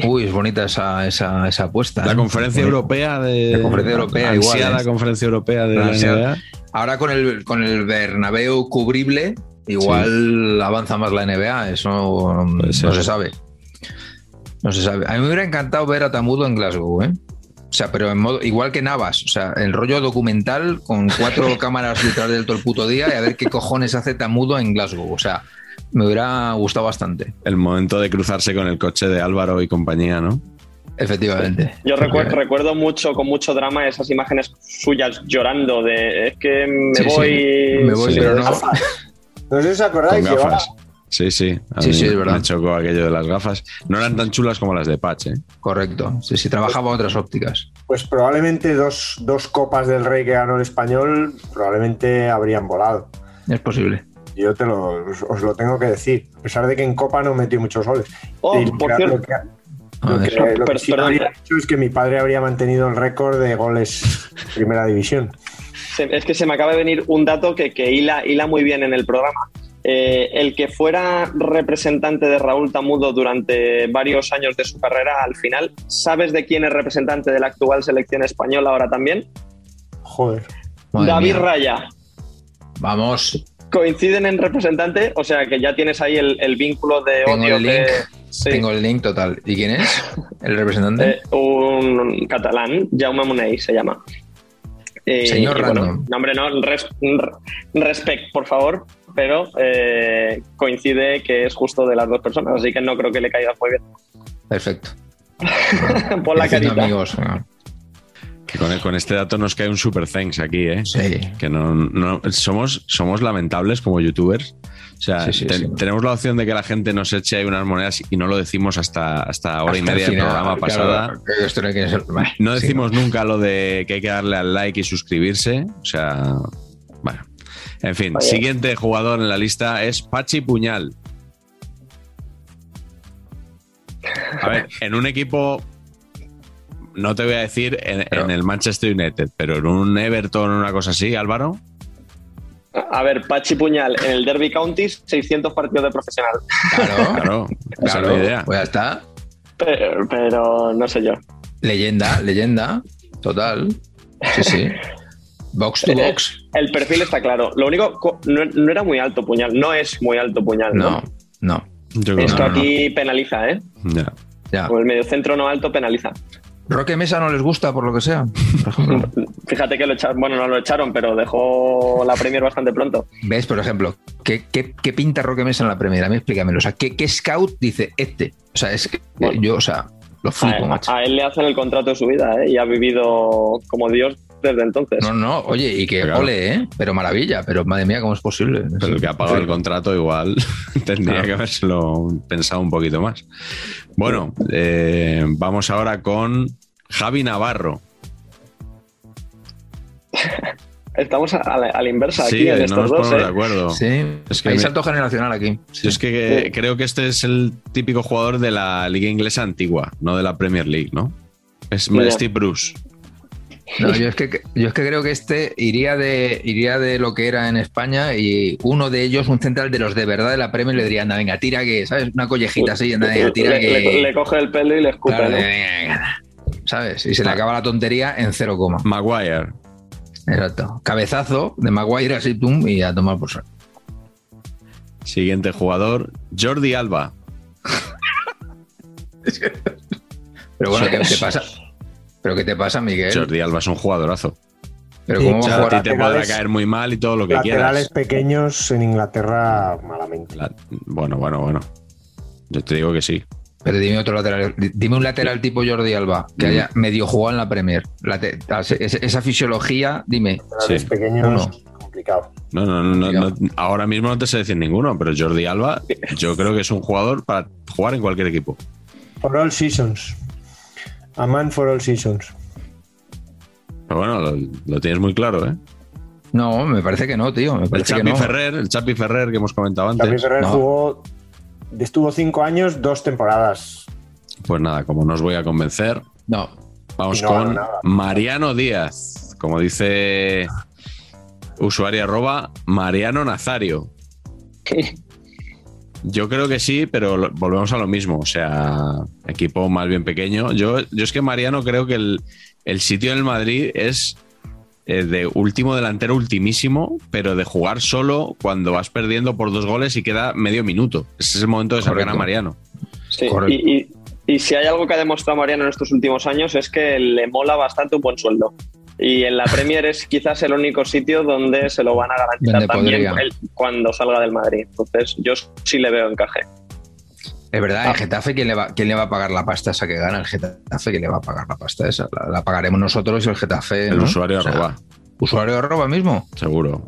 Uy, es bonita esa, esa, esa apuesta. La ¿eh? conferencia europea de. La conferencia europea igual, ansiada ¿eh? conferencia europea de la. NBA. Ahora con el, con el Bernabéu cubrible, igual avanza más la NBA. Eso ser. no se sabe. No se sabe. A mí me hubiera encantado ver a Tamudo en Glasgow, ¿eh? O sea, pero en modo, igual que Navas, o sea, el rollo documental con cuatro cámaras detrás del todo el puto día y a ver qué cojones hace Tamudo en Glasgow. O sea, me hubiera gustado bastante, El momento de cruzarse con el coche de Álvaro y compañía, ¿no? efectivamente. Yo recuerdo, recuerdo mucho, con mucho drama, esas imágenes suyas llorando de es que me Sí, sí. voy. Me voy, Sí. pero no. No sé si os acordáis, llevaba. Sí, sí. A Sí, mí sí, es verdad. Me chocó aquello de las gafas. No eran tan chulas como las de Patch, ¿eh? Correcto. Sí, sí, trabajaba otras ópticas. pues probablemente dos, dos copas del Rey que ganó el español probablemente habrían volado. Es posible. Yo te lo, os, lo tengo que decir, a pesar de que en Copa no metió muchos goles. Oh, Y por que- cierto. lo que- A lo ver. que- lo que Per- sí perdón. habría hecho es que mi padre habría mantenido el récord de goles primera división. Es que se me acaba de venir un dato que, que hila, hila muy bien en el programa. Eh, el que fuera representante de Raúl Tamudo durante varios años de su carrera, al final, ¿sabes de quién es representante de la actual selección española ahora también? Joder. Madre David mía. Raya. Vamos. Coinciden en representante, o sea que ya tienes ahí el, el vínculo de Tengo odio el de- link. sí. Tengo el link total. ¿Y quién es? ¿El representante? Eh, un catalán, Jaume Money se llama. Eh, Señor bueno, random. no, hombre, no, res- respect, por favor, pero eh, coincide que es justo de las dos personas, así que no creo que le caiga muy bien. Perfecto. Pon la carita. amigos. Que con, con este dato nos cae un super thanks aquí, ¿eh? Sí. Que no, no- somos, somos lamentables como youtubers. O sea, Sí, sí, ten- sí. tenemos la opción de que la gente nos eche ahí unas monedas y no lo decimos hasta, hasta hora y Hasta media del programa claro, pasada. no decimos nunca lo de que hay que darle al like y suscribirse. O sea, bueno. En fin, Oye. siguiente jugador en la lista es Pachi Puñal. A ver, en un equipo, no te voy a decir en, Pero- en el Manchester United, pero en un Everton o una cosa así, Álvaro. A ver, Pachi Puñal, en el Derby County, 600 partidos de profesional. Claro, Claro, esa es claro. la idea. Pues ya está. Pero, pero no sé yo. Leyenda, leyenda. Total. Sí, sí. Box to box. El perfil está claro. Lo único, co- no, no era muy alto Puñal, no es muy alto Puñal. ¿no? No, no. Esto no, aquí penaliza, ¿eh? Ya. Ya. Como el mediocentro no alto penaliza. Roque Mesa no les gusta por lo que sea. Fíjate que lo echaron, bueno, no lo echaron, pero dejó la Premier bastante pronto. ¿Ves, por ejemplo? ¿Qué, qué, qué pinta Roque Mesa en la primera? A mí explícamelo. O sea, ¿qué, qué scout dice este? O sea, es que Bueno. yo, o sea, lo flipo, A, macho. a él le hacen el contrato de su vida, ¿eh? Y ha vivido como Dios desde entonces. No, no, oye, y que Claro. ole, ¿eh? Pero maravilla, pero madre mía, ¿cómo es posible? Pero el que ha pagado el contrato igual tendría Claro. que habérselo pensado un poquito más. Bueno, eh, vamos ahora con Javi Navarro. Estamos a, la, a la inversa Sí, aquí en no estos nos dos, ponemos ¿eh? de acuerdo. Sí, Es que hay me- salto generacional aquí. Yo es que creo que este es el típico jugador de la liga inglesa antigua, no de la Premier League, ¿no? Es Mira. Steve Bruce. No, yo es que yo es que creo que este iría de iría de lo que era en España y uno de ellos, un central de los de verdad de la Premier, le diría, anda, venga, tira que, ¿sabes? Una collejita así, anda, venga, tira le, que. le- le coge el pelo y le escupe, Claro, ¿no? de, venga, venga, ¿Sabes? Y se le acaba la tontería en cero coma. Maguire. Exacto. Cabezazo de Maguire así, tum, y a tomar por saco. Siguiente jugador, Jordi Alba. Pero bueno. ¿qué pasa? ¿Pero qué te pasa, Miguel? Jordi Alba es un jugadorazo. ¿Pero Sí, cómo va a jugar? ti te podrá laterales- caer muy mal y todo lo que Laterales quieras. pequeños en Inglaterra malamente. La- Bueno, bueno, bueno. Yo te digo que sí. Pero dime otro lateral. Dime un lateral tipo Jordi Alba que Mm. haya medio jugado en la Premier. Late- esa, esa fisiología, dime. Laterales Sí. pequeños, Uno. complicado. No, no, no, no, ahora mismo no te sé decir ninguno, pero Jordi Alba, yo creo que es un jugador para jugar en cualquier equipo. For all seasons. A man for all seasons. Pero bueno, lo, lo tienes muy claro, ¿eh? No, me parece que no, tío. Me El Chapi no. Ferrer, el Chapi Ferrer que hemos comentado antes. Ferrer no. jugó, estuvo cinco años, dos temporadas. Pues nada, como no os voy a convencer, No. vamos no con. Mariano Díaz. Como dice usuario arroba Mariano Nazario. Yo creo que sí, pero volvemos a lo mismo. O sea, equipo más bien pequeño. Yo, yo es que Mariano creo que el, el sitio en el Madrid es eh, de último delantero, ultimísimo, pero de jugar solo cuando vas perdiendo por dos goles y queda medio minuto. Ese es el momento de sacar a. Mariano. Sí, y, y- y si hay algo que ha demostrado Mariano en estos últimos años es que le mola bastante un buen sueldo. Y en la Premier es quizás el único sitio donde se lo van a garantizar también él cuando salga del Madrid. Entonces, yo sí le veo encaje. Es verdad, Ah. el Getafe, ¿quién le, va, ¿quién le va a pagar la pasta esa que gana? El Getafe, ¿quién le va a pagar la pasta esa? La, la pagaremos nosotros y el Getafe. El ¿no? usuario O sea, arroba, ¿Usuario arroba mismo? seguro.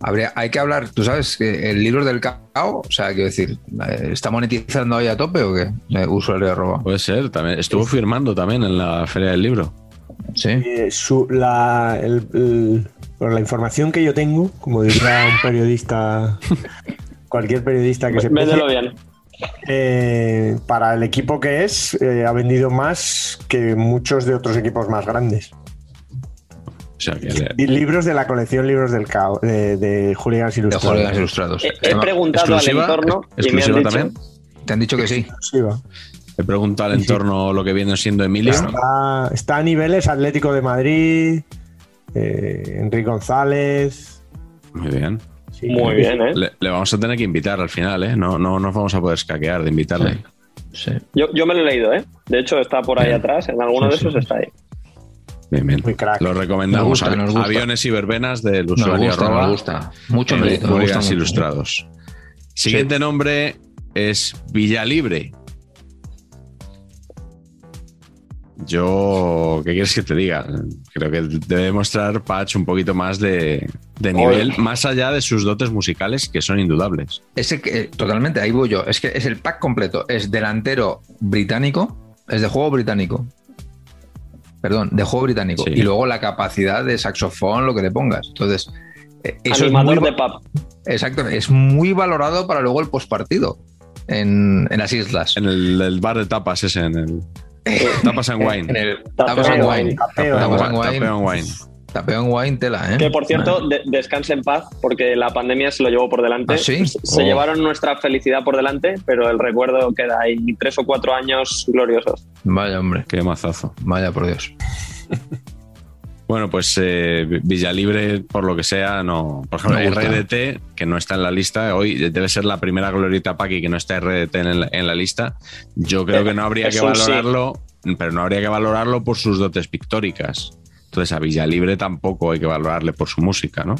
Habría, hay que hablar, tú sabes, que el libro del cao, o sea, quiero decir, eh, ¿está monetizando ahí a tope o qué? Eh, usuario arroba. Puede ser, también. Estuvo firmando también en la Feria del Libro. Sí. Eh, su- la, el- el- por la información que yo tengo, como diría un periodista, cualquier periodista que se Véndelo bien. eh, para el equipo que es, eh, ha vendido más que muchos de otros equipos más grandes. O sea, que le- Y libros de la colección Libros del Cao, de, de Hooligans Ilustrados. He, preguntado al exclusiva, entorno y me han exclusiva dicho también. Te han dicho que sí. Exclusiva. He preguntado al Sí, sí. entorno lo que viene siendo Emilio. Está, está a niveles Atlético de Madrid, eh, Enrique González. Muy bien. sí. muy bien, ¿eh? Le, le vamos a tener que invitar al final, ¿eh? No, no nos vamos a poder escaquear de invitarle. Sí. Yo, yo me lo he leído, ¿eh? De hecho, está por ahí Bien. atrás, en alguno de Sí, esos está ahí. Bien, bien. Muy crack. Lo recomendamos. Nos gusta, nos gusta. Aviones y verbenas del Nos usuario gusta, arroba nos gusta. Mucho en mérito. nos gusta. Ilustrados. Siguiente nombre es Villalibre. Yo, ¿qué quieres que te diga? Creo que debe mostrar Patch un poquito más de, de nivel, más allá de sus dotes musicales, que son indudables. Ese que, totalmente, ahí voy yo. Es que es el pack completo. Es delantero británico, es de juego británico. Perdón, de juego británico. Sí. Y luego la capacidad de saxofón, lo que le pongas. Entonces, eh, eso Animador es muy, de pub. Exacto, es muy valorado para luego el postpartido en, en las islas. En el, el bar de tapas ese, en el Tapas and Wine. En el Tapeo Tapas and Wine. Tapas and Wine. Tapeo and Wine. Tapeo en wine tela, ¿eh? Que por cierto, de- descanse en paz, porque la pandemia se lo llevó por delante. ¿Ah, sí? Se Oh. llevaron nuestra felicidad por delante, pero el recuerdo queda ahí tres o cuatro años gloriosos. Vaya, hombre. Qué mazazo. Vaya, por Dios. Bueno, pues eh, Villalibre, por lo que sea, no. Por ejemplo. RDT, que no está en la lista, hoy debe ser la primera glorieta Paqui que no está RDT en la, en la lista. Yo creo que no habría Es que sí. valorarlo, pero no habría que valorarlo por sus dotes pictóricas. Entonces a Villalibre tampoco hay que valorarle por su música, ¿no?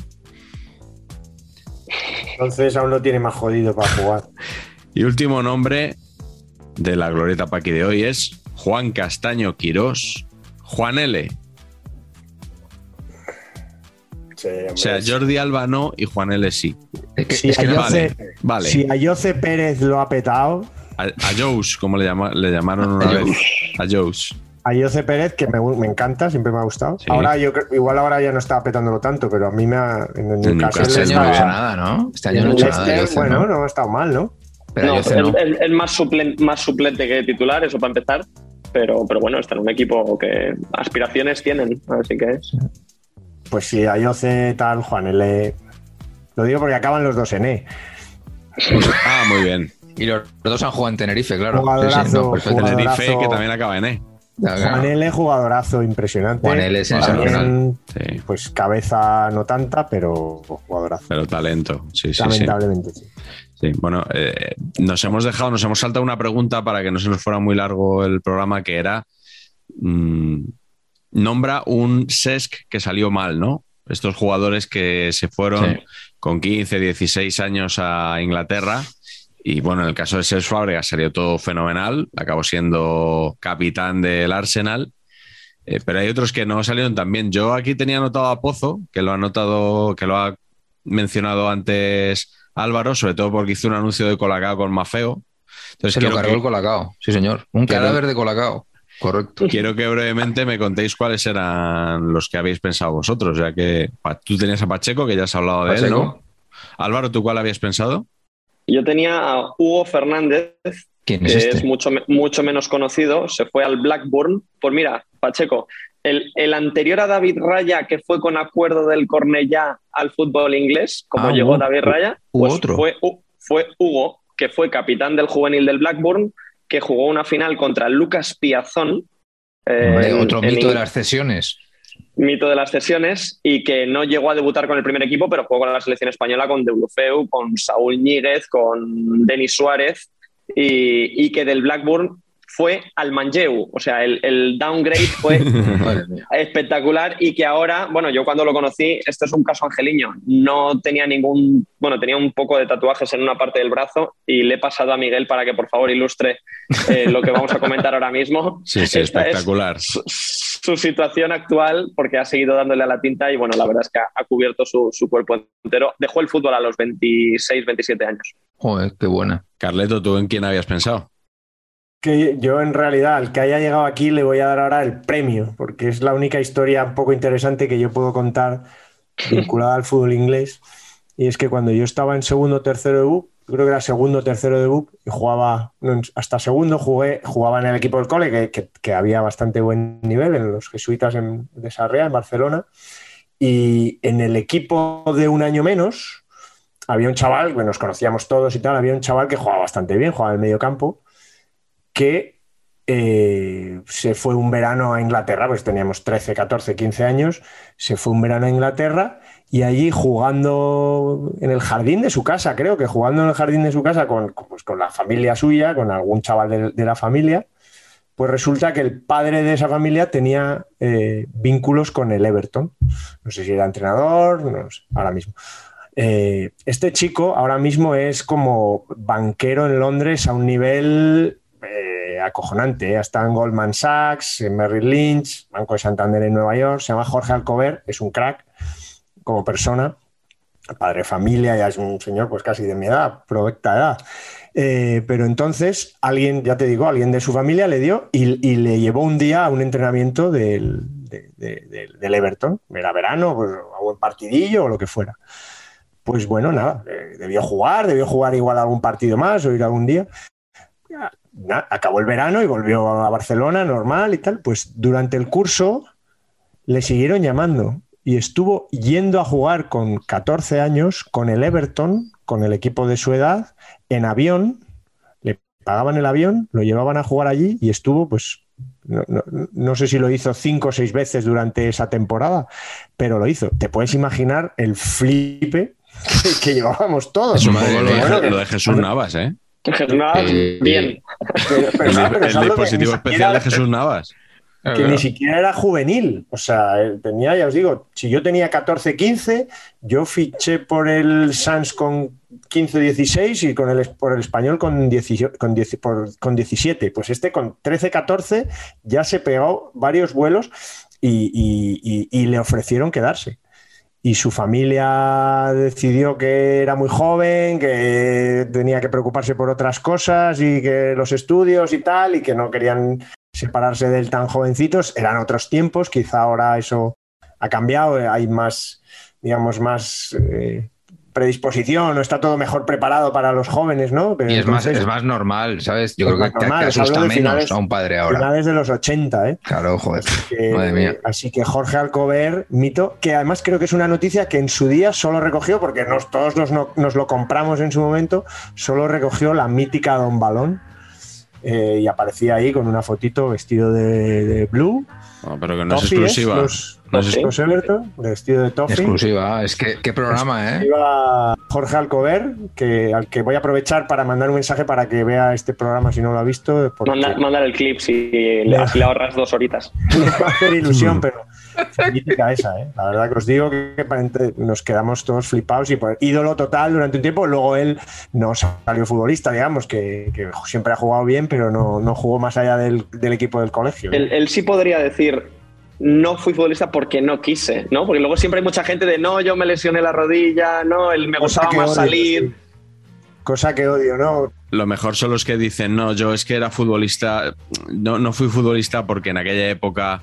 Entonces aún lo tiene más jodido para jugar. Y último nombre de la glorieta Paqui de hoy es Juan Castaño Quirós, Juan L. Sí. O sea, Jordi Alba no y Juan L sí. Es que, Si es que no- Ayoce- vale, vale. Si Ayoce Pérez lo ha petado, A, a Jous, como le, llama- le llamaron una A vez. A Jous. Ayoce Pérez, que me, me encanta, siempre me ha gustado. Sí. Ahora yo creo- igual ahora ya no está petándolo tanto, pero a mí me ha, en el En Newcastle este año no ha estaba- hecho nada, ¿no? Este año en no ha el hecho nada. Leicester, Ayoce, bueno, ¿no? no ha estado mal, ¿no? Pero No, es, no. es- es más, suplen- más suplente que titular, eso para empezar. Pero, pero bueno, está en un equipo que aspiraciones tienen, así que Pues si Ayoce tal, Juan L. Lo digo porque acaban los dos en E. Ah, muy bien. Y los dos han jugado en Tenerife, claro. Jugadorazo, no, perfecto. jugador- Tenerife, Jugadorazo. que también acaba en E. Juan L, jugadorazo impresionante. Juan L, sensacional. También, Sí, Pues cabeza no tanta, pero jugadorazo. pero talento. Sí, sí, sí. Lamentablemente sí. Sí, bueno, eh, nos hemos dejado, nos hemos saltado una pregunta para que no se nos fuera muy largo el programa, que era mm, nombra un SESC que salió mal, ¿no? Estos jugadores que se fueron Sí. con 15, 16 años a Inglaterra. Y bueno, en el caso de Cesc Fábregas salió todo fenomenal, acabó siendo capitán del Arsenal. Eh, pero hay otros que no salieron tan bien. Yo aquí tenía anotado a Pozo, que lo ha notado, que lo ha mencionado antes Álvaro, sobre todo porque hizo un anuncio de Colacao con Mafeo. Entonces Se lo cargó que- el colacao, sí señor. Un Quiero- cadáver de colacao, correcto. Quiero que brevemente me contéis cuáles eran los que habéis pensado vosotros, ya que tú tenías a Pacheco, que ya has hablado de él, Pacheco. ¿no? Álvaro, ¿tú cuál habías pensado? Yo tenía a Hugo Fernández, ¿Quién que es es, este? mucho, mucho menos conocido, se fue al Blackburn. Pues mira, Pacheco, el, el anterior a David Raya, que fue con acuerdo del Cornellá al fútbol inglés, como Ah, llegó David Raya, pues otro. Fue, fue Hugo, que fue capitán del juvenil del Blackburn, que jugó una final contra Lucas Piazón. eh, en- otro en mito de las cesiones. mito de las cesiones y que no llegó a debutar con el primer equipo, pero jugó con la selección española con Deulofeu, con Saúl Ñíguez, con Denis Suárez y, y que del Blackburn fue al Manlleu. O sea, el, el downgrade fue espectacular y que ahora, bueno, yo cuando lo conocí, esto es un caso angeliño, no tenía ningún, bueno, tenía un poco de tatuajes en una parte del brazo y le he pasado a Miguel para que por favor ilustre eh, lo que vamos a comentar ahora mismo. Sí, sí, Esta es espectacular. su, su situación actual porque ha seguido dándole a la tinta y bueno, la verdad es que ha, ha cubierto su, su cuerpo entero. Dejó el fútbol a los 26, 27 años. Joder, qué buena. Carleto, ¿tú en quién habías pensado? Que yo en realidad al que haya llegado aquí le voy a dar ahora el premio, porque es la única historia un poco interesante que yo puedo contar vinculada al fútbol inglés. Y es que cuando yo estaba en segundo o tercero de BUC, creo que era segundo o tercero de BUC, y jugaba, no, hasta segundo jugué, jugaba en el equipo del cole, que, que- que había bastante buen nivel en los jesuitas en, de Sarriá, en Barcelona. Y en el equipo de un año menos, había un chaval, que nos conocíamos todos y tal, había un chaval que jugaba bastante bien, jugaba en el medio campo, que eh, se fue un verano a Inglaterra, pues teníamos 13, 14, 15 años, se fue un verano a Inglaterra y allí jugando en el jardín de su casa, creo que jugando en el jardín de su casa con, pues, la familia suya, con algún chaval de, de la familia, pues resulta que el padre de esa familia tenía eh, vínculos con el Everton. No sé si era entrenador, no sé, ahora mismo. Eh, este chico ahora mismo es como banquero en Londres a un nivel eh, acojonante. ¿eh? Está en Goldman Sachs, en Merrill Lynch, Banco de Santander en Nueva York. Se llama Jorge Alcover, es un crack como persona, padre de familia, ya es un señor pues casi de mi edad, provecta edad. Eh, pero entonces alguien, ya te digo, alguien de su familia le dio y, le llevó un día a un entrenamiento del, de, Everton. Era verano, pues, a buen partidillo o lo que fuera. Pues bueno, nada, eh, debió jugar, debió jugar igual algún partido más o ir algún día. Acabó el verano y volvió a Barcelona normal y tal. Pues durante el curso le siguieron llamando y estuvo yendo a jugar con 14 años con el Everton, con el equipo de su edad, en avión. Le pagaban el avión, lo llevaban a jugar allí y estuvo, pues, no, no, no sé si lo hizo cinco o seis veces durante esa temporada, pero lo hizo. Te puedes imaginar el flipe que, que llevábamos todos. Es un poco lo de, Bueno, lo de Jesús Navas, ¿eh? Jesús Navas, Eh, bien. pero- pero- El, pero el de- dispositivo ni especial de Jesús Navas. que ni siquiera era juvenil. O sea, él tenía, ya os digo, si yo tenía 14, 15, yo fiché por el Sans con 15, 16 y con el, por el español con, 18 con, 10 por- con 17. Pues este con 13, 14 ya se pegó varios vuelos y, y- y- y le ofrecieron quedarse. Y su familia decidió que era muy joven, que tenía que preocuparse por otras cosas y que los estudios y tal, y que no querían separarse de él tan jovencitos. Eran otros tiempos, quizá ahora eso ha cambiado, hay más, digamos, más eh, predisposición, no está todo mejor preparado para los jóvenes, ¿no? Pero Y es más, es más normal, ¿sabes? Yo creo que, os hablo asusta menos finales- a un padre ahora. finales de los 80, ¿eh? Claro, joder. Que- Madre mía. Así que Jorge Alcover, mito, que además creo que es una noticia que en su día solo recogió, porque nos, todos nos, no- nos lo compramos en su momento, solo recogió la mítica Don Balón. eh, y aparecía ahí con una fotito vestido de, de blue. No, pero que no es Toffee exclusiva. Los, No es los- exclu- los Everton, vestido de Toffee. Exclusiva. Es que qué programa, ¿eh? Iba Jorge Alcover, que, al que voy a aprovechar para mandar un mensaje para que vea este programa si no lo ha visto. Porque Manda- Mandar el clip si le, así le ahorras dos horitas. me va a hacer ilusión, pero mítica esa, ¿eh? La verdad que os digo que nos quedamos todos flipados y por ídolo total durante un tiempo. Luego él no salió futbolista, digamos, que, que siempre ha jugado bien, pero no, no jugó más allá del, del equipo del colegio. Él, él sí podría decir, no fui futbolista porque no quise, ¿no? Porque luego siempre hay mucha gente de, no, yo me lesioné la rodilla, no, él me Cosa gustaba más odio, salir. sí. Cosa que odio, ¿no? Lo mejor son los que dicen, no, yo es que era futbolista, no, no fui futbolista porque en aquella época